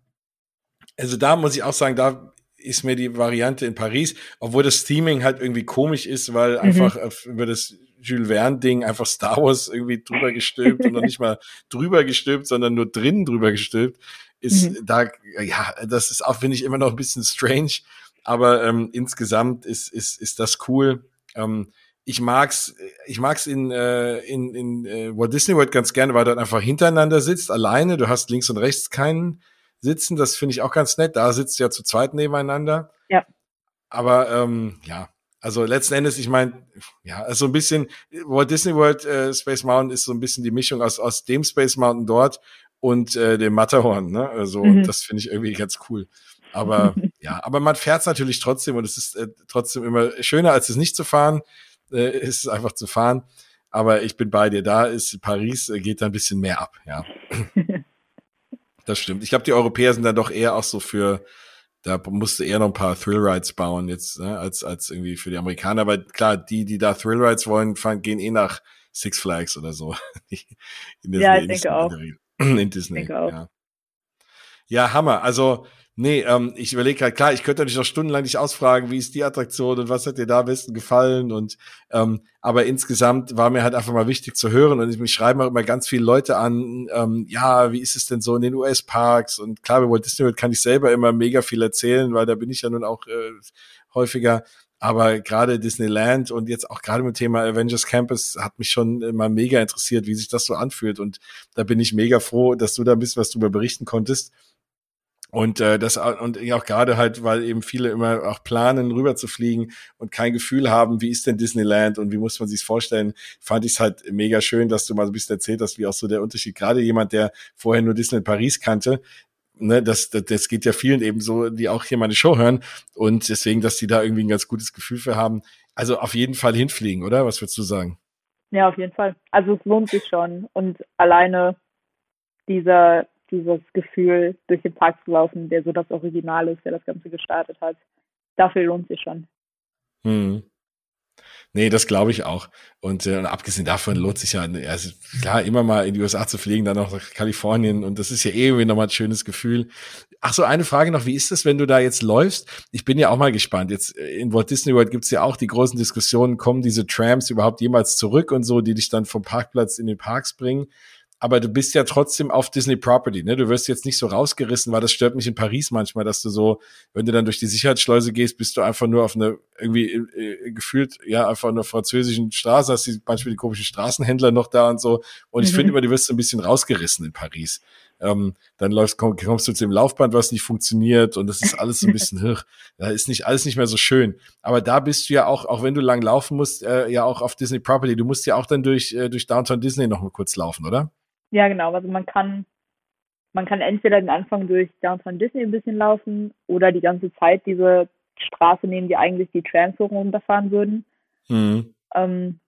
also da muss ich auch sagen, da ist mir die Variante in Paris, obwohl das Theming halt irgendwie komisch ist, weil mhm. einfach über das Jules Verne Ding einfach Star Wars irgendwie drüber gestülpt und noch nicht mal drüber gestülpt, sondern nur drinnen drüber gestülpt, ist mhm. da, ja, das ist auch, finde ich, immer noch ein bisschen strange, aber ähm, insgesamt ist, ist, ist das cool. Ähm, ich mag's, ich mag's in, äh, in, in äh, Walt Disney World ganz gerne, weil du einfach hintereinander sitzt, alleine. Du hast links und rechts keinen sitzen. Das finde ich auch ganz nett. Da sitzt ja zu zweit nebeneinander. Ja. Aber ähm, ja, also letzten Endes, ich meine, ja, also ein bisschen Walt Disney World äh, Space Mountain ist so ein bisschen die Mischung aus aus dem Space Mountain dort und äh, dem Matterhorn, ne? Also mhm. das finde ich irgendwie ganz cool. Aber ja, aber man fährt natürlich trotzdem und es ist äh, trotzdem immer schöner, als es nicht zu fahren äh, ist es einfach zu fahren. Aber ich bin bei dir. Da ist Paris, äh, geht da ein bisschen mehr ab, ja. das stimmt. Ich glaube, die Europäer sind dann doch eher auch so für, da musste eher noch ein paar Thrill Rides bauen jetzt, ne, als, als irgendwie für die Amerikaner. Aber klar, die, die da Thrill Rides wollen, fahren, gehen eh nach Six Flags oder so. ja, ich denke auch. In Disney. Ich denke auch. Ja. ja, Hammer. Also, Nee, ähm, ich überlege gerade, klar, ich könnte natürlich noch stundenlang dich ausfragen, wie ist die Attraktion und was hat dir da am besten gefallen und ähm, aber insgesamt war mir halt einfach mal wichtig zu hören und ich, mich schreiben auch immer ganz viele Leute an, ähm, ja, wie ist es denn so in den US-Parks und klar, bei Walt Disney World kann ich selber immer mega viel erzählen, weil da bin ich ja nun auch äh, häufiger, aber gerade Disneyland und jetzt auch gerade mit dem Thema Avengers Campus hat mich schon immer mega interessiert, wie sich das so anfühlt und da bin ich mega froh, dass du da bisschen was drüber berichten konntest. Und äh, das und auch gerade halt, weil eben viele immer auch planen, rüber zu fliegen und kein Gefühl haben, wie ist denn Disneyland und wie muss man sich vorstellen, fand ich es halt mega schön, dass du mal so ein bisschen erzählt hast, wie auch so der Unterschied. Gerade jemand, der vorher nur Disneyland Paris kannte, ne, das, das, das geht ja vielen eben so, die auch hier meine Show hören und deswegen, dass die da irgendwie ein ganz gutes Gefühl für haben. Also auf jeden Fall hinfliegen, oder? Was würdest du sagen? Ja, auf jeden Fall. Also es lohnt sich schon und alleine dieser dieses Gefühl, durch den Park zu laufen, der so das Original ist, der das Ganze gestartet hat. Dafür lohnt sich schon. Hm. Nee, das glaube ich auch. Und, äh, und abgesehen davon lohnt sich ja, also klar, immer mal in die USA zu fliegen, dann auch nach Kalifornien. Und das ist ja eh irgendwie nochmal ein schönes Gefühl. Ach so, eine Frage noch, wie ist es, wenn du da jetzt läufst? Ich bin ja auch mal gespannt. Jetzt äh, in Walt Disney World gibt's ja auch die großen Diskussionen, kommen diese Trams überhaupt jemals zurück und so, die dich dann vom Parkplatz in den Parks bringen? Aber du bist ja trotzdem auf Disney Property, ne? Du wirst jetzt nicht so rausgerissen, weil das stört mich in Paris manchmal, dass du so, wenn du dann durch die Sicherheitsschleuse gehst, bist du einfach nur auf eine irgendwie äh, gefühlt ja einfach eine französischen Straße, hast die manchmal die komischen Straßenhändler noch da und so. Und ich mhm. finde immer, du wirst so ein bisschen rausgerissen in Paris. Ähm, dann läufst, komm, kommst du zu dem Laufband, was nicht funktioniert und das ist alles so ein bisschen hirr. Da ist nicht alles nicht mehr so schön. Aber da bist du ja auch, auch wenn du lang laufen musst, äh, ja auch auf Disney Property. Du musst ja auch dann durch äh, durch Downtown Disney noch mal kurz laufen, oder? Ja, genau. Also man kann, man kann entweder den Anfang durch Downtown Disney ein bisschen laufen oder die ganze Zeit diese Straße nehmen, die eigentlich die Trams hoch runterfahren würden. Mhm. Ähm,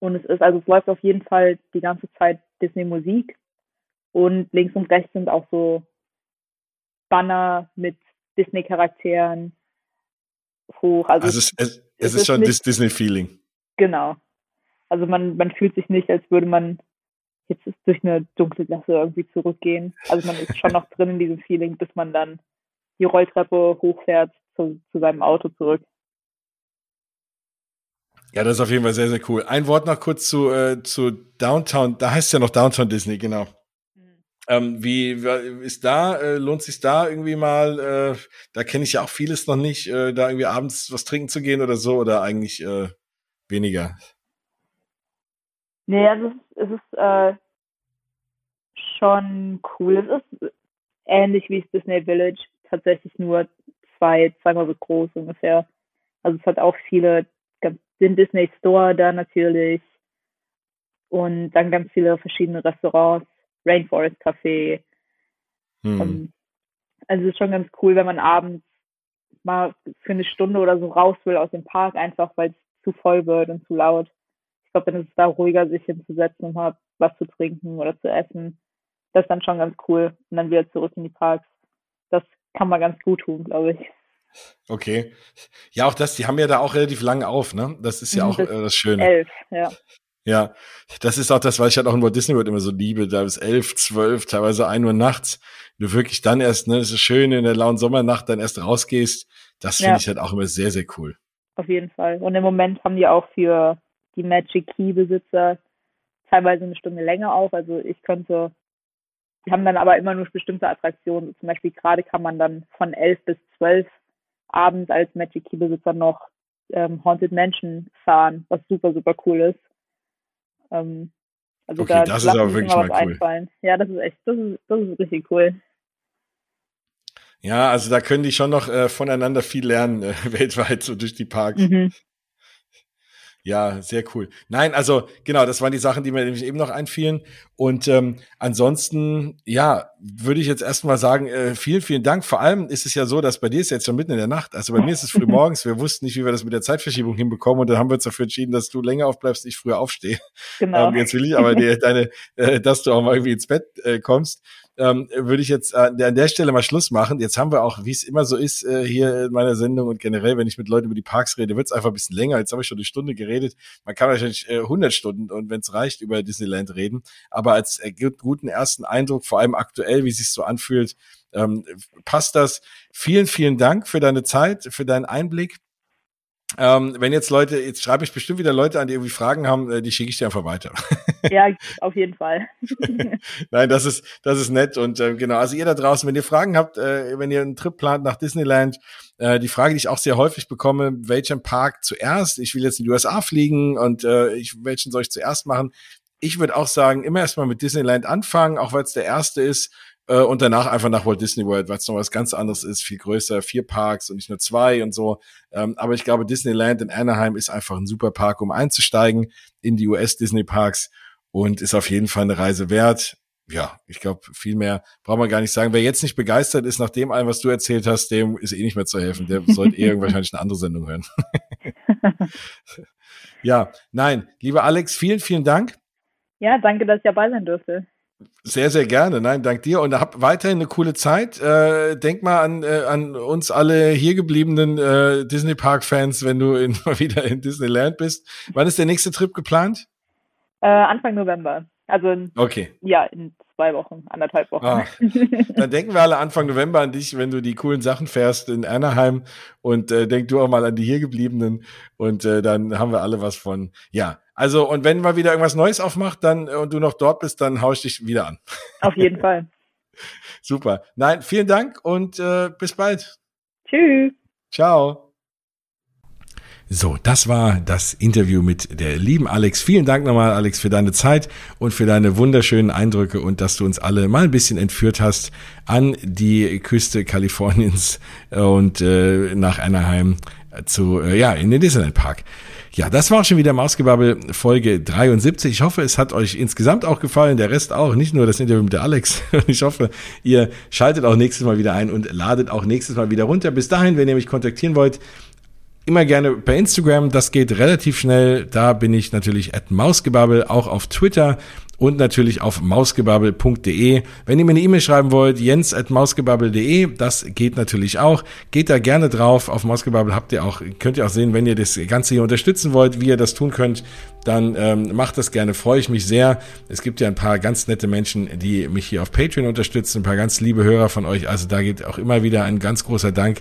und es ist, also es läuft auf jeden Fall die ganze Zeit Disney Musik und links und rechts sind auch so Banner mit Disney Charakteren hoch. Also, also es, es, es, es ist schon nicht, Disney Feeling. Genau. Also man, man fühlt sich nicht, als würde man jetzt ist durch eine dunkle Gasse irgendwie zurückgehen. Also man ist schon noch drin in diesem Feeling, bis man dann die Rolltreppe hochfährt zu, zu seinem Auto zurück. Ja, das ist auf jeden Fall sehr, sehr cool. Ein Wort noch kurz zu, äh, zu Downtown. Da heißt es ja noch Downtown Disney, genau. Mhm. Ähm, wie ist da, äh, lohnt sich da irgendwie mal, äh, da kenne ich ja auch vieles noch nicht, äh, da irgendwie abends was trinken zu gehen oder so oder eigentlich äh, weniger? Nee, also es ist, es ist äh, schon cool. Es ist ähnlich wie das Disney Village, tatsächlich nur zwei, zweimal so groß ungefähr. Also es hat auch viele, den Disney Store da natürlich und dann ganz viele verschiedene Restaurants, Rainforest Café. Hm. Um, also es ist schon ganz cool, wenn man abends mal für eine Stunde oder so raus will aus dem Park, einfach weil es zu voll wird und zu laut. Ich glaube, dann ist es da ruhiger, sich hinzusetzen und mal was zu trinken oder zu essen das ist dann schon ganz cool. Und dann wieder zurück in die Parks. Das kann man ganz gut tun, glaube ich. Okay. Ja, auch das, die haben ja da auch relativ lang auf, ne? Das ist ja mhm, auch äh, das Schöne. Elf, ja. Ja, das ist auch das, was ich halt auch in Walt Disney World immer so liebe. Da ist elf, zwölf, teilweise ein Uhr nachts. Du wirklich dann erst, ne, es ist schön in der lauen Sommernacht dann erst rausgehst. Das finde ja. ich halt auch immer sehr, sehr cool. Auf jeden Fall. Und im Moment haben die auch für die Magic Key Besitzer teilweise eine Stunde länger auf. Also ich könnte die haben dann aber immer nur bestimmte Attraktionen. Zum Beispiel gerade kann man dann von 11 bis 12 abends als Magic Key Besitzer noch ähm, Haunted Mansion fahren, was super, super cool ist. Ähm, also okay, da das ist aber wirklich mal cool. Einfallen. Ja, das ist echt, das ist, das ist richtig cool. Ja, also da können die schon noch äh, voneinander viel lernen, äh, weltweit, so durch die Parks. Mhm. Ja, sehr cool. Nein, also genau, das waren die Sachen, die mir nämlich eben noch einfielen. Und ähm, ansonsten, ja, würde ich jetzt erstmal sagen, äh, vielen, vielen Dank. Vor allem ist es ja so, dass bei dir ist jetzt schon mitten in der Nacht. Also bei mir ist es früh morgens. Wir wussten nicht, wie wir das mit der Zeitverschiebung hinbekommen. Und dann haben wir uns dafür entschieden, dass du länger aufbleibst, ich früher aufstehe. Genau. Ähm, jetzt will ich aber dir deine, äh, dass du auch mal irgendwie ins Bett äh, kommst. Ähm, würde ich jetzt äh, an der Stelle mal Schluss machen. Jetzt haben wir auch, wie es immer so ist, äh, hier in meiner Sendung und generell, wenn ich mit Leuten über die Parks rede, wird es einfach ein bisschen länger. Jetzt habe ich schon eine Stunde geredet. Man kann wahrscheinlich äh, 100 Stunden und wenn es reicht, über Disneyland reden. Aber als äh, guten ersten Eindruck, vor allem aktuell, wie es sich so anfühlt, ähm, passt das. Vielen, vielen Dank für deine Zeit, für deinen Einblick. Ähm, wenn jetzt Leute, jetzt schreibe ich bestimmt wieder Leute an, die irgendwie Fragen haben, äh, die schicke ich dir einfach weiter. Ja, auf jeden Fall. Nein, das ist, das ist nett und äh, genau. Also ihr da draußen, wenn ihr Fragen habt, äh, wenn ihr einen Trip plant nach Disneyland, äh, die Frage, die ich auch sehr häufig bekomme, welchen Park zuerst? Ich will jetzt in die USA fliegen und äh, ich, welchen soll ich zuerst machen? Ich würde auch sagen, immer erstmal mit Disneyland anfangen, auch weil es der erste ist äh, und danach einfach nach Walt Disney World, weil es noch was ganz anderes ist, viel größer, vier Parks und nicht nur zwei und so. Ähm, aber ich glaube, Disneyland in Anaheim ist einfach ein super Park, um einzusteigen in die US Disney Parks und ist auf jeden Fall eine Reise wert. Ja, ich glaube, viel mehr braucht man gar nicht sagen. Wer jetzt nicht begeistert ist nach dem allem, was du erzählt hast, dem ist eh nicht mehr zu helfen. Der sollte eher wahrscheinlich eine andere Sendung hören. ja, nein, lieber Alex, vielen, vielen Dank. Ja, danke, dass ich dabei sein durfte. Sehr, sehr gerne. Nein, dank dir und hab weiterhin eine coole Zeit. Äh, denk mal an, äh, an uns alle hier gebliebenen äh, Disney Park Fans, wenn du in, mal wieder in Disneyland bist. Wann ist der nächste Trip geplant? Äh, Anfang November. Also in, okay. ja, in zwei Wochen, anderthalb Wochen. Ah, dann denken wir alle Anfang November an dich, wenn du die coolen Sachen fährst in Anaheim und äh, denk du auch mal an die hier gebliebenen und äh, dann haben wir alle was von. Ja, also, und wenn mal wieder irgendwas Neues aufmacht, dann äh, und du noch dort bist, dann hau ich dich wieder an. Auf jeden Fall. Super. Nein, vielen Dank und äh, bis bald. Tschüss. Ciao. So, das war das Interview mit der lieben Alex. Vielen Dank nochmal, Alex, für deine Zeit und für deine wunderschönen Eindrücke und dass du uns alle mal ein bisschen entführt hast an die Küste Kaliforniens und äh, nach Anaheim zu, äh, ja, in den Disneyland Park. Ja, das war auch schon wieder Mausgebabbel Folge 73. Ich hoffe, es hat euch insgesamt auch gefallen, der Rest auch, nicht nur das Interview mit der Alex. Ich hoffe, ihr schaltet auch nächstes Mal wieder ein und ladet auch nächstes Mal wieder runter. Bis dahin, wenn ihr mich kontaktieren wollt, immer gerne per Instagram, das geht relativ schnell. Da bin ich natürlich at Mausgebabbel, auch auf Twitter und natürlich auf mausgebabbel.de. Wenn ihr mir eine E-Mail schreiben wollt, jens at mausgebabbel.de, das geht natürlich auch. Geht da gerne drauf. Auf Mausgebabbel habt ihr auch, könnt ihr auch sehen, wenn ihr das Ganze hier unterstützen wollt, wie ihr das tun könnt, dann ähm, macht das gerne, freue ich mich sehr. Es gibt ja ein paar ganz nette Menschen, die mich hier auf Patreon unterstützen, ein paar ganz liebe Hörer von euch. Also da geht auch immer wieder ein ganz großer Dank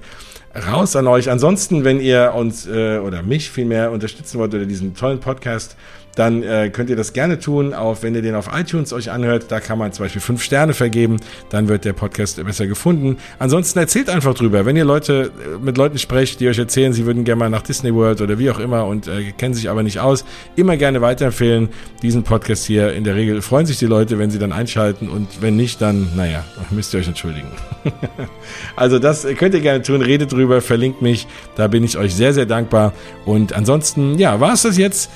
raus an euch. Ansonsten, wenn ihr uns äh, oder mich vielmehr unterstützen wollt oder diesen tollen Podcast, dann äh, könnt ihr das gerne tun, auch wenn ihr den auf iTunes euch anhört. Da kann man zum Beispiel fünf Sterne vergeben, dann wird der Podcast besser gefunden. Ansonsten erzählt einfach drüber. Wenn ihr Leute äh, mit Leuten sprecht, die euch erzählen, sie würden gerne mal nach Disney World oder wie auch immer und äh, kennen sich aber nicht aus, immer gerne weiterempfehlen. Diesen Podcast hier. In der Regel freuen sich die Leute, wenn sie dann einschalten und wenn nicht, dann, naja, müsst ihr euch entschuldigen. also das könnt ihr gerne tun. Redet drüber, verlinkt mich. Da bin ich euch sehr, sehr dankbar. Und ansonsten, ja, war es das jetzt.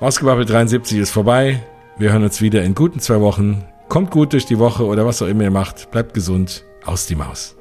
Mausgebabbel 73 ist vorbei. Wir hören uns wieder in guten zwei Wochen. Kommt gut durch die Woche oder was auch immer ihr macht. Bleibt gesund. Aus die Maus.